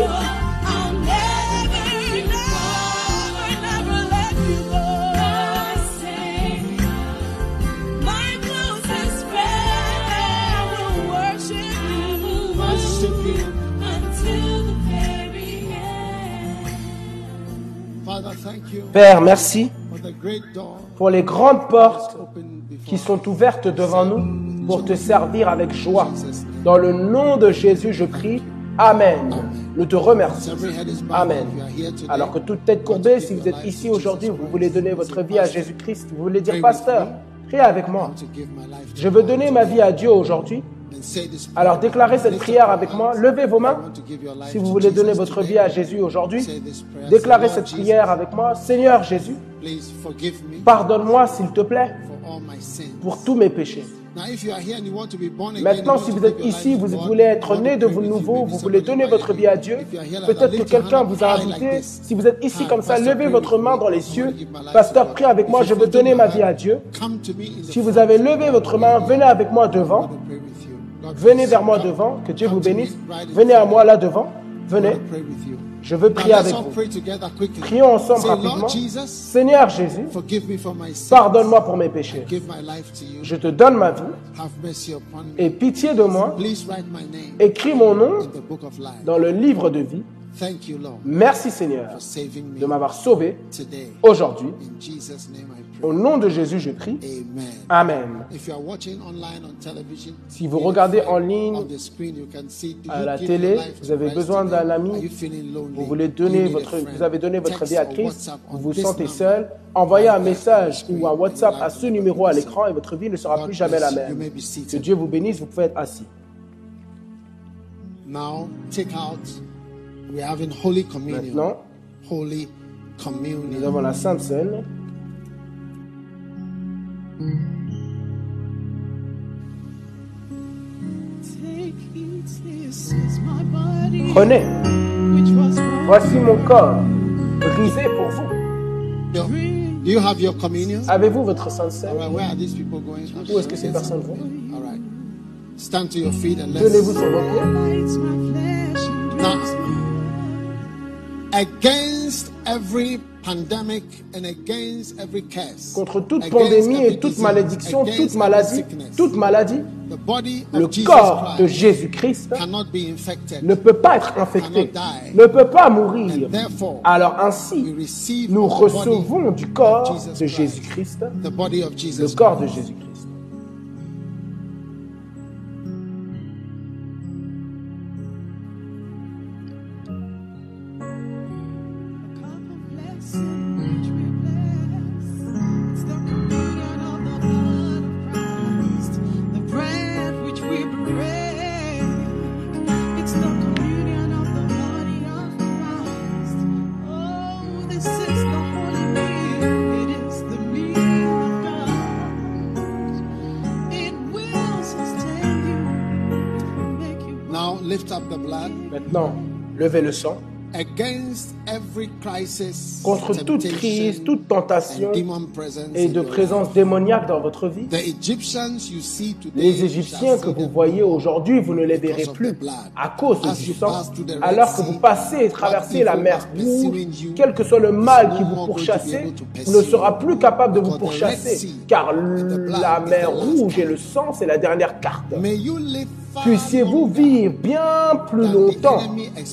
Père, merci pour les grandes portes qui sont ouvertes devant nous pour te servir avec joie. Dans le nom de Jésus, je prie. Amen. Nous te remercions. Amen. Alors que toute tête courbée, si vous êtes ici aujourd'hui, vous voulez donner votre vie à Jésus-Christ, vous voulez dire, pasteur, priez avec moi. Je veux donner ma vie à Dieu aujourd'hui. Alors déclarez cette prière avec moi. Levez vos mains. Si vous voulez donner votre vie à Jésus aujourd'hui, déclarez cette prière avec moi. Seigneur Jésus, pardonne-moi s'il te plaît pour tous mes péchés. Maintenant, si vous êtes ici, vous voulez être né de you. nouveau, vous voulez donner votre vie à. Dieu. Peut-être que quelqu'un vous a invité. Si vous êtes ici comme ça, levez votre main dans les cieux. Pasteur, prie avec moi, je veux donner ma vie à Dieu. Si vous avez levé votre main, venez avec moi devant. Venez vers moi devant. Que Dieu vous bénisse. Venez à moi là devant. Venez. Je veux prier avec vous. Prions ensemble rapidement. Seigneur Jésus, pardonne-moi pour mes péchés. Je te donne ma vie. Et pitié de moi. Écris mon nom dans le livre de vie. Merci Seigneur de m'avoir sauvé aujourd'hui. Au nom de Jésus, je prie. Amen. Si vous regardez en ligne, à la télé, vous avez besoin d'un ami, vous voulez donner votre, vous avez donné votre vie à Christ, vous vous sentez seul, envoyez un Right message ou un. WhatsApp à ce numéro à l'écran et votre vie ne sera plus jamais la même. Que Dieu vous bénisse, vous pouvez être assis. Now, take out. We're having Holy Communion. Maintenant, Holy nous Communion. avons la Sainte Seine. Prenez, voici mon corps, brisé pour vous. Do do you have your communion? Avez-vous votre Sainte All Seine right, where are these people going? Où est-ce que ces personnes vont? All right. Stand to your feet and let's. Tenez-vous sur vos pieds. Now, against every pandemic and against every curse, Contre toute pandémie et toute malédiction, toute maladie, toute maladie, le corps de Christ Jésus-Christ ne peut pas être infecté, ne peut pas mourir. Alors ainsi, nous recevons du corps de Christ. Jésus-Christ, le corps de Christ. Jésus-Christ. Levez le sang against every crisis, contre toute crise, toute tentation et de présence démoniaque dans votre vie. Les Égyptiens que vous voyez aujourd'hui, vous ne les verrez plus à cause du sang. Alors que vous passez et traversez la mer rouge, quel que soit le mal qui vous pursue ne sera plus capable de vous pourchasser. Car la mer rouge et le sang, c'est la dernière carte. Puissiez-vous vivre bien plus longtemps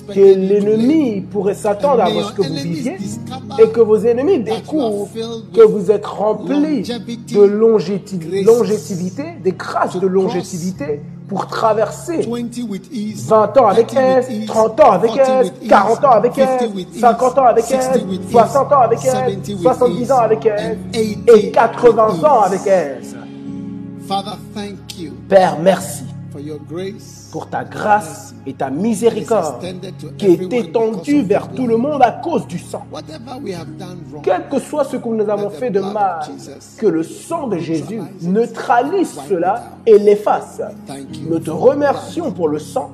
que l'ennemi pourrait s'attendre à ce que vous viviez et que vos ennemis découvrent que vous êtes remplis de longévité, des grâces de longévité pour traverser 20 with ease, 20 ans avec 30 with aise, ease, 30 ans avec 40 aise, with ease, 40 ans avec 50 aise, with ease, 50 ans avec 60 aise, with ease, 60 ans avec aise, 70 with 70 ease, ans avec 80 et 80 with ans avec you. Père, merci pour ta grâce et ta miséricorde qui est étendue vers tout le monde à cause du sang. Quel que soit ce que nous avons fait de mal, que le sang de Jésus neutralise cela et l'efface. Nous te remercions pour le sang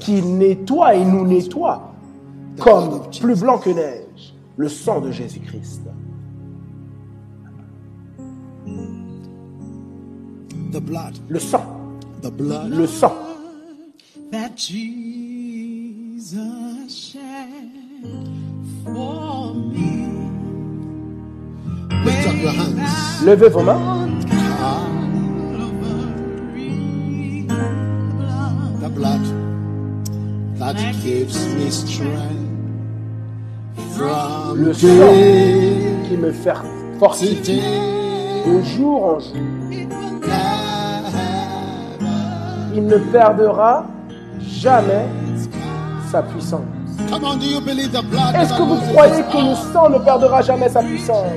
qui nettoie et nous nettoie comme plus blanc que neige, le sang de Jésus-Christ. Le sang, le sang, that Jesus shed for me. Lift up your hands. levez vos mains. On Calvary, the blood. The blood that gives me strength. from Le sang qui me fait fortifier de jour en jour. Il ne perdra jamais sa puissance. Est-ce que vous croyez que le sang ne perdra jamais sa puissance?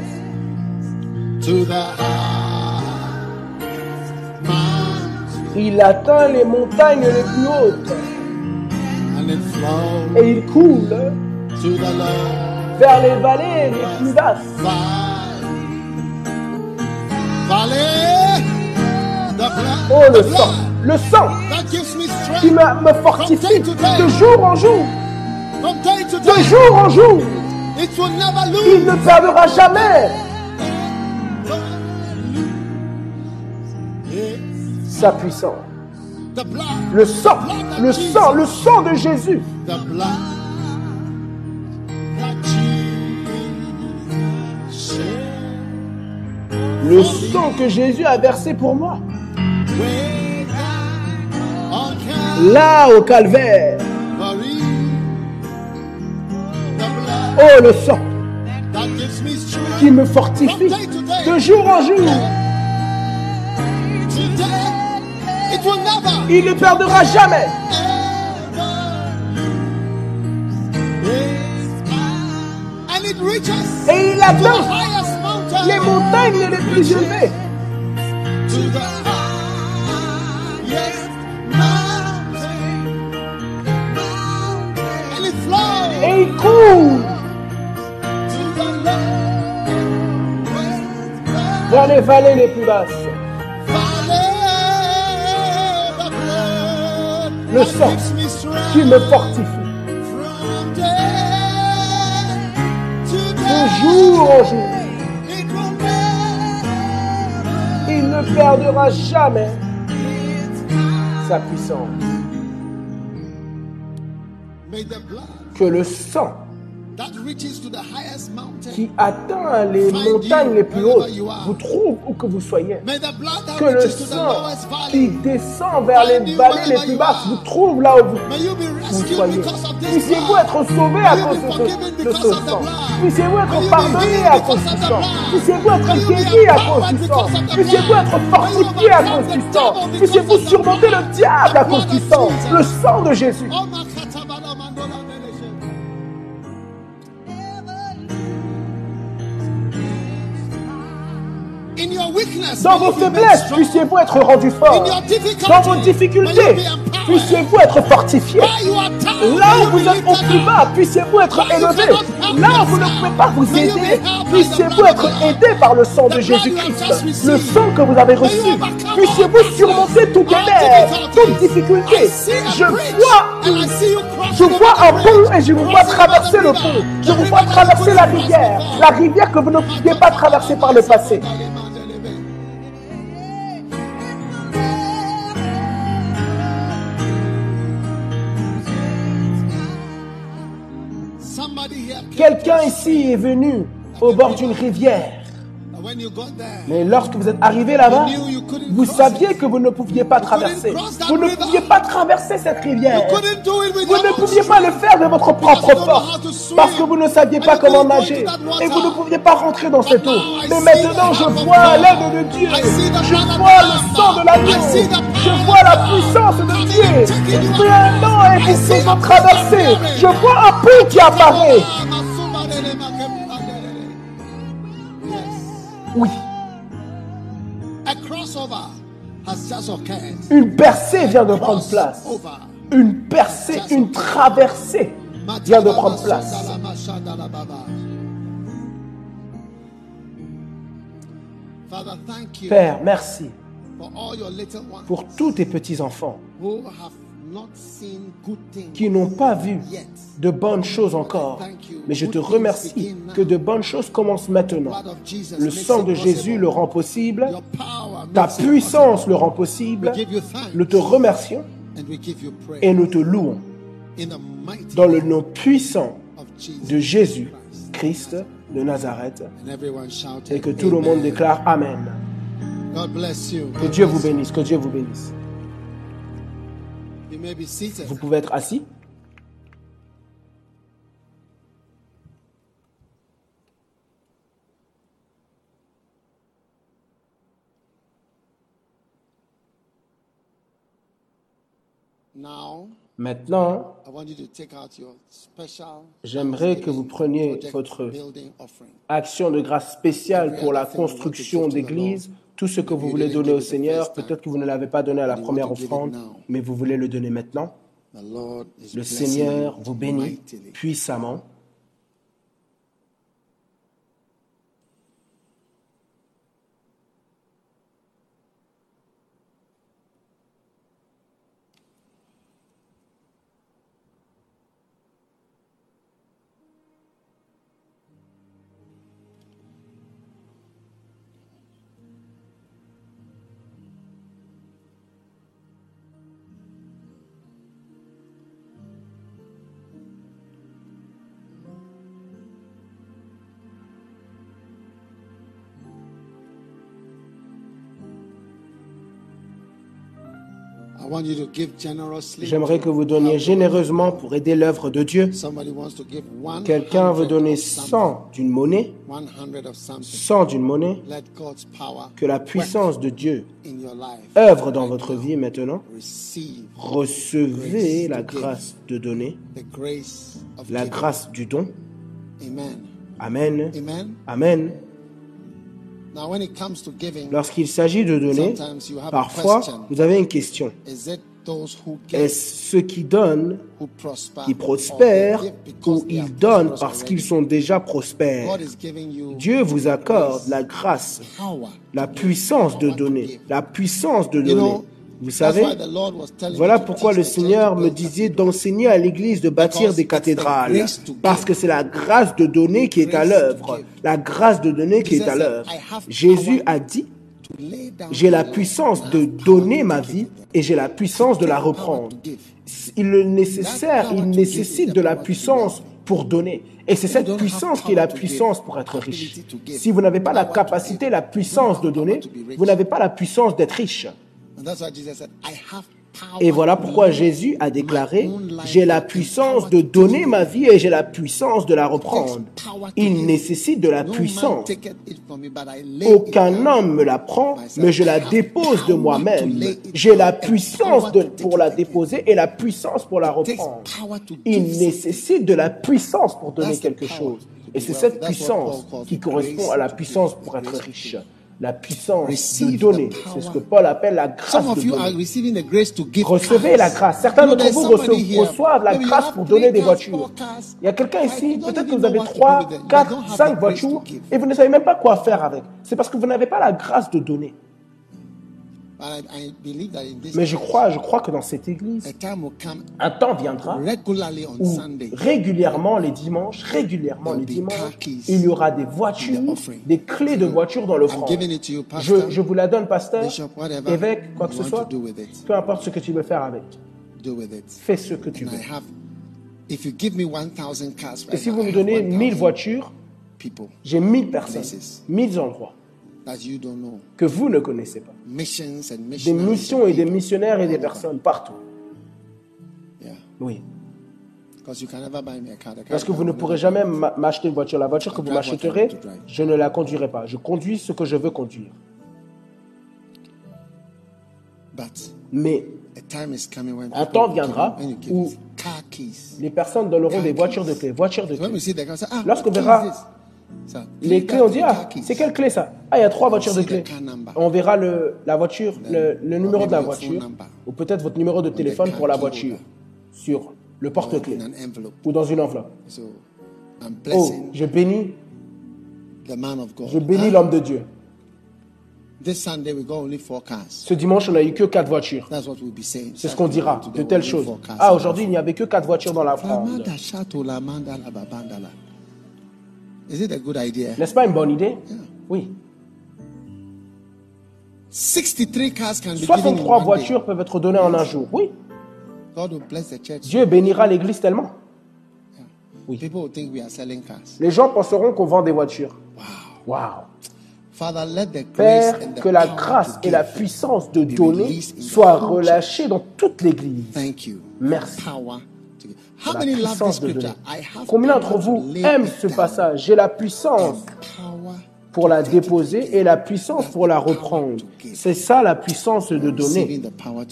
Il atteint les montagnes les plus hautes. Et il coule vers les vallées les plus basses. Oh, le sang, le sang qui me, me fortifie de jour en jour, de jour en jour. Il ne perdra jamais. Sa puissance. Le sang, le sang, le sang de Jésus. Le sang que Jésus a versé pour moi. Là au calvaire. Oh, le sang qui me fortifie de jour en jour. Il ne perdra jamais. Et il atteint les montagnes les plus élevées. Vers les vallées les plus basses. Le sang qui me fortifie de jour en jour. Il ne perdra jamais sa puissance. Que le sang qui atteint les montagnes les plus hautes vous trouve où que vous soyez. Que le sang qui descend vers les vallées les plus basses vous trouve là où vous, vous soyez. Puissiez-vous être sauvé à cause de de ce sang. Puissiez-vous être pardonné à cause du sang. Puissiez-vous être guéri à cause du sang. Puissiez-vous être fortifié à cause du sang. Puissiez-vous surmonter le diable à cause du sang. Le sang de Jésus. Dans vos faiblesses, puissiez-vous être rendu fort. Dans vos difficultés, puissiez-vous être fortifié. Là où vous êtes au plus bas, puissiez-vous être élevé. Là où vous ne pouvez pas vous aider, puissiez-vous être aidé par le sang de Jésus-Christ. Le sang que vous avez reçu. Puissiez-vous surmonter toute galère, toute difficulté. Je vois, je vois un pont et je vous vois traverser le pont. Je vous vois traverser la rivière. La rivière que vous ne pouviez pas traverser par le passé. Quelqu'un ici est venu au bord d'une rivière. Mais lorsque vous êtes arrivé là-bas, vous saviez que vous ne pouviez pas traverser. Vous ne pouviez pas traverser cette rivière. Vous ne pouviez pas le faire de votre propre force. Parce que vous ne saviez pas comment nager. Et vous ne pouviez pas rentrer dans cette eau. Mais maintenant, je vois l'aide de Dieu. Je vois le sang de l'agneau. Je vois la puissance de Dieu. Un an et vous traverser. Je vois un pont qui apparaît. Oui, A crossover has just occurred. une percée vient de prendre place. Une percée, une traversée vient de prendre place. Father, thank you Père, merci pour tous tes petits-enfants qui n'ont pas vu de bonnes choses encore. Mais je te remercie que de bonnes choses commencent maintenant. Le sang de Jésus le rend possible. Ta puissance le rend possible. Nous te remercions et nous te louons dans le nom puissant de Jésus Christ de Nazareth. Et que tout le monde déclare Amen. Que Dieu vous bénisse, que Dieu vous bénisse. Vous pouvez être assis. Now, Maintenant, I want you to take out your special j'aimerais que vous preniez votre action de grâce spéciale pour la construction d'église, tout ce que vous voulez donner au Seigneur, peut-être que vous ne l'avez pas donné à la première offrande, mais vous voulez le donner maintenant. Le Seigneur vous bénit puissamment. J'aimerais que vous donniez généreusement pour aider l'œuvre de Dieu. Quelqu'un veut donner of something. 100 d'une monnaie, One hundred of something. 100 d'une monnaie, que la puissance de Dieu œuvre dans votre vie maintenant. Recevez la grâce de donner, la grâce du don. Amen. Amen. Amen. Lorsqu'il s'agit de donner, parfois, vous avez une question. Est-ce ceux qui donnent qui prospèrent ou ils donnent parce qu'ils sont déjà prospères? Dieu vous accorde la grâce, la puissance de donner, la puissance de donner. Vous savez, voilà pourquoi le Seigneur me disait d'enseigner à l'Église de bâtir des cathédrales. Parce que c'est la grâce de donner qui est à l'œuvre. La grâce de donner qui est à l'œuvre. "I have Jésus a dit, j'ai la puissance de donner ma vie et j'ai la puissance de la reprendre. Il le nécessaire, il nécessite de la puissance pour donner. Et c'est cette puissance qui est la puissance pour être riche. Si vous n'avez pas la capacité, la puissance de donner, vous n'avez pas la puissance d'être riche. Et voilà pourquoi Jésus a déclaré, j'ai la puissance de donner ma vie et j'ai la puissance de la reprendre. Il nécessite de la puissance. Aucun homme me la prend, mais je la dépose de moi-même. J'ai la puissance de- pour la déposer et la puissance pour la reprendre. Il nécessite de la puissance pour donner quelque chose. Et c'est cette puissance qui correspond à la puissance pour être riche. La puissance de donner, c'est ce que Paul appelle la grâce Some of de you are donner. receiving the grace to give Recevez la grâce. Certains d'entre vous reçoivent la grâce pour donner des voitures. Il y a quelqu'un ici, peut-être que vous avez what to do 3, with them. You 4, don't have 5 the grace to voitures et vous ne savez même pas quoi faire avec. C'est parce que vous n'avez pas la grâce de donner. Mais je crois, je crois que dans cette église, un temps viendra où régulièrement les dimanches, régulièrement les dimanches, il y aura des voitures, des clés de voitures dans l'offrande. Je, je vous la donne, pasteur, évêque, quoi que ce soit. Peu importe ce que tu veux faire avec. Fais ce que tu veux. have, if you give me 1,000 cars Et si vous me donnez 1,000 1000 voitures, j'ai 1000 personnes, Places. 1000 endroits que vous ne connaissez pas. Des missions et des missionnaires et des personnes partout. Oui. Parce que vous ne pourrez jamais m'acheter une voiture. La voiture que vous m'achèterez, je ne la conduirai pas. Je conduis ce que je veux conduire. Mais Un temps viendra où les personnes donneront des voitures de clés. Voitures de say, ah, Lorsqu'on verra Les clés, on dit, ah, c'est quelle clé ça? Ah, il y a trois voitures de clés. On verra le, la voiture, le, le numéro de la voiture, ou peut-être votre numéro de téléphone pour la voiture, sur le porte-clés, envelope. ou dans une enveloppe. Oh, je bénis, je bénis Ah, l'homme de Dieu. Cars. Ce dimanche, on n'a eu que quatre voitures. C'est ce qu'on dira de telles choses. Ah, aujourd'hui, il n'y avait que quatre voitures dans la fronde. N'est-ce pas une bonne idée Oui. 63 cars can be given in 63 one day. voitures peuvent être données en un jour. Oui. God will bless the church. Dieu bénira l'église tellement. Oui. People will think we are selling cars. Les gens penseront qu'on vend des voitures. Father, let the Père, grace and the que la grâce et la puissance de donner soient relâchées dans toute l'église. Thank you. Merci. Power. How La puissance de Combien d'entre vous aiment ce passage? J'ai la puissance pour la déposer et la puissance pour la reprendre. C'est ça la puissance de donner.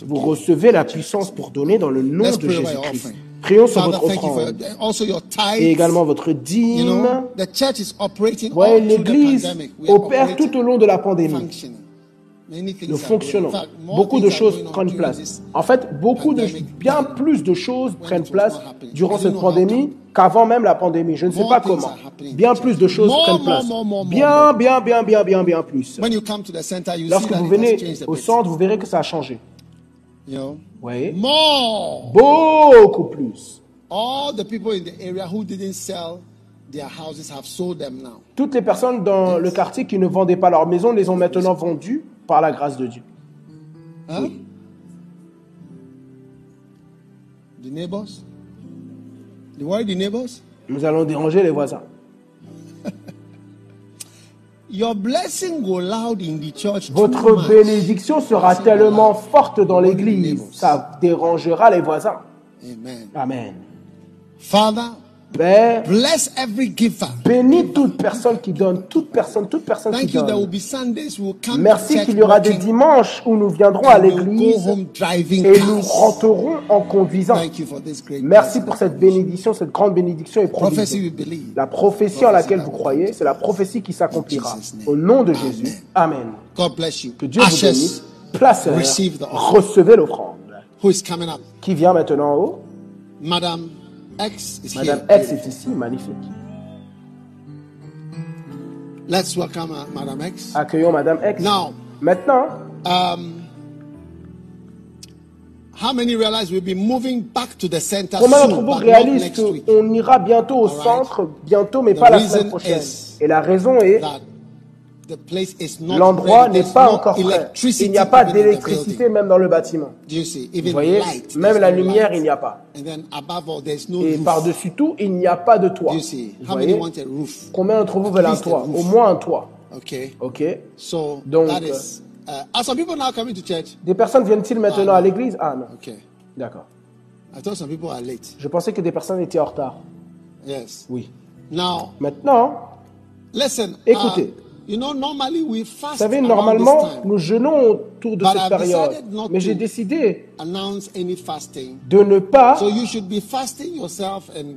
Vous recevez la puissance pour donner dans le nom de Jésus-Christ. Prions sur votre offrande. et également votre dîme. the l'Église opère tout au long de la pandémie. Fact, more Beaucoup de choses prennent place. En fait, beaucoup de, bien plus de choses prennent place durant cette pandémie qu'avant même la pandémie. Je ne sais pas comment. Bien plus de choses prennent place. Bien, bien, bien, bien, bien, bien plus. Lorsque vous venez au centre, vous verrez que ça a changé. Vous voyez. Beaucoup plus. All the people in the area who didn't sell their houses have sold them now. Toutes les personnes dans le quartier qui ne vendaient pas leur maison les ont maintenant vendues par la grâce de Dieu. Huh? The neighbors? You worry the neighbors? Nous allons déranger les voisins. Your blessing go loud in the church. Votre bénédiction sera tellement forte dans l'église, ça dérangera les voisins. Amen. Amen. Father, Père, bless every giver. bénis toute personne qui donne, toute personne, toute personne qui Thank you. There will donne. be Sundays come Merci qu'il y aura des dimanches où nous viendrons à l'église et nous rentrerons en conduisant. Thank you for this great Merci pour cette bénédiction, cette grande bénédiction et believe. La prophétie en laquelle vous croyez, c'est la prophétie qui s'accomplira. Au nom de Jésus. Amen. God bless you. Que Dieu vous bénisse. Placeur, receive the offering. recevez l'offrande. who is coming up? Qui vient maintenant en haut Madam X is Madame here. X est ici, magnifique. Let's welcome uh, Madam X. Accueillons Madame X. Now, Maintenant, um, how many realize we'll be moving back to the center combien d'entre vous réalisent qu'on ira bientôt au All right. centre, bientôt, mais The pas la semaine prochaine Et la raison est, l'endroit n'est pas encore prêt. Il n'y a pas d'électricité même dans le bâtiment. Vous voyez, même la lumière, il n'y a pas. Et par-dessus tout, il n'y a pas de toit. Vous voyez? Combien d'entre vous veulent un toit? Au moins un toit. Ok Donc. Uh? Des personnes viennent-ils maintenant à l'église? Ah non. D'accord. Je pensais que des personnes étaient en retard. Yes. Oui. Now, Maintenant, listen. Écoutez. Uh, you know, normally we vous fast savez, normalement, nous jeûnons autour de cette période. Mais j'ai to. décidé Announce any fasting. de ne pas So you should be fasting yourself, and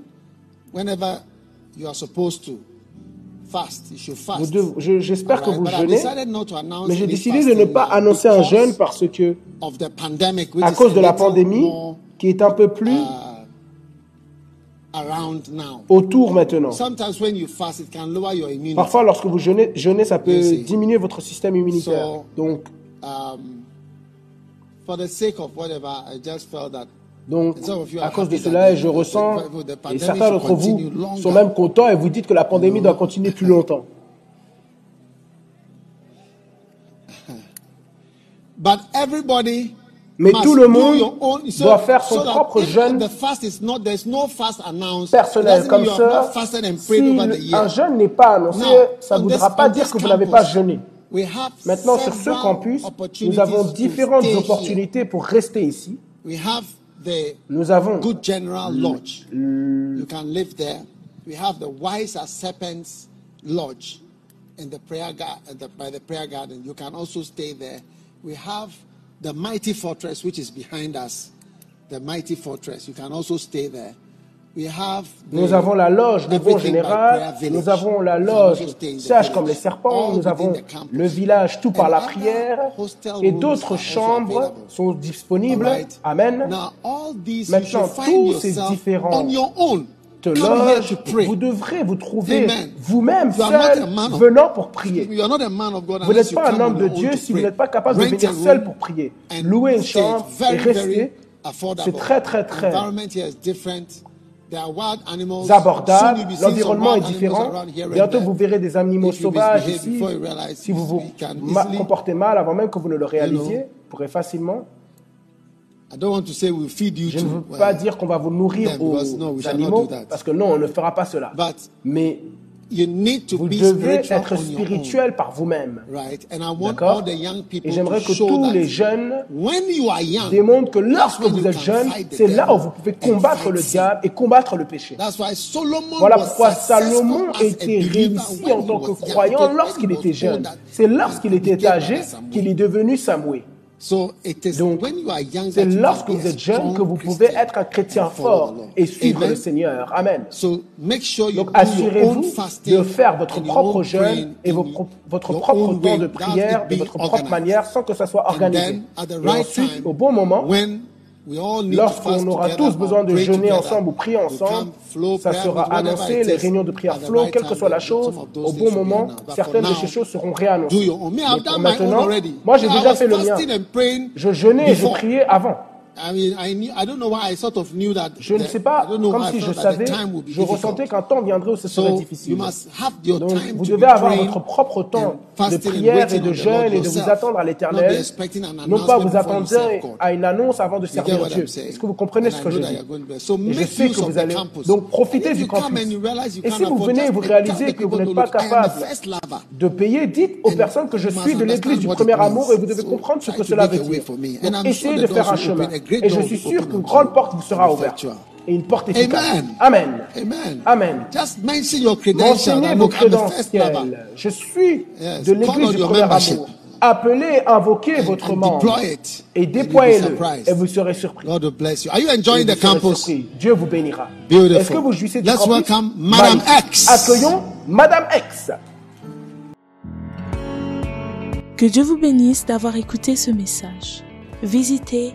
whenever you are supposed to fast, you should fast. Vous dev- je- J'espère que vous jeûnez, decided not to announce mais j'ai décidé de ne pas annoncer un jeûne parce que, à cause de a la pandémie, qui est un peu plus your immunity. Parfois, lorsque vous jeûnez, jeûnez ça peut diminuer votre système immunitaire. Donc, Um, for the sake of whatever, I just felt that donc, à cause de cela, je ressens, et certains d'entre vous sont même contents et vous dites que la pandémie doit continuer plus longtemps. But everybody Mais tout le monde so- doit faire son propre jeûne personnel. Comme ça, si un jeûne n'est pas annoncé, Now, ça ne voudra this- pas dire que vous n'avez pas jeûné. We have Maintenant, sur ce campus, opportunities nous avons différentes opportunités pour rester ici. We have the Nous avons Good General Lodge. You can live there. We have the Wise as Serpents Lodge in the prayer gar- uh, by the prayer garden. You can also stay there. We have the Mighty Fortress, which is behind us. The Mighty Fortress. You can also stay there. We have the Nous avons la loge de bon général, nous avons la loge sage comme les serpents, nous avons le village tout par la prière et d'autres chambres sont disponibles. Amen. Now, all these Maintenant, tous ces différents pray. vous devrez vous trouver vous-même seul venant pour prier. Vous n'êtes pas un homme de Dieu si vous n'êtes pas capable de venir seul pour prier. Louer une chambre et rester. C'est très, très, très Environment here is different. There are wild animals. abordable, l'environnement est différent. Bientôt vous verrez des animaux sauvages ici. Si vous vous comportez mal avant même que vous ne le réalisiez, vous pourrez facilement. I don't want to say we'll feed you Je ne veux too. pas dire qu'on va vous nourrir them, aux because no, we shall not animaux, do that. parce que non, on ne fera pas cela. But Mais you need to Vous be devez spiritual être spirituel par vous-même. Right? And I want D'accord? all the young people Et j'aimerais que tous les jeunes when you are young, démontrent que lorsque vous êtes jeune, c'est là où vous pouvez combattre le diable et combattre le péché. That's why Solomon Voilà pourquoi Salomon était réussi en he tant was que croyant lorsqu'il était was jeune. C'est lorsqu'il était âgé qu'il est devenu Samoué. So it is Donc, when you are young C'est lorsque vous êtes jeune que vous pouvez être un chrétien fort et suivre Amen. le Seigneur. Amen. So make sure you Donc assurez-vous de faire votre propre jeûne et vos votre propre temps de prière de votre propre manière sans que ça soit organisé. Et ensuite, au bon moment, when lorsqu'on aura tous besoin de jeûner ensemble ou prier ensemble, ça sera annoncé, les réunions de prière flow, quelle que soit la chose, au bon moment, certaines de ces choses seront réannoncées. Mais pour maintenant, moi j'ai déjà fait le mien. Je jeûnais et je priais avant. I mean, I knew, I don't know why I sort of knew that. Je ne sais pas, comme si je savais, je ressentais qu'un temps viendrait où ce serait difficile. must have your Donc, time vous devez avoir votre propre temps de prière et de jeûne et de vous attendre à l'éternel. Non pas vous God. à une annonce avant de servir Dieu. Est-ce que vous comprenez ce que je dis? Et je sais que vous allez. Donc profitez du campus. Et si vous venez et vous réalisez que vous n'êtes "No, pas capable first lover." de payer, dites aux personnes que je suis de l'église du premier amour et vous devez comprendre ce que cela veut dire. Donc, essayez de faire un chemin. Et je suis sûr qu'une grande porte vous sera ouverte. Et une porte efficace. Amen. Amen. Amen. Amen. Just mention your credentials. Mentionnez vos crédentiels. Je suis Yes. de l'église du premier membership. amour. Appelez, invoquez votre membre et déployez-le et vous serez surpris. God will bless you. Are you enjoying vous the campus? surpris. Dieu vous bénira. Beautiful. Est-ce que vous jouissez du Let's campus? welcome Madame. X. Accueillons Madame X. Que Dieu vous bénisse d'avoir écouté ce message. Visitez